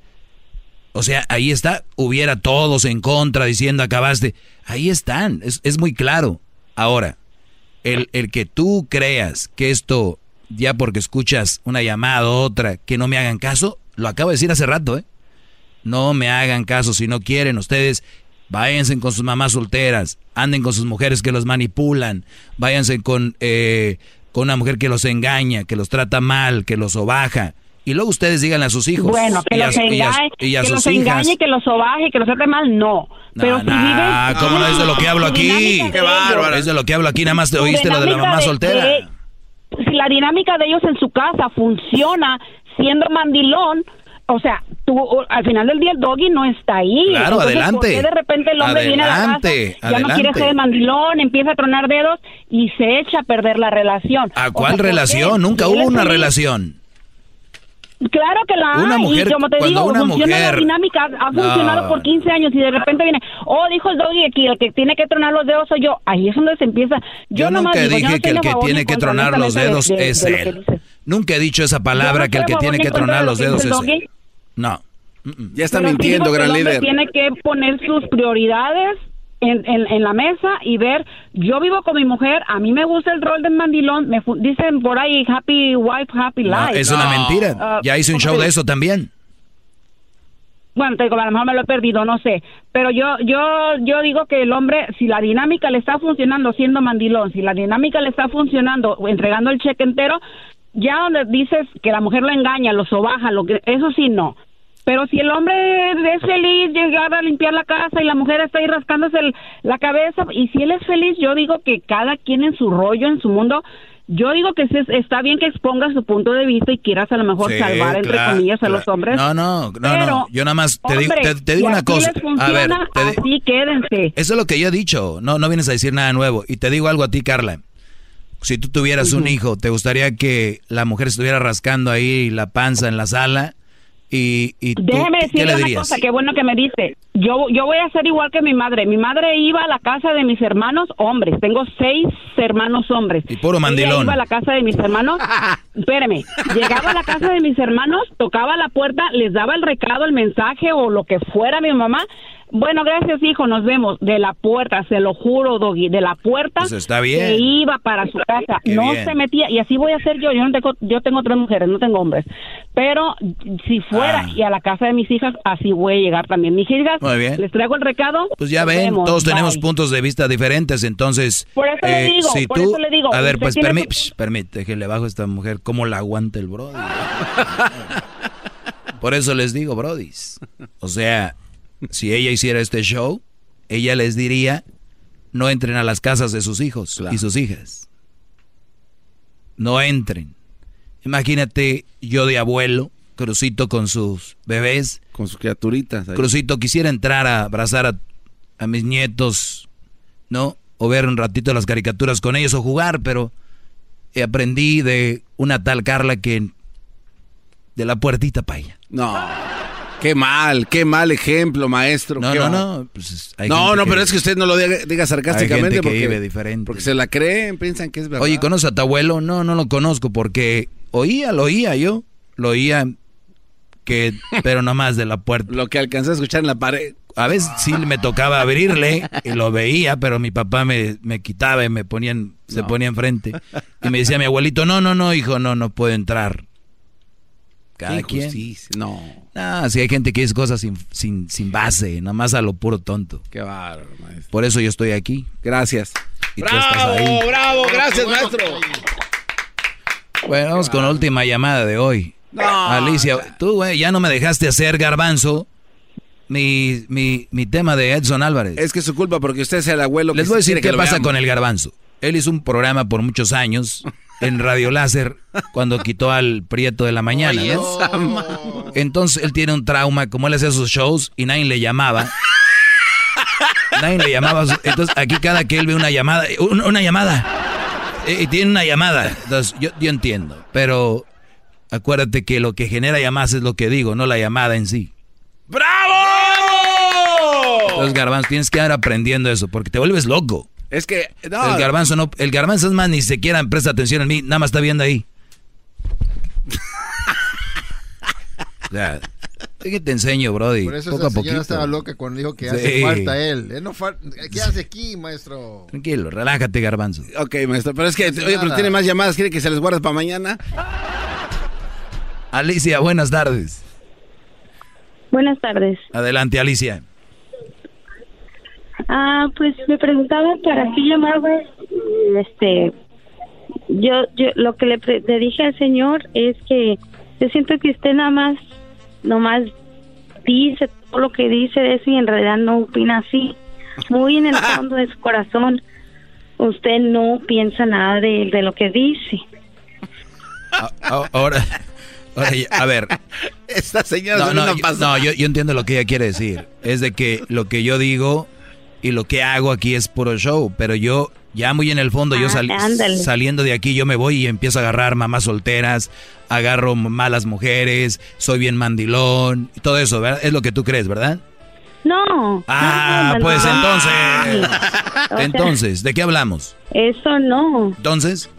O sea, ahí está, hubiera todos en contra diciendo acabaste. Ahí están, es, es muy claro. Ahora, el, el que tú creas que esto, ya porque escuchas una llamada o otra, que no me hagan caso, lo acabo de decir hace rato, ¿eh? No me hagan caso si no quieren ustedes. Váyanse con sus mamás solteras, anden con sus mujeres que los manipulan, váyanse con, eh, con una mujer que los engaña, que los trata mal, que los sobaja. Y luego ustedes díganle a sus hijos. Bueno, que y a- los y a- engañe, y a que sus los hijas. engañe, que los sobaje, que los trate mal, no. Pero si nah, viven... ¿cómo no es de lo que hablo aquí? De ellos. Es de lo que hablo aquí, nada más te oíste lo de la mamá de- soltera. de- si la dinámica de ellos en su casa funciona siendo mandilón, o sea, tú al final del día el doggy no está ahí. Claro, Entonces, adelante. ¿por qué de repente el hombre viene a la casa, Adelante, ya no quiere ser mandilón, empieza a tronar dedos y se echa a perder la relación? ¿A O cuál relación? Nunca hubo una feliz- relación. Claro que la Una hay, mujer- y como te digo, una funciona la mujer- dinámica, ha No. funcionado por 15 años y de repente viene, oh, dijo el doggy que el que tiene que tronar los dedos soy yo. Ahí es donde se empieza. Yo, Yo nunca digo, yo dije no que el que tiene que tronar los dedos de- de- es de él. Nunca he dicho esa palabra no que el que tiene que tronar los dedos es él. No. Ya está Pero mintiendo, gran líder. Tiene que poner sus prioridades en, en, en la mesa y ver, yo vivo con mi mujer, a mí me gusta el rol del mandilón, me fu- dicen por ahí happy wife, happy No, life. es una mentira. Ah, ya hice un ¿cómo show de eso también. bueno, te digo, a lo mejor me lo he perdido, no sé, pero yo, yo, yo digo que el hombre, si la dinámica le está funcionando siendo mandilón, si la dinámica le está funcionando entregando el cheque entero, ya donde dices que la mujer lo engaña, lo sobaja, lo que, eso sí no. Pero si el hombre es feliz llegar a limpiar la casa y la mujer está ahí rascándose el- la cabeza, y si él es feliz, yo digo que cada quien en su rollo, en su mundo, yo digo que sí es- está bien que exponga su punto de vista y quieras a lo mejor Sí, salvar, entre claro, comillas, a los hombres. No, no, no, Pero, no. Yo nada más te digo, te, te digo una cosa. A ver, te así quédense. eso es lo que yo he dicho. No, no vienes a decir nada nuevo. Y te digo algo a ti, Carla. Si tú tuvieras un hijo, ¿te gustaría que la mujer estuviera rascando ahí la panza en la sala? Y, y tú, Déjeme ¿qué decirle le una dirías? cosa, qué bueno que me dice. Yo, yo voy a ser igual que mi madre. Mi madre iba a la casa de mis hermanos hombres. Tengo seis hermanos hombres. Y puro Ella mandilón. iba a la casa de mis hermanos. Espéreme. Llegaba a la casa de mis hermanos, tocaba la puerta, les daba el recado, el mensaje o lo que fuera mi mamá. Bueno, gracias, hijo, nos vemos. De la puerta, se lo juro, Doggy, de la puerta. Pues está bien. Se iba para su casa. Qué no bien. se metía. Y así voy a hacer yo. Yo, no tengo, yo tengo tres mujeres, no tengo hombres. Pero si fuera Ah. y a la casa de mis hijas, así voy a llegar también. Mis hijas, Muy bien. les traigo el recado. Pues ya ven, vemos, todos tenemos puntos de vista diferentes, entonces... eh, Por eso le digo, si por tú, eso le digo, A ver, pues que- psh, permite que le bajo a esta mujer, ¿cómo la aguanta el brody? Por eso les digo, brodis. O sea, si ella hiciera este show, ella les diría, no entren a las casas de sus hijos y sus hijas. No entren. Imagínate yo de abuelo, Crucito con sus bebés. Con sus criaturitas. ahí. Crucito, quisiera entrar a abrazar a, a mis nietos, ¿no? O ver un ratito las caricaturas con ellos o jugar, pero aprendí de una tal Carla que de la puertita para ella. No. Qué mal, qué mal ejemplo, maestro. No, no, no. pues, no, no, que- pero es que usted no lo diga, diga sarcásticamente Hay gente que porque, vive diferente. porque se la creen, piensan que es verdad. Oye, ¿conoces a tu abuelo? No, no lo conozco porque oía, lo oía yo. Lo oía que, pero nomás de la puerta. Lo que alcancé a escuchar en la pared. A veces sí me tocaba abrirle y lo veía, pero mi papá me, me quitaba y me ponían, se ponía enfrente. Y me decía mi abuelito, no, no, no, hijo, no, no puede entrar. Cada Qué quien. injusticia, No. Ah, sí hay gente que dice cosas sin, sin, sin base, nomás a lo puro tonto. Qué bárbaro, maestro. Por eso yo estoy aquí. Gracias. Y tú estás ahí. bravo, gracias, maestro. Bueno, vamos con la última llamada de hoy. No. Alicia, tú, güey, ya no me dejaste hacer garbanzo mi, mi, mi tema de Edson Álvarez. Es que es su culpa porque usted es el abuelo que Les voy a decir qué pasa veamos. con el garbanzo. Él hizo un programa por muchos años en Radio Láser cuando quitó al Prieto de la mañana, Oye, ¿no? esa Entonces él tiene un trauma, como él hacía sus shows y nadie le llamaba. nadie le llamaba. Entonces aquí cada que él ve una llamada, un- una, llamada, y tiene una llamada. Entonces yo, yo entiendo, pero acuérdate que lo que genera llamadas es lo que digo, no la llamada en sí. ¡Bravo! Entonces garbanzo, tienes que ir aprendiendo eso porque te vuelves loco. Es que, no, El garbanzo no, el garbanzo es más ni siquiera presta atención en mí, nada más está viendo ahí. o sea, ¿qué te enseño, Brody? Por eso Poco a esa señora poquito. estaba loca cuando dijo que Sí. hace falta él. Él no fal- ¿Qué hace aquí, maestro? Tranquilo, relájate, garbanzo. Ok, maestro, pero es que, No oye, pero tiene más llamadas, quiere que se les guarde para mañana. Alicia, buenas tardes. Buenas tardes. Adelante, Alicia. Ah, pues me preguntaba para qué llamaba. Este, yo, yo lo que le, pre- le dije al señor es que yo siento que usted nada más, nomás dice todo lo que dice de eso y en realidad no opina así. Muy en el fondo de su corazón, usted no piensa nada de, de lo que dice. Ahora, a ver. Esta señora No, no, yo, no, yo, yo entiendo lo que ella quiere decir. Es de que lo que yo digo y lo que hago aquí es puro show, pero yo ya muy en el fondo, yo Ah, ándale. saliendo de aquí, yo me voy y empiezo a agarrar mamás solteras, agarro malas mujeres, soy bien mandilón, y todo eso, ¿verdad? Es lo que tú crees, ¿verdad? No. Ah, no, no, pues no. entonces, O sea, entonces, ¿de qué hablamos? Eso no. Entonces,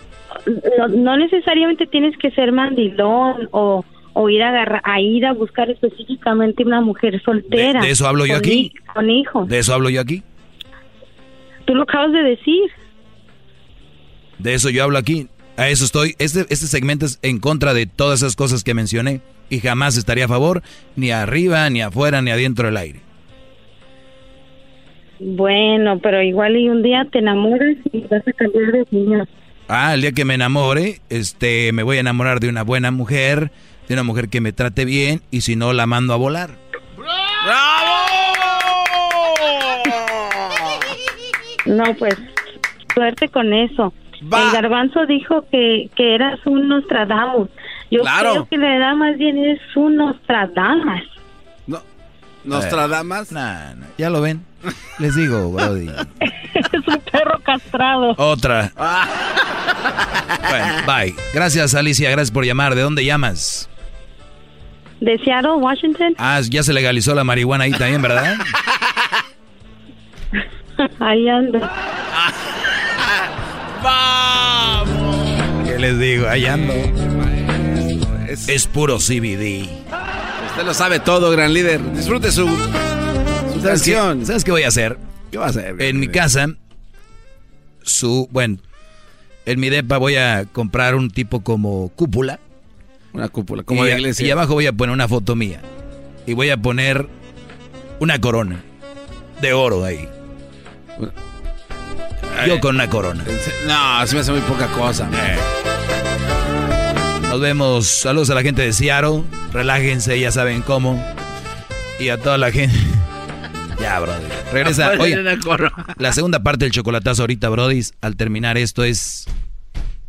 no, no necesariamente tienes que ser mandilón o, o ir a, agarra- a ir a buscar específicamente una mujer soltera. De- de eso hablo yo con aquí. hi- Con hijos. de eso hablo yo aquí, Tú lo acabas de decir. de eso yo hablo aquí. A eso estoy. Este, este segmento es en contra de todas esas cosas que mencioné y jamás estaría a favor, ni arriba, ni afuera, ni adentro del aire. Bueno, pero igual y un día te enamoras y vas a cambiar de opinión. Ah, el día que me enamore, este, me voy a enamorar de una buena mujer, de una mujer que me trate bien y si no la mando a volar. No, pues suerte con eso. El garbanzo dijo que, que eras un Nostradamus. Yo Claro. creo que la edad más bien es un Nostradamus. ¿Nostradamas? Nah, nah, ya lo ven. Les digo, Brody. es un perro castrado. Otra. Bueno, bye. Gracias, Alicia. Gracias por llamar. ¿De dónde llamas? De Seattle, Washington. Ah, ya se legalizó la marihuana ahí también, ¿verdad? Ahí ando. ¿Qué les digo? Ahí ando. Es, puro CBD. Usted lo sabe todo, gran líder. Disfrute su, su ¿Sabes qué, canción. ¿Sabes qué voy a hacer? ¿Qué va a hacer? En mi casa, su, bueno, en mi depa voy a comprar un tipo como cúpula. Una cúpula, como y, de iglesia. Y abajo voy a poner una foto mía. Y voy a poner una corona de oro ahí. Yo con una corona. No, se me hace muy poca cosa. Nos vemos. Saludos a la gente de Seattle. Relájense, ya saben cómo. Y a toda la gente. Ya, Brody. Regresa. Oye, la segunda parte del chocolatazo ahorita, Brody. Al terminar esto es.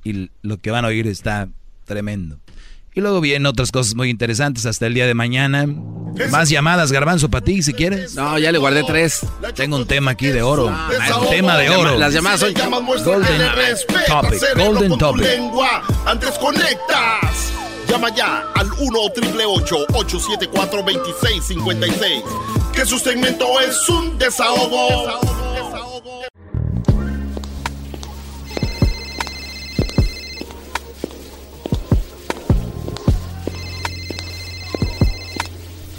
Y lo que van a oír está tremendo. Y luego vienen otras cosas muy interesantes hasta el día de mañana. Más llamadas, Garbanzo, para ti, si quieres. No, ya le guardé tres. Tengo un tema aquí de oro. Desahogo. Un tema de oro. Las llamadas son Golden topic, golden topic. Antes conectas. Llama ya al 1 874 2656 Que su segmento es un desahogo.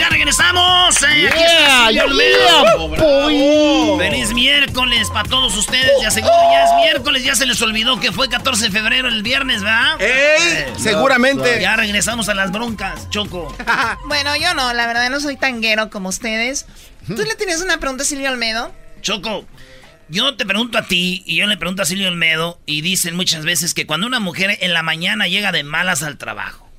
Ya regresamos. Eh, aquí Yeah, está Silvio yeah. Feliz miércoles para todos ustedes. Ya seguro ya es miércoles, ya se les olvidó que fue 14 de febrero el viernes, ¿verdad? ¡Ey! no, Seguramente. Ya regresamos a las broncas, Choco. Bueno, yo no, la verdad no soy tanguero como ustedes. ¿Tú le tienes una pregunta a Silvio Almedo? Choco, yo te pregunto a ti y yo le pregunto a Silvio Olmedo y dicen muchas veces que cuando una mujer en la mañana llega de malas al trabajo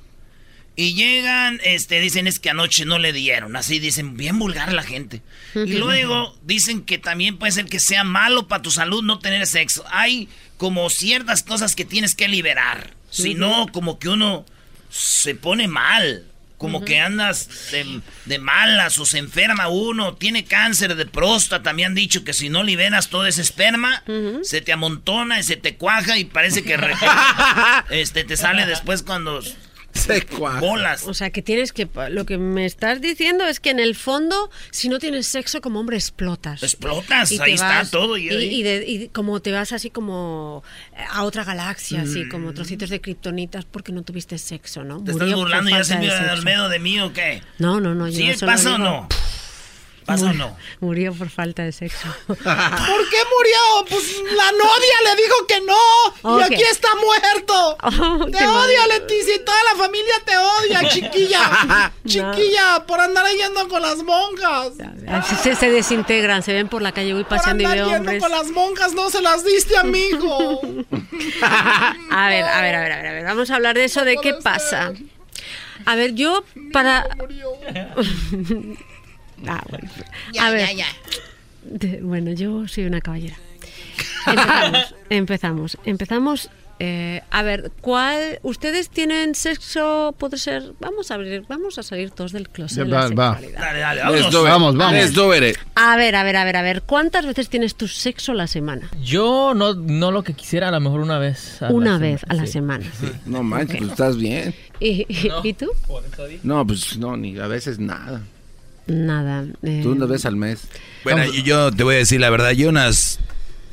y llegan, este, dicen es que anoche no le dieron, así dicen, bien vulgar la gente. Y luego dicen que también puede ser que sea malo para tu salud no tener sexo. Hay como ciertas cosas que tienes que liberar, si no como que uno se pone mal. Como que andas de, de malas o se enferma uno, tiene cáncer de próstata. Me han dicho que si no liberas todo ese esperma, se te amontona y se te cuaja y parece que este, te sale después cuando se bolas. O sea, que tienes que... Lo que me estás diciendo es que en el fondo, si no tienes sexo como hombre, explotas. Explotas, Y ahí está todo. Y, Y, y de- y como te vas así como a otra galaxia, así como trocitos de kriptonitas porque no tuviste sexo, ¿no? Mm. ¿Te Murió estás burlando ya falta de. Almedo de mí o qué? No, no, no. yo ¿Sí solo pasa o no? ¿Pasa o murió- no? Murió por falta de sexo. ¿Por qué murió? Pues la novia le dijo que no. Ok. Y aquí está muerto. Oh, te odio, mal. Leticia. Y toda la familia te odia, chiquilla. chiquilla, por andar yendo con las monjas. Así se, se desintegran, se ven por la calle, voy Por paseando y andar veo yendo hombres. con las monjas, no se las diste, amigo. A ver, a ver, a ver, a ver, a ver, vamos a hablar de eso, de qué pasa. A ver, yo para... Ah, bueno. Ya, a ver, ya, ya. bueno, yo soy una caballera. Empezamos, empezamos, empezamos Eh, a ver, ¿cuál? ¿Ustedes tienen sexo? Puede ser. Vamos a abrir, vamos a salir todos del closet. de la Va, va. sexualidad. Dale, dale. Vamos, vamos. It. A ver, a ver, a ver, a ver. ¿Cuántas veces tienes tu sexo a la semana? Yo no, no lo que quisiera, a lo mejor una vez. a la Una semana, vez a la sí. semana. No manches, pues estás bien. ¿Y, y- ¿y tú? No, pues no, ni a veces nada. Nada. eh, Tú una vez al mes. Bueno, yo, yo te voy a decir la verdad, yo unas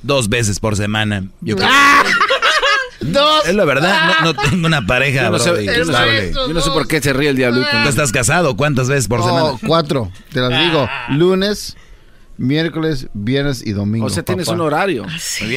dos veces por semana. Yo creo- Dos. Es la verdad, no, no tengo una pareja, Yo no, sé, yo no sé- estable. yo no sé por qué se ríe el diablito. ¿Tú estás casado? ¿Cuántas veces por Oh, semana? cuatro. Te las digo. Lunes, miércoles, viernes y domingo. O sea, tienes un horario.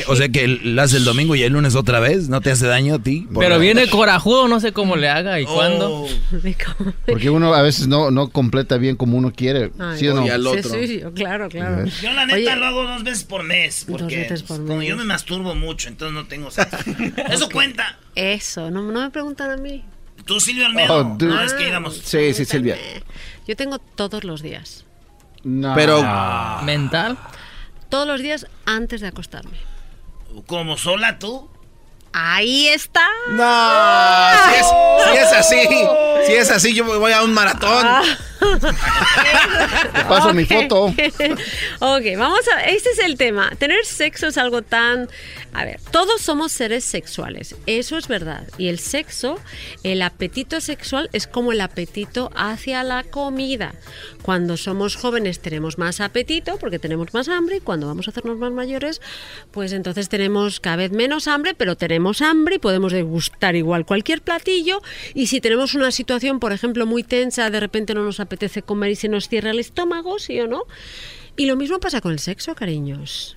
O sea que lo haces el domingo y el lunes otra vez, ¿no te hace daño a ti? Por Pero viene corajudo, no sé cómo le haga y cuándo. Porque uno a veces no, no completa bien como uno quiere. Ay, ¿Sí o no? sí, sí, yo- claro, claro. Yo la neta Oye, lo hago dos veces por mes. Dos Porque veces por como mes. yo me masturbo mucho, entonces no tengo sexo. Eso cuenta. Eso, no, no me preguntan a mí. Tú, Silvio Almedo. Oh, no, es que íbamos. Sí, sí, Silvia. Yo tengo todos los días. Pero ¿Mental? Todos los días antes de acostarme. Como sola tú. Ahí está. No, si es, si es así, si es así, yo voy a un maratón. Ah. Te paso mi Ok. foto. ok, vamos a. Este es el tema. Tener sexo es algo tan. A ver, todos somos seres sexuales. Eso es verdad. Y el sexo, el apetito sexual es como el apetito hacia la comida. Cuando somos jóvenes tenemos más apetito porque tenemos más hambre. Y cuando vamos a hacernos más mayores, pues entonces tenemos cada vez menos hambre, pero tenemos hambre y podemos degustar igual cualquier platillo. Y si tenemos una situación, por ejemplo, muy tensa, de repente no nos apetece comer y se nos cierra el estómago, ¿sí o no? Y lo mismo pasa con el sexo, cariños.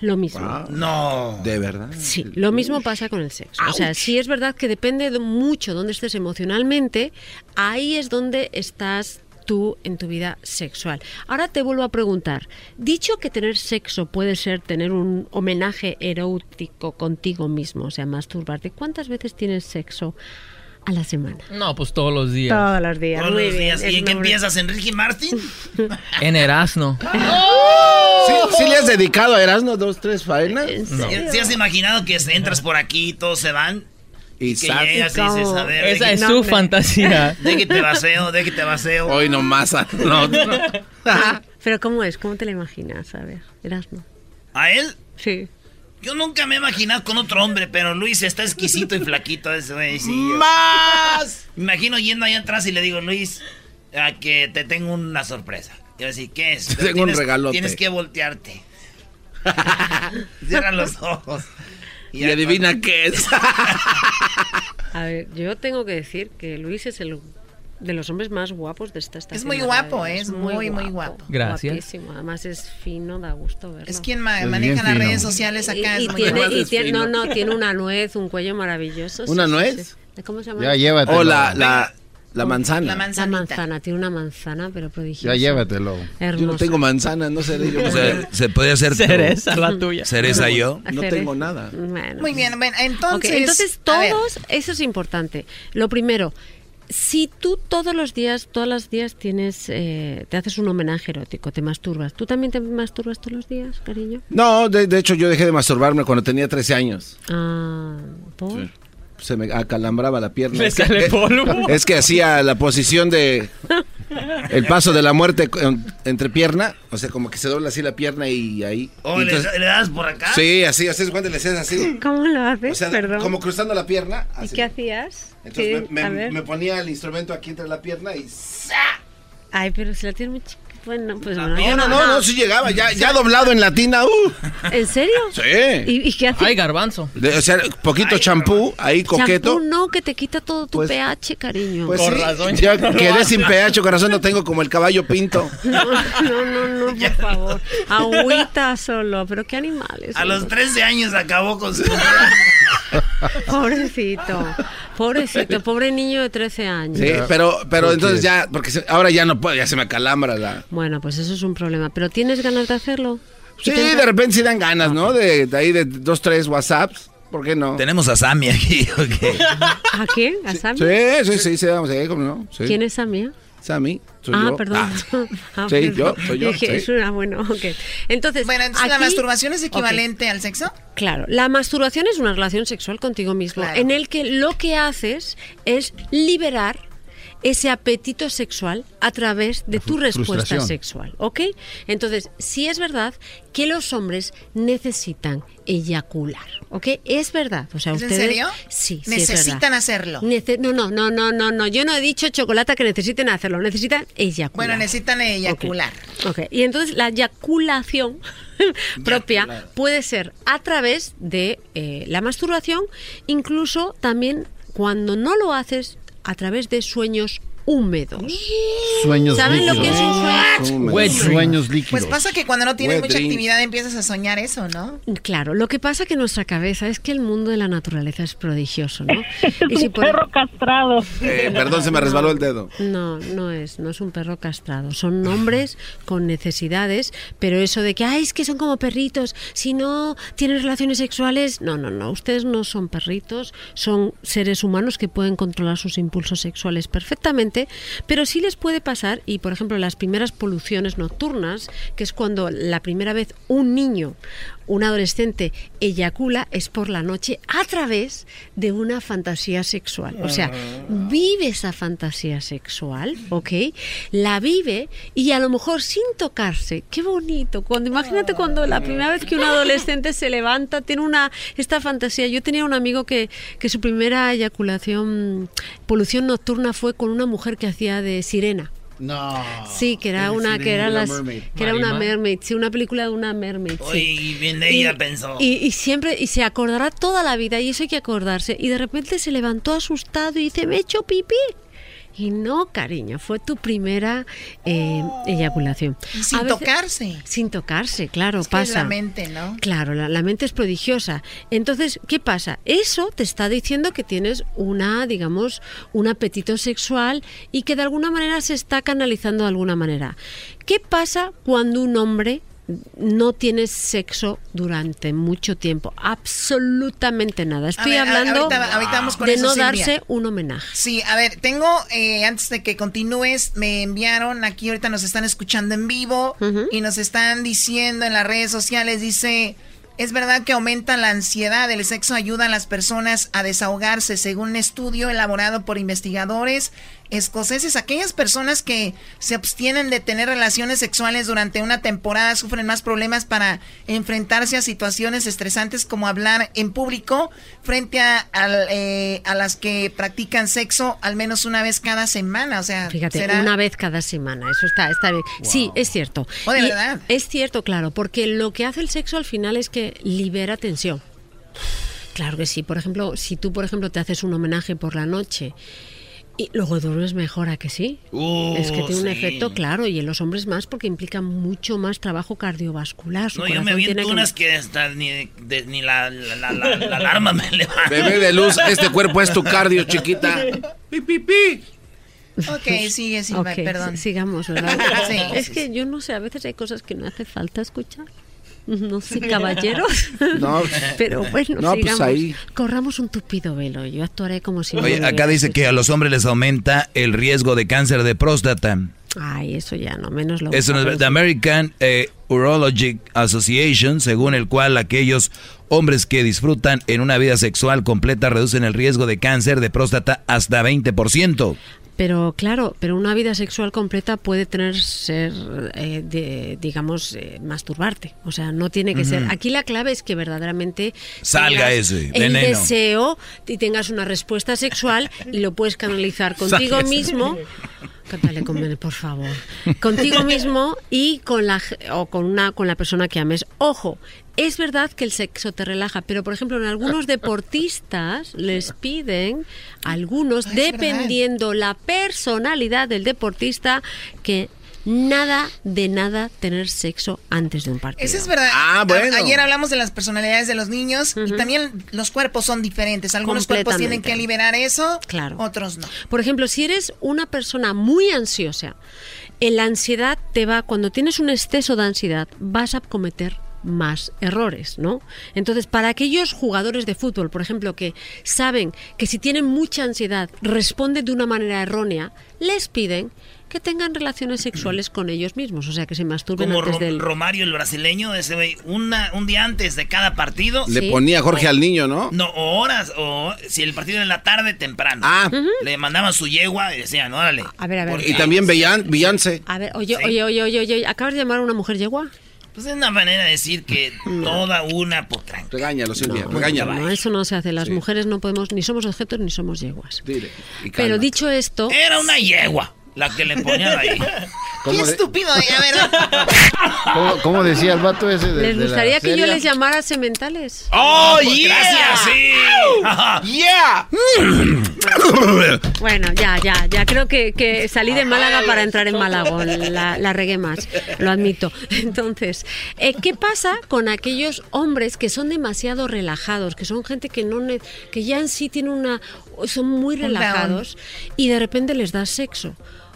Lo mismo. No. De verdad. Sí, lo mismo pasa con el sexo. O sea, sí es verdad que depende de mucho dónde estés emocionalmente, ahí es donde estás tú en tu vida sexual. Ahora te vuelvo a preguntar, dicho que tener sexo puede ser tener un homenaje erótico contigo mismo, o sea, masturbarte, ¿cuántas veces tienes sexo a la semana? No, pues todos los días. Todos los días. Todos muy los días. ¿Y en qué empiezas, Enrique Martin? En Erasno. ¿Sí, sí le has dedicado a Erasmo dos, tres faenas? ¿Sí has imaginado que entras por aquí y todos se van? Y que llegas y dices, a ver... Esa es que- su fantasía. De que te vaceo, de que te. Hoy nomás. ah, No, no. Pero ¿cómo es? ¿Cómo te la imaginas? A ver, Erasmo. ¿A él? Sí. Yo nunca me he imaginado con otro hombre, pero Luis está exquisito y flaquito ese güey. sí, ¡Más! Me imagino yendo allá atrás y le digo, Luis, a que te tengo una sorpresa. Y yo así, ¿qué es? Te tengo un regalote. Tienes que voltearte. Cierra los ojos. Y adivina qué es. A ver, yo tengo que decir que Luis es el de los hombres más guapos de esta estación. Es muy guapo. ¿eh? es muy, muy guapo. Gracias. Guapísimo, además es fino, da gusto verlo. Es quien ma- Es maneja las fino. redes sociales acá. y, es muy tiene, y no, no, tiene una nuez, un cuello maravilloso. ¿Una sí, nuez? sí. ¿Cómo se llama? Ya llévatelo. O la, la, la La manzana. La manzana, tiene una manzana, pero prodigiosa. Ya llévatelo. Hermosa. Yo no tengo manzana, no sé. Yo O sea, se puede hacer Cereza la tuya. cereza yo. no tengo nada. Bueno. Muy bien, bueno, entonces... entonces todos, eso es importante. Lo primero, si tú todos los días, todos los días tienes, eh, te haces un homenaje erótico, te masturbas, ¿tú también te masturbas todos los días, cariño? No, de, de hecho yo dejé de masturbarme cuando tenía 13 años. Ah, ¿por? Sí. Se me acalambraba la pierna. Le Es que- sale polvo. Es que hacía la posición de el paso de la muerte entre pierna, o sea, como que se dobla así la pierna y ahí. Oh, Y ¿le, entonces- le das por acá? sí, así, así es cuando le haces así. ¿Cómo lo haces? O sea, Perdón. como cruzando la pierna. ¿Y así. qué hacías? Entonces Sí, me, ponía el instrumento aquí entre la pierna y... Ay, pero si la tienes muy chiquita. Bueno, pues bueno. No, yo no, no, no, sí llegaba, ya, ya doblado en latina, uh. ¿En serio? Sí. ¿Y, y qué haces? Ay, garbanzo. De- o sea, poquito champú, ahí coqueto. Champú no, que te quita todo tu Pues- pH, cariño. Pues Con sí, razón, ya no quedé hace. sin pH, corazón, no tengo como el caballo pinto. No, no, no, no, por favor. Agüita solo, pero qué animales. A los son. 13 años acabó con su... Pobrecito, pobrecito, pobre niño de 13 años. Sí, pero, pero ¿Por entonces qué? ya, porque se- ahora ya no puedo, ya se me acalambra la... Bueno, pues eso es un problema. ¿Pero tienes ganas de hacerlo? Sí, ¿Tienes- de repente sí dan ganas, ¿no? De, de ahí de dos, tres WhatsApps, ¿por qué no? Tenemos a Sammy aquí, ¿ok? ¿A quién? ¿A Sammy? Sí, sí, sí, sí, vamos a ¿cómo no? Sí. ¿Quién es Sammy? Sammy, soy ah, yo. perdón. Ah. Ah, Sí, perdón. yo, soy yo, Dije, sí. es una, bueno, ok. Entonces, Bueno, entonces la masturbación es equivalente al sexo. Claro, la masturbación es una relación sexual contigo mismo, Claro. en el que lo que haces es liberar ese apetito sexual a través de tu respuesta sexual, ¿ok? Entonces, sí es verdad que los hombres necesitan eyacular, ¿ok? Es verdad, o sea, ¿Es en ustedes serio? sí, sí es Necesitan hacerlo. Nece- no, no, no, no, no, no, yo no he dicho chocolate que necesiten hacerlo, necesitan eyacular. Bueno, necesitan eyacular. Ok, y entonces la eyaculación propia puede ser a través de eh, la masturbación, incluso también cuando no lo haces a través de sueños húmedos. Sueños ¿Saben lo que es un líquidos. sueño? Sueños líquidos. Pues pasa que cuando no tienes Wet mucha dreams. actividad empiezas a soñar eso, ¿no? Claro, lo que pasa que en nuestra cabeza es que el mundo de la naturaleza es prodigioso, ¿no? Y si por- perro castrado. Eh, perdón, se me resbaló el dedo. No, no es, no es un perro castrado. Son hombres con necesidades, pero eso de que, ay, es que son como perritos, si no tienen relaciones sexuales, no, no, no, ustedes no son perritos, son seres humanos que pueden controlar sus impulsos sexuales perfectamente, pero sí les puede pasar, y por ejemplo, las primeras poluciones nocturnas, que es cuando la primera vez un niño, un adolescente eyacula, es por la noche a través de una fantasía sexual. O sea, vive esa fantasía sexual, ¿ok? La vive y a lo mejor sin tocarse. Qué bonito. Cuando imagínate cuando la primera vez que un adolescente se levanta, tiene una esta fantasía. Yo tenía un amigo que, que su primera eyaculación, polución nocturna fue con una mujer que hacía de sirena. No. Sí, que era una que era las Mermaid. que era una mermaid, sí, una película de una mermaid. sí. Uy, bien de ella pensó. Y, y siempre, y se acordará toda la vida, y eso hay que acordarse. Y de repente se levantó asustado y dice, me he hecho pipí. Y no, cariño, fue tu primera eh, eyaculación. Y sin veces- tocarse. Sin tocarse, claro, Es que pasa. es la mente, ¿no? Claro, la, la mente es prodigiosa. Entonces, ¿qué pasa? Eso te está diciendo que tienes una, digamos, un apetito sexual y que de alguna manera se está canalizando de alguna manera. ¿Qué pasa cuando un hombre no tiene sexo durante mucho tiempo? Absolutamente nada. Estoy ver, hablando ahorita- ahorita vamos con de eso, no Silvia. darse un homenaje. Sí, a ver, tengo, eh, antes de que continúes, me enviaron aquí, ahorita nos están escuchando en vivo y nos están diciendo en las redes sociales, dice, es verdad que aumenta la ansiedad, el sexo ayuda a las personas a desahogarse, según un estudio elaborado por investigadores escoceses, aquellas personas que se abstienen de tener relaciones sexuales durante una temporada sufren más problemas para enfrentarse a situaciones estresantes como hablar en público frente a, al, eh, a las que practican sexo al menos una vez cada semana. O sea, Fíjate, será- una vez cada semana, eso está, está bien. Sí, es cierto. Oh, ¿de verdad? Es cierto, claro, porque lo que hace el sexo al final es que libera tensión. Claro que sí. Por ejemplo, si tú, por ejemplo, te haces un homenaje por la noche y luego duermes mejor, ¿a que sí? Uh, es que tiene un efecto, claro, y en los hombres más porque implica mucho más trabajo cardiovascular. Su No, yo me aviento que- unas que hasta ni, de- ni la, la, la- la- la alarma me levanta. Bebé de luz, este cuerpo es tu cardio, chiquita. Ok, sigue, Silva, Ok, perdón. si- sigamos, ¿verdad? Sí. Es que yo no sé, a veces hay cosas que no hace falta escuchar. No sé, caballeros. No, Pero bueno, no, pues ahí. Corramos un tupido velo. Yo actuaré como si no Oye, lo acá dice que a los hombres les aumenta el riesgo de cáncer de próstata. Ay, eso ya no, menos lo Eso no es. The American eh, Urologic Association, según el cual aquellos hombres que disfrutan en una vida sexual completa reducen el riesgo de cáncer de próstata hasta 20%. Pero claro, pero una vida sexual completa puede tener ser, eh, de, digamos, eh, masturbarte. O sea, no tiene que ser. Aquí la clave es que verdaderamente Salga ese el veneno. deseo y tengas una respuesta sexual y lo puedes canalizar contigo mismo. Cántale con Bene, por favor. Contigo mismo y con la o con una con la persona que ames. Ojo, es verdad que el sexo te relaja, pero por ejemplo en algunos deportistas les piden algunos Ah, verdad. dependiendo la personalidad del deportista que nada de nada tener sexo antes de un partido. Eso es verdad. Ah, bueno. A- Ayer hablamos de las personalidades de los niños y también los cuerpos son diferentes. Algunos cuerpos tienen que liberar eso, Claro. otros no. Por ejemplo, si eres una persona muy ansiosa, en la ansiedad te va, cuando tienes un exceso de ansiedad, vas a cometer más errores, ¿no? Entonces, para aquellos jugadores de fútbol, por ejemplo, que saben que si tienen mucha ansiedad responden de una manera errónea, les piden que tengan relaciones sexuales con ellos mismos, o sea, que se masturben Como antes Ro- del... Romario, el brasileño, ese güey, una, un día antes de cada partido. Le ponía Jorge o- al niño, ¿no? No, o horas, o si el partido era en la tarde, temprano. Ah. Le mandaban su yegua y decían, órale. A ver, a ver. Y también Beyoncé. A ver, oye, oye, oye, oye, oye, ¿acabas de llamar a una mujer yegua? Pues es una manera de decir que toda una potranca. Regáñalo, Silvia, No, regáñalo. no, eso no se hace. Las mujeres no podemos, ni somos objetos ni somos yeguas. Dile. Pero dicho esto... Era una yegua la que le ponían ahí. Qué estúpido, eh, a ver. ¿Cómo, cómo decía el vato ese de, ¿Les de gustaría que yo les llamara sementales? ¡Oh, pues yeah! Gracias, sí. ¡Yeah! Bueno, ya, ya, ya creo que, que salí de Málaga para entrar en Málaga, la, la regué más, lo admito. Entonces, eh, ¿qué pasa con aquellos hombres que son demasiado relajados, que son gente que no que ya en sí tienen una son muy relajados y de repente les das sexo?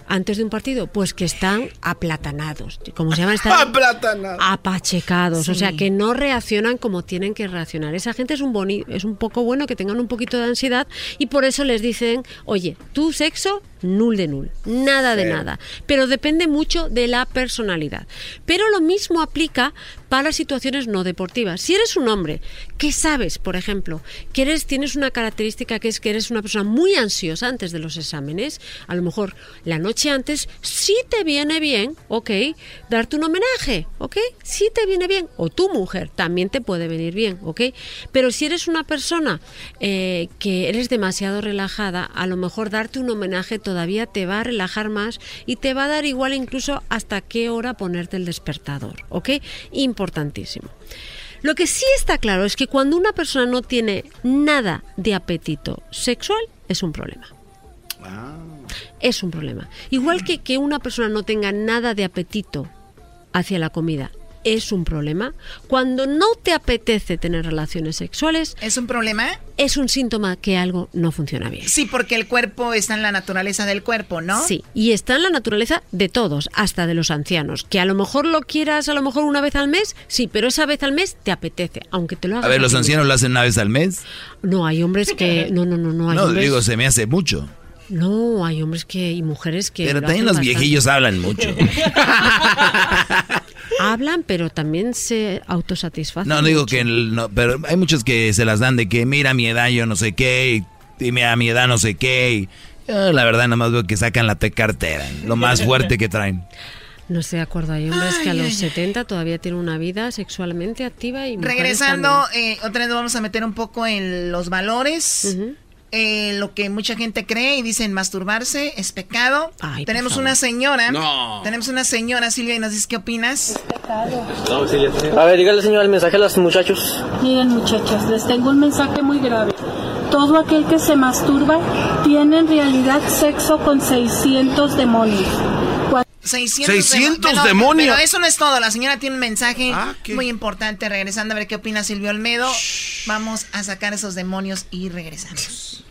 Antes de un partido, pues que están aplatanados. Como se llaman? Están Aplatanados. apachecados, o sea que no reaccionan como tienen que reaccionar. Esa gente es un boni es un poco bueno que tengan un poquito de ansiedad y por eso les dicen, oye, tu sexo nul de nul, nada de nada. Pero depende mucho de la personalidad. Pero lo mismo aplica para situaciones no deportivas. Si eres un hombre que sabes, por ejemplo, que eres tienes una característica que es que eres una persona muy ansiosa antes de los exámenes, a lo mejor la noche antes sí te viene bien, ok, darte un homenaje, ok, sí te viene bien, o tu mujer también te puede venir bien, ok, pero si eres una persona eh, que eres demasiado relajada, a lo mejor darte un homenaje todavía te va a relajar más y te va a dar igual incluso hasta qué hora ponerte el despertador, ok, importantísimo. Lo que sí está claro es que cuando una persona no tiene nada de apetito sexual, es un problema. Es un problema. Igual que que una persona no tenga nada de apetito hacia la comida, es un problema. Cuando no te apetece tener relaciones sexuales, ¿es un problema? Es un síntoma que algo no funciona bien. Sí, porque el cuerpo está en la naturaleza del cuerpo, ¿no? Sí, y está en la naturaleza de todos, hasta de los ancianos. Que a lo mejor lo quieras a lo mejor una vez al mes, sí, pero esa vez al mes te apetece, aunque te lo hagas. A ver, los ancianos lo hacen una vez al mes. No, hay hombres que. No, no, no, no. Hay No, hombres, digo, se me hace mucho. No, hay hombres que y mujeres que. Pero lo también hacen los bastante. viejillos hablan mucho. Hablan, pero también se autosatisfacen. No, digo mucho. que el- no, pero hay muchos que se las dan de que mira a mi edad yo no sé qué y, y mira a mi edad no sé qué y yo, la verdad nada más veo que sacan la T cartera, lo más fuerte que traen. No estoy de acuerdo. Hay hombres que a los 70 todavía tienen una vida sexualmente activa y Regresando, eh, otra vez nos vamos a meter un poco en los valores. Eh, lo que mucha gente cree y dicen masturbarse es pecado. tenemos una señora. No. Tenemos una señora, Silvia, y nos dices qué opinas. A ver, dígale señor el mensaje a los muchachos. Miren muchachos, les tengo un mensaje muy grave. Todo aquel que se masturba tiene en realidad sexo con 600 demonios. Cua- 600, 600 demo- demonios. Pero eso no es todo. La señora tiene un mensaje muy importante. Regresando a ver qué opina Silvio Olmedo. Vamos a sacar esos demonios y regresamos.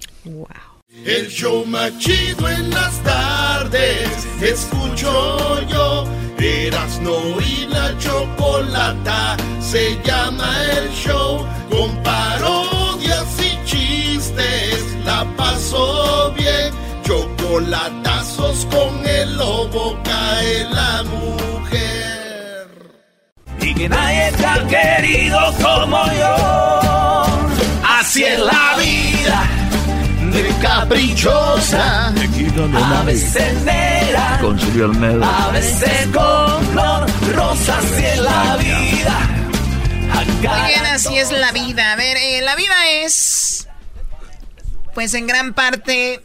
El show más chido en las tardes. Escucho yo. Erasno y la chocolata. Se llama el show. Con parodias y chistes. La paso bien. Chocolatazos con el lobo. Cae la mujer. y que nadie ha querido como yo. Así es la vida, de caprichosa, a veces negra, Con a veces con flor rosa, así es la vida. Muy bien, así es la vida. A ver, eh, la vida es, pues en gran parte,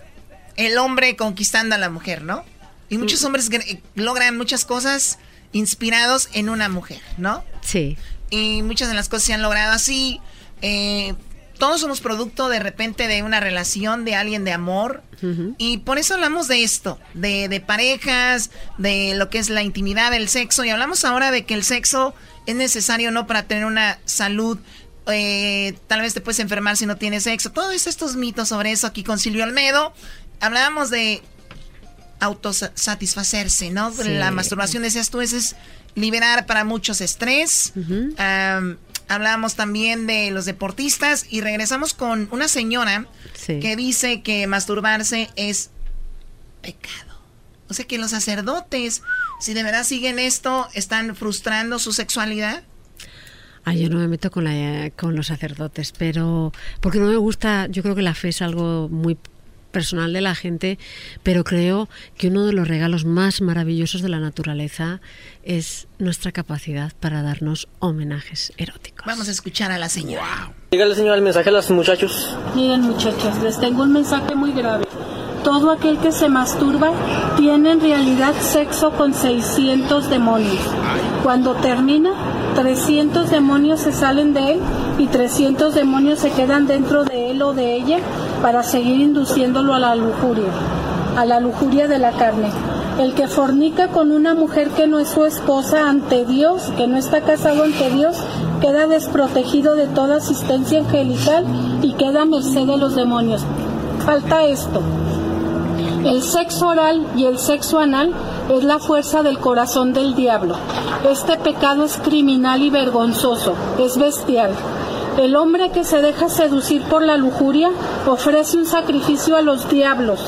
el hombre conquistando a la mujer, ¿no? Y muchos hombres gr- logran muchas cosas inspirados en una mujer, ¿no? Sí. Y muchas de las cosas se han logrado así. eh, todos somos producto de repente de una relación de alguien de amor. Y por eso hablamos de esto, de, de parejas, de lo que es la intimidad del sexo. Y hablamos ahora de que el sexo es necesario no para tener una salud. eh, tal vez te puedes enfermar si no tienes sexo. Todos estos mitos sobre eso aquí con Silvio Almedo. Hablábamos de autosatisfacerse, ¿no? Sí. La masturbación, decías tú, es liberar para muchos estrés. Am, hablábamos también de los deportistas y regresamos con una señora Sí. que dice que masturbarse es pecado. O sea que los sacerdotes, si de verdad siguen esto, están frustrando su sexualidad. Ah, yo no me meto con, la, con los sacerdotes, pero porque no me gusta, yo creo que la fe es algo muy personal de la gente, pero creo que uno de los regalos más maravillosos de la naturaleza es nuestra capacidad para darnos homenajes eróticos. Vamos a escuchar a la señora. Dígale, señor, el mensaje a los muchachos. Miren muchachos, les tengo un mensaje muy grave. Todo aquel que se masturba tiene en realidad sexo con 600 demonios. Cuando termina, 300 demonios se salen de él y 300 demonios se quedan dentro de él o de ella para seguir induciéndolo a la lujuria, a la lujuria de la carne. El que fornica con una mujer que no es su esposa ante Dios, que no está casado ante Dios, queda desprotegido de toda asistencia angelical y queda a merced de los demonios. Falta esto. El sexo oral y el sexo anal es la fuerza del corazón del diablo. Este pecado es criminal y vergonzoso, es bestial. El hombre que se deja seducir por la lujuria ofrece un sacrificio a los diablos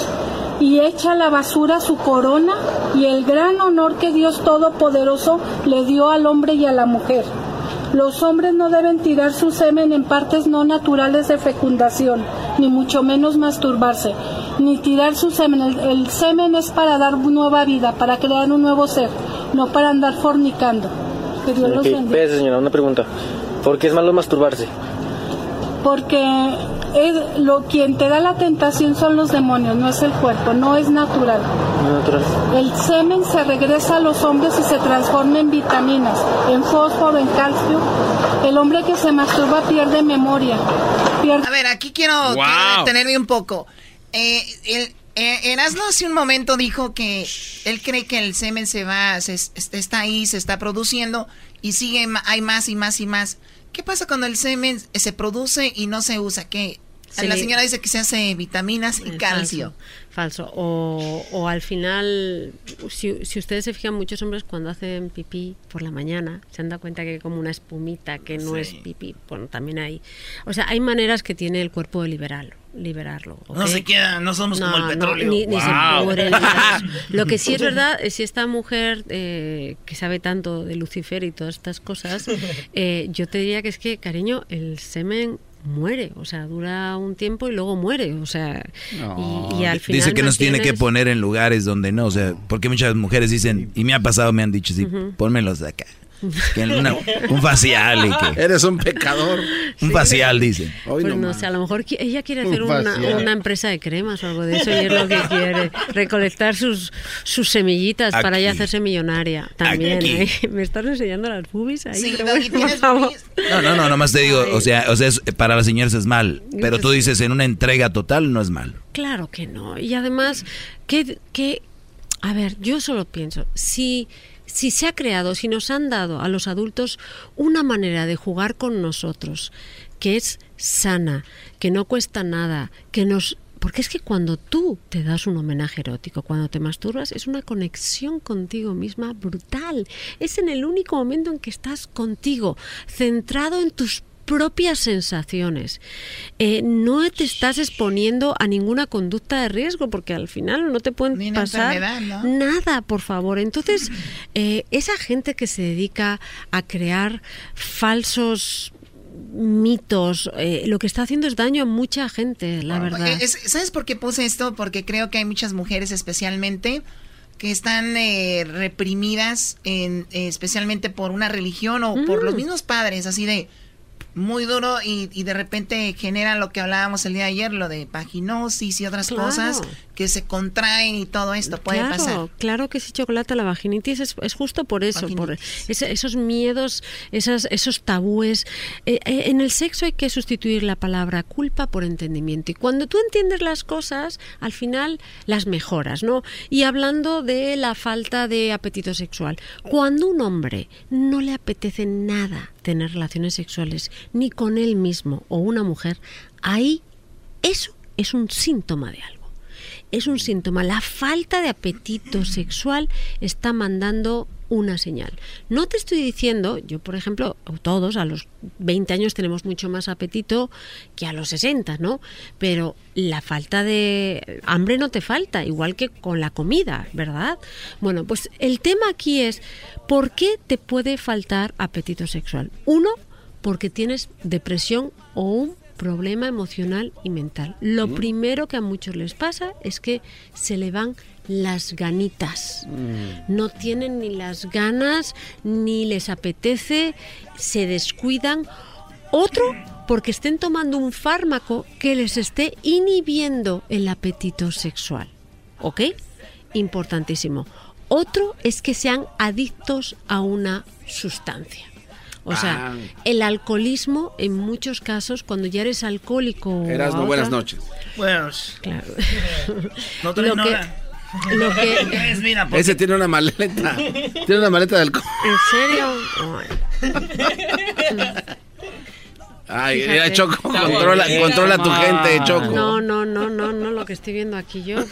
y echa a la basura su corona y el gran honor que Dios Todopoderoso le dio al hombre y a la mujer. Los hombres no deben tirar su semen en partes no naturales de fecundación, ni mucho menos masturbarse, ni tirar su semen. El, el semen es para dar nueva vida, para crear un nuevo ser, no para andar fornicando. Que Dios los Ok, bendiga. espérese, señora, una pregunta. ¿Por qué es malo masturbarse? Porque es lo, quien te da la tentación son los demonios, no es el cuerpo, no es natural. El semen se regresa a los hombres y se transforma en vitaminas, en fósforo, en calcio. El hombre que se masturba pierde memoria. Pierde... A ver, aquí quiero, Wow. quiero detenerme un poco. Eh, el, eh, Erasmo hace un momento dijo que él cree que el semen se va, se, es- está ahí, se está produciendo y sigue, hay más y más y más. ¿Qué pasa cuando el semen se produce y no se usa? ¿Qué? Se La le- señora dice que se hace vitaminas y Eh, calcio. Falso. falso. O, o al final, si, si ustedes se fijan, muchos hombres cuando hacen pipí por la mañana se han dado cuenta que hay como una espumita que no Sí. es pipí. Bueno, también hay. O sea, hay maneras que tiene el cuerpo de liberarlo. liberarlo No se queda, no somos como el petróleo. ni, ni se Wow. ni. Lo que sí es verdad es si esta mujer eh, que sabe tanto de Lucifer y todas estas cosas, eh, yo te diría que es que, cariño, el semen muere, o sea, dura un tiempo y luego muere, o sea, y, y al final Dice que nos tiene que poner en lugares donde no, o sea, porque muchas mujeres dicen, y me ha pasado, me han dicho, sí, Ujú. pónmelos de acá. Que en una- un facial y que... Eres un pecador. Un facial, dicen. Pues no sé, a lo mejor ella quiere hacer Un una, empresa de cremas o algo de eso y es lo que quiere, recolectar sus, sus semillitas para ya Aquí. hacerse millonaria también. Aquí. ¿eh? ¿Me estás enseñando las boobies ahí? Sí, Pero Doggy, bueno, ¿tienes por favor. No, no, no, nomás te digo, o sea, o sea es- para las señoras es mal, pero tú dices en una entrega total no es mal. Claro que no. Y además, que, que a ver, yo solo pienso, si, si se ha creado, si nos han dado a los adultos una manera de jugar con nosotros, que es sana, que no cuesta nada, que nos... Porque es que cuando tú te das un homenaje erótico, cuando te masturbas, es una conexión contigo misma brutal. Es en el único momento en que estás contigo, centrado en tus propias sensaciones. Eh, no te estás exponiendo a ninguna conducta de riesgo porque al final no te pueden pasar ¿no? nada, por favor. Entonces, eh, esa gente que se dedica a crear falsos mitos, eh, lo que está haciendo es daño a mucha gente, la verdad. Es- ¿Sabes por qué puse esto? Porque creo que hay muchas mujeres especialmente que están eh, reprimidas, en, eh, especialmente por una religión o por Mm. los mismos padres, así de muy duro y, y de repente generan lo que hablábamos el día de ayer, lo de paginosis y otras cosas que se contraen y todo esto puede claro, pasar. Claro que sí, chocolate, la vaginitis es, es justo por eso, por ese- esos miedos, esas, esos tabúes. Eh, eh, en el sexo hay que sustituir la palabra culpa por entendimiento. Y cuando tú entiendes las cosas, al final las mejoras, ¿no? Y hablando de la falta de apetito sexual, cuando un hombre no le apetece nada tener relaciones sexuales, ni con él mismo o una mujer, ahí eso es un síntoma de algo. Es un síntoma. La falta de apetito sexual está mandando una señal. No te estoy diciendo, yo por ejemplo, todos a los 20 años tenemos mucho más apetito que a los 60, ¿no? Pero la falta de hambre no te falta, igual que con la comida, ¿verdad? Bueno, pues el tema aquí es, ¿por qué te puede faltar apetito sexual? Uno, porque tienes depresión o un problema emocional y mental. Lo primero que a muchos les pasa es que se le van las ganitas. No tienen ni las ganas, ni les apetece, se descuidan. Otro, porque estén tomando un fármaco que les esté inhibiendo el apetito sexual. ¿Ok? Importantísimo. Otro es que sean adictos a una sustancia. O sea, Ah. el alcoholismo en muchos casos, cuando ya eres alcohólico... Eras no buenas noches. Pues. Claro. No trae Lo que- nada. lo que- Es, mira, porque- Ese tiene una maleta. tiene una maleta de alcohol. ¿En serio? Ay, Fíjate. mira, Choco, controla, controla tu gente, Choco. No, no, no, no, no, lo que estoy viendo aquí yo.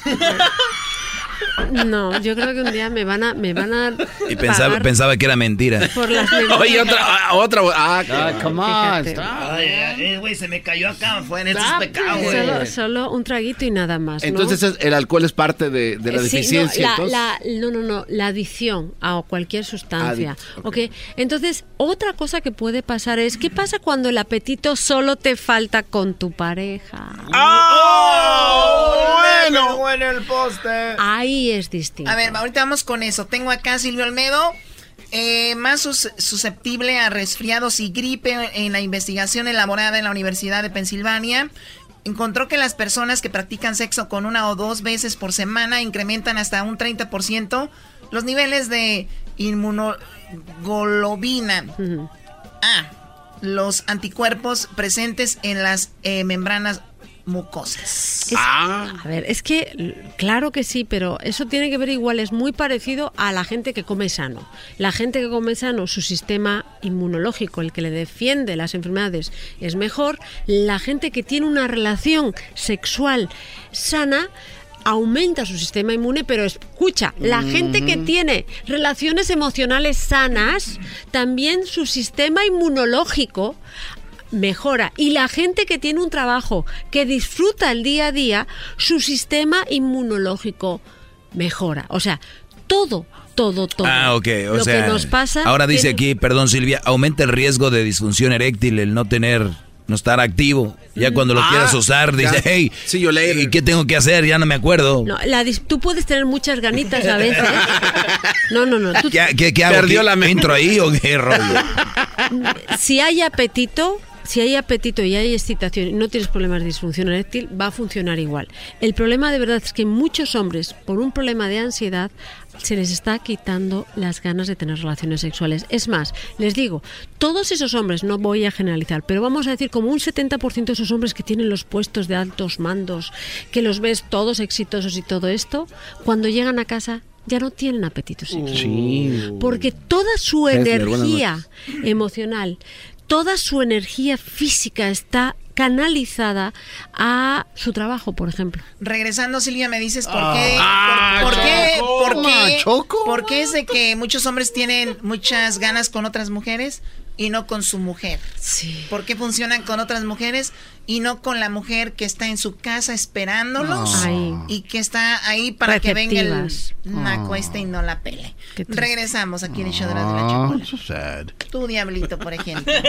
No, yo creo que un día me van a, me van a Y pensaba, pagar pensaba que era mentira. por las. Oye, otra, ah, otra. Ah, Ah, come on. Ay, güey, se me cayó acá. Fue en estos Stop pecados, it. güey. Solo, solo un traguito y nada más. ¿no? Entonces es- el alcohol es parte de, de la Eh, sí, deficiencia. no, la- entonces. la- no, no, no, la adicción a cualquier sustancia. Addict, ¿ok? Entonces, otra cosa que puede pasar es, ¿qué pasa cuando el apetito solo te falta con tu pareja? ¡Oh! Bueno, bueno el poste. Ahí es distinto. A ver, ahorita vamos con eso. Tengo acá a Silvio Olmedo, eh, más sus- susceptible a resfriados y gripe en la investigación elaborada en la Universidad de Pensilvania. Encontró que las personas que practican sexo con una o dos veces por semana incrementan hasta un 30% los niveles de inmunoglobina. Ah, los anticuerpos presentes en las eh, membranas mucosas. Es- A ver, es que claro que sí, pero eso tiene que ver igual, es muy parecido a la gente que come sano. La gente que come sano, su sistema inmunológico, el que le defiende las enfermedades, es mejor. La gente que tiene una relación sexual sana aumenta su sistema inmune, pero escucha, la gente que tiene relaciones emocionales sanas, también su sistema inmunológico mejora. Y la gente que tiene un trabajo que disfruta el día a día, su sistema inmunológico mejora. O sea, todo, todo, todo. Ah, ok. O Lo sea, que nos pasa. ahora dice tiene- aquí, perdón Silvia, aumenta el riesgo de disfunción eréctil el no tener, no estar activo. Ya cuando lo Ah, quieras usar, ya. dice, hey, ¿y qué tengo que hacer? Ya no me acuerdo. No, la dis- tú puedes tener muchas ganitas a veces. No, no, no. tú- ¿Qué, qué, qué hago? Perdió ¿Qué- la mente. ¿Entro ahí o qué rollo? si hay apetito, si hay apetito y hay excitación y no tienes problemas de disfunción eréctil, va a funcionar igual. El problema de verdad es que muchos hombres, por un problema de ansiedad, se les está quitando las ganas de tener relaciones sexuales. Es más, les digo, todos esos hombres, no voy a generalizar, pero vamos a decir como un 70% de esos hombres que tienen los puestos de altos mandos, que los ves todos exitosos y todo esto, cuando llegan a casa ya no tienen apetito sexual. Porque toda su energía emocional, toda su energía física está canalizada a su trabajo, por ejemplo. Regresando, Silvia, me dices por Ah. qué. Ah, por, por qué? Choco. ¿Por qué? Choco. ¿Por qué es de que muchos hombres tienen muchas ganas con otras mujeres y no con su mujer? Sí. ¿Por qué funcionan con otras mujeres y no con la mujer que está en su casa esperándolos. Ahí. y que está ahí para que venga el Receptivas. naco Oh. este y no la pele? Regresamos aquí en el show de la, de la chocolate. so sad. Tú, diablito, por ejemplo.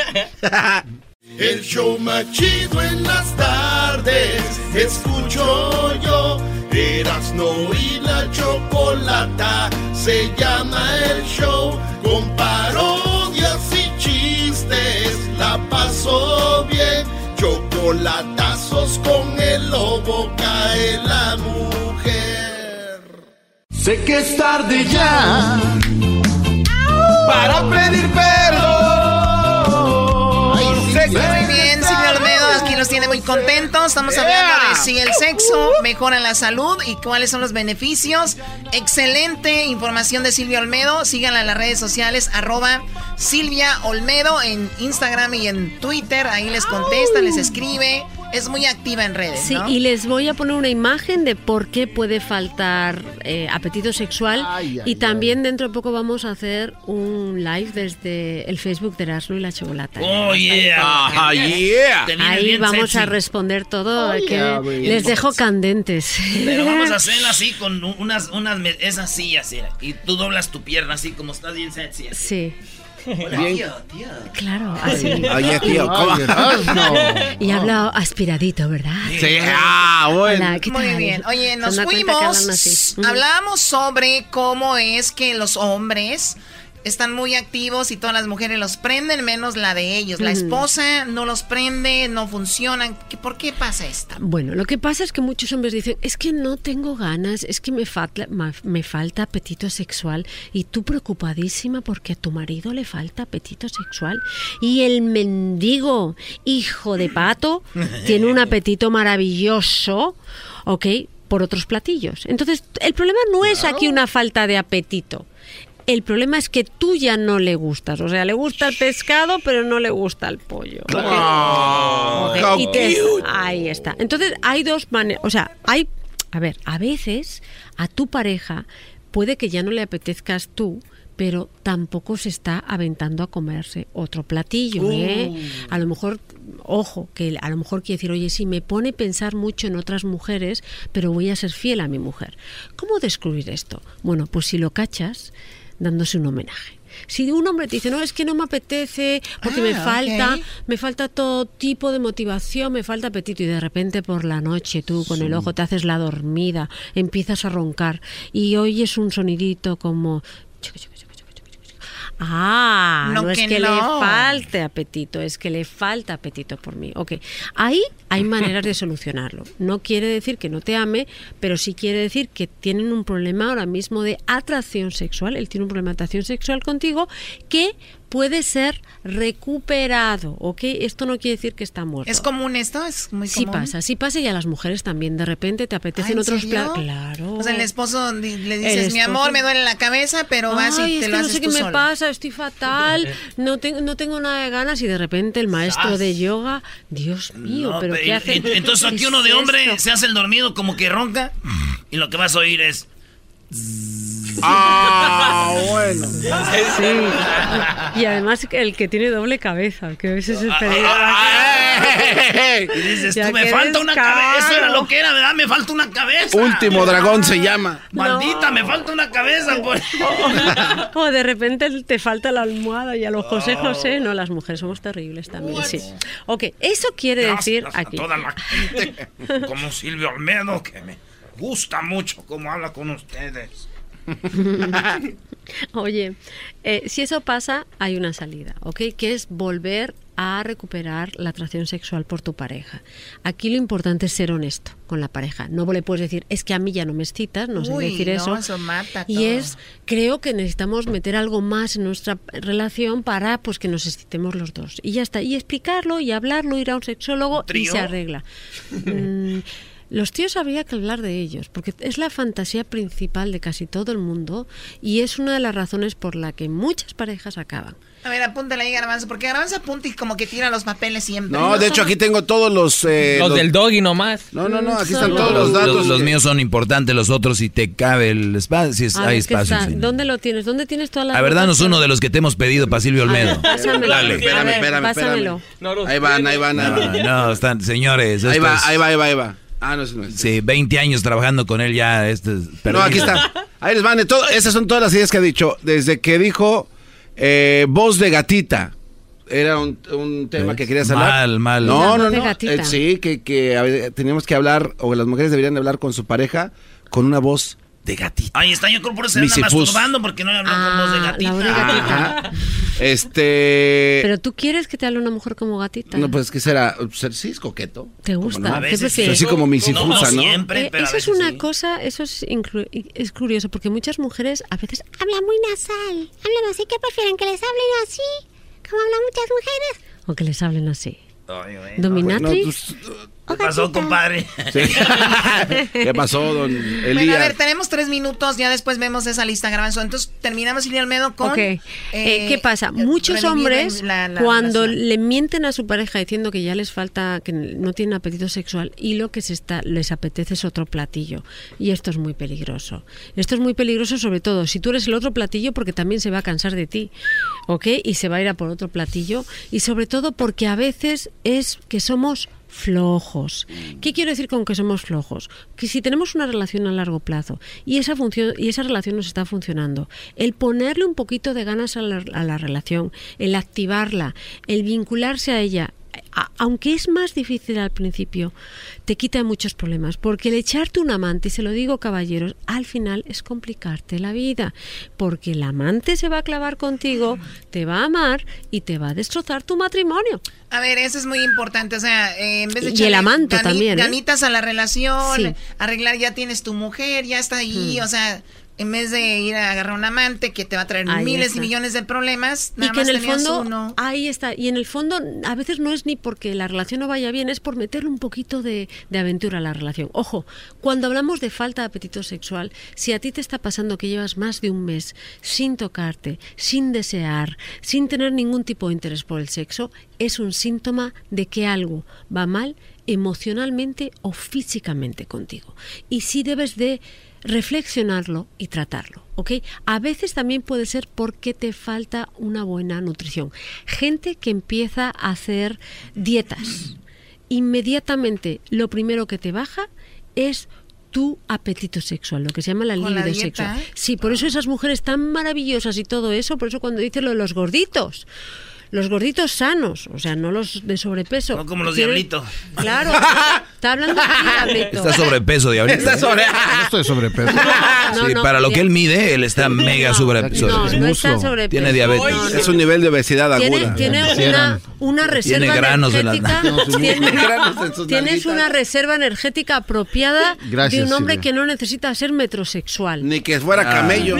El show más chido en las tardes, escucho yo. Erasno y la chocolata, se llama el show. Con bien. Chocolatazos con el lobo, cae la mujer. Sé que es tarde ya para pedir perdón. Sé que Los tiene muy contentos. Estamos hablando de si el sexo mejora la salud y cuáles son los beneficios. Excelente información de Silvia Olmedo. Síganla en las redes sociales, arroba Silvia Olmedo en Instagram y en Twitter. Ahí les contesta, les escribe. Es muy activa en redes, Sí, ¿no? y les voy a poner una imagen de por qué puede faltar eh, apetito sexual. Ay, ay, y también dentro de poco vamos a hacer un live desde el Facebook de Erasmo y la Chocolata. Oh, yeah. Ah, yeah. Te vienes Ahí vamos sexy. a responder todo. Oh, que yeah, les dejo candentes. Pero vamos a hacerla así con un- unas, unas, me- esas sillas, mira, y tú doblas tu pierna así como estás bien sexy. así. Sí. Hola, Bien. tío, tío. Claro, así. Oye, tío, ¿cómo? Y habla aspiradito, ¿verdad? Sí, ah, bueno. Hola, ¿qué Muy bien. Oye, ¿Se nos fuimos. Hablábamos sobre cómo es que los hombres están muy activos y todas las mujeres los prenden, menos la de ellos. La esposa no los prende, no funcionan. ¿Qué- ¿Por qué pasa esto? Bueno, lo que pasa es que muchos hombres dicen, es que no tengo ganas, es que me falta, ma- me falta apetito sexual y tú preocupadísima porque a tu marido le falta apetito sexual y el mendigo hijo de pato tiene un apetito maravilloso, ¿ok? Por otros platillos. Entonces, el problema no es aquí una falta de apetito. El problema es que tú ya no le gustas. O sea, le gusta el pescado, pero no le gusta el pollo. Oh, y te- ahí está. Entonces, hay dos maneras. O sea, hay. A ver, a veces a tu pareja puede que ya no le apetezcas tú, pero tampoco se está aventando a comerse otro platillo. ¿eh? A lo mejor, ojo, que a lo mejor quiere decir, oye, sí, me pone pensar mucho en otras mujeres, pero voy a ser fiel a mi mujer. ¿Cómo descubrir esto? Bueno, pues si lo cachas, dándose un homenaje. Si un hombre te dice, no, es que no me apetece, porque me Ah, falta, me falta todo tipo de motivación, me falta apetito y de repente por la noche tú con el ojo te haces la dormida, empiezas a roncar y oyes un sonidito como... Ah, No no, es que le falte apetito, es que le falta apetito por mí. Ok, ahí hay maneras de solucionarlo. No quiere decir que no te ame, pero sí quiere decir que tienen un problema ahora mismo de atracción sexual. Él tiene un problema de atracción sexual contigo que puede ser recuperado, ¿ok? Esto no quiere decir que está muerto. ¿Es común esto? ¿Es muy Sí común? pasa, sí pasa y a las mujeres también. De repente te Ah, apetecen ¿en otros platos. Claro. O sea, el esposo le dices, mi amor, me duele la cabeza, pero vas Ay, y es te que lo no haces sé qué tú me solo. pasa, estoy fatal, no tengo, no tengo nada de ganas y de repente el maestro de yoga, Dios mío, No, pero pe- ¿qué hace? en- Entonces ¿Qué aquí uno es de hombre esto? se hace el dormido como que ronca y lo que vas a oír es... Ah, bueno. Sí. Y además el que tiene doble cabeza, que a veces es peligro. Y dices, Ya tú, me falta una cabeza. Eso era lo que era, ¿verdad? Me falta una cabeza. Último dragón se llama. Maldita, me falta una cabeza. Por... O de repente te falta la almohada y a los José José, no, las mujeres somos terribles también, sí. Ok, eso quiere decir Gracias aquí. a toda la gente, como Silvio Olmedo, que me gusta mucho cómo habla con ustedes. Oye, eh, si eso pasa, hay una salida, ¿ok? Que es volver a recuperar la atracción sexual por tu pareja. Aquí lo importante es ser honesto con la pareja. No le puedes decir, es que a mí ya no me excitas, no sé Uy, decir no, eso. eso mata Y todo. es, creo que necesitamos meter algo más en nuestra relación para pues que nos excitemos los dos. Y ya está. Y explicarlo y hablarlo, ir a un sexólogo y trío? se arregla. Mm, los tíos habría que hablar de ellos, porque es la fantasía principal de casi todo el mundo y es una de las razones por la que muchas parejas acaban. A ver, apúntale ahí, Garbanzo, porque Garbanzo apunta y como que tira los papeles siempre. No, de hecho aquí tengo todos los... eh, Los del doggy nomás. No, no, no, aquí están todos los Los, datos. los- los míos son importantes, los otros si te cabe el espacio, si es- hay ver, ¿qué espacio. está? ¿Dónde lo tienes? ¿Dónde tienes todas las La verdad, no es uno de los que te hemos pedido para Silvio Olmedo. Pásamelo. Dale. Espérame, ver, espérame, pásamelo. Ahí van, ahí van, ahí No, van. no, están, señores. Va, ahí va, ahí va, ahí va. Ah, no, ese no es. Sí, 20 años trabajando con él ya. Este, No, aquí está. Ahí les van. de todo- esas son todas las ideas que ha dicho. Desde que dijo eh, voz de gatita. Era un, un tema ¿Ves? que querías hablar. Mal, mal. No, no, no. Eh, sí, que, que ver, teníamos que hablar, o las mujeres deberían hablar con su pareja con una voz de gatita. Ahí está, yo creo por eso se masturbando porque no le habló con voz de Ah, gatita. la voz de gatita. Este. Pero tú quieres que te hable una mujer como gatita. No, pues que será. ser- Sí, es coqueto. ¿Te ¿Cómo gusta? no? ¿Qué A veces prefieres? Así como mis No, no siempre, Eh, pero eso es una sí. cosa, eso es, es curioso, porque muchas mujeres a veces hablan muy nasal, hablan así, ¿qué prefieren? ¿Que les hablen así? Como hablan muchas mujeres. O que les hablen así. Dominatrix. Bueno, pues, ¿Qué pasó, compadre? ¿Qué pasó, don Elías? Bueno, a ver, tenemos tres minutos, ya después vemos esa lista grabada. Entonces, terminamos, Silvia Almedo, con... Ok. Eh, ¿Qué pasa? Muchos hombres, la- la cuando le mienten a su pareja diciendo que ya les falta, que no tienen apetito sexual y lo que se está, les apetece es otro platillo. Y esto es muy peligroso. Esto es muy peligroso, sobre todo si tú eres el otro platillo, porque también se va a cansar de ti, ¿ok? Y se va a ir a por otro platillo. Y sobre todo porque a veces es que somos flojos. ¿Qué quiero decir con que somos flojos? Que si tenemos una relación a largo plazo y esa función y esa relación nos está funcionando, el ponerle un poquito de ganas a la, a la relación, el activarla, el vincularse a ella, a- aunque es más difícil al principio, te quita muchos problemas, porque el echarte un amante, y se lo digo caballeros, al final es complicarte la vida, porque el amante se va a clavar contigo, te va a amar y te va a destrozar tu matrimonio. A ver, eso es muy importante. O sea, eh, en vez de Y echarle el amanto también, ¿eh? ganitas a la relación, Sí. arreglar, ya tienes tu mujer, ya está ahí. Mm. O sea, en vez de ir a agarrar un amante que te va a traer Ahí miles está. y millones de problemas, y nada que más en el fondo uno. ahí está y en el fondo a veces no es ni porque la relación no vaya bien es por meterle un poquito de, de aventura a la relación ojo cuando hablamos de falta de apetito sexual si a ti te está pasando que llevas más de un mes sin tocarte sin desear sin tener ningún tipo de interés por el sexo es un síntoma de que algo va mal emocionalmente o físicamente contigo y sí debes de reflexionarlo y tratarlo, ¿ok? A veces también puede ser porque te falta una buena nutrición. Gente que empieza a hacer dietas, inmediatamente lo primero que te baja es tu apetito sexual, lo que se llama la libido sexual. Sí, por eso esas mujeres tan maravillosas y todo eso, por eso cuando dicen lo de los gorditos, los gorditos sanos, o sea, no los de sobrepeso. No como los diablitos. Claro, está hablando aquí, diablito. Está sobrepeso, diablito. Está sobre- No estoy sobrepeso. No, sí, no, para lo que él mide, él está mega sobre, sobre- no, no está sobrepeso. Tiene diabetes. No, no. Es un nivel de obesidad Tiene, aguda. tiene una, una reserva Tiene granos energética. No, sí, tiene- granos en sus tienes una reserva energética apropiada Gracias, de un hombre Silvia. que no necesita ser metrosexual. Ni que fuera camello.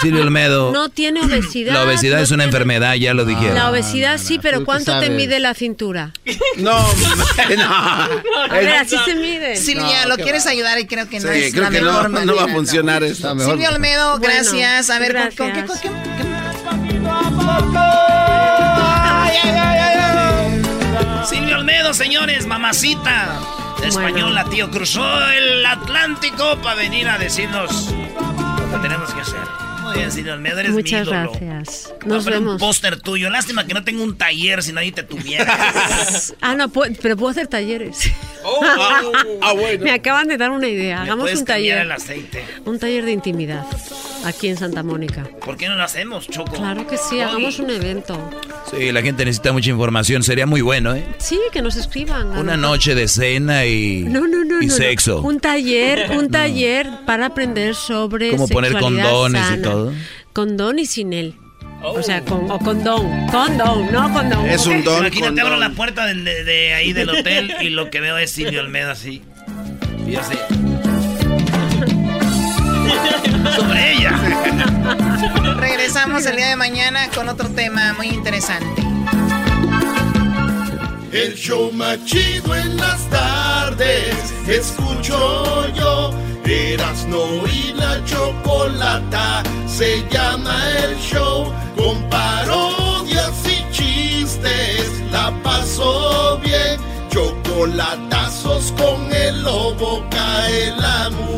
Silvio Olmedo. No tiene obesidad. La obesidad no es una tiene- enfermedad, ya lo dijeron. La obesidad sí, pero ¿tú qué ¿cuánto te mide la cintura? No, no. A ver, así se mide. Silvia, No, lo qué quieres va. ayudar y creo que no Sí, es creo la que mejor no, no va a funcionar esto. Silvia Olmedo, Bueno, gracias. a ver, ¿con- ¿con, qué, con qué- Silvio Olmedo, señores, mamacita. Española, tío, cruzó el Atlántico para venir a decirnos lo que tenemos que hacer. Muy bien, Silvio Olmedo, eres mi Muchas ídolo. gracias. Voy a Nos poner un vemos. póster tuyo. Lástima que no tengo un taller si nadie te tuviera. Ah, no, pu- pero puedo hacer talleres. ah, bueno. Me acaban de dar una idea. Hagamos un taller. el aceite. Un taller de intimidad aquí en Santa Mónica. ¿Por qué no lo hacemos, Choco? Claro que sí, hagamos un evento. Sí, la gente necesita mucha información. Sería muy bueno, ¿eh? Sí, que nos escriban. Una noche de cena y, No, no, no, y no, no. sexo. Un taller, un taller para aprender sobre Cómo poner condones y todo. Condón y sin él. O sea, con, o condón. Condón, no condón. Imagínate, abro la puerta de, de ahí del hotel y lo que veo es Silvio Olmedo así. Y yo así. Sobre ella. Regresamos el día de mañana con otro tema muy interesante. El show más chido en las tardes. Escucho yo. Erasno y la chocolata. Se llama el show. Con parodias y chistes. La paso bien. Chocolatazos con el lobo. Cae la mujer.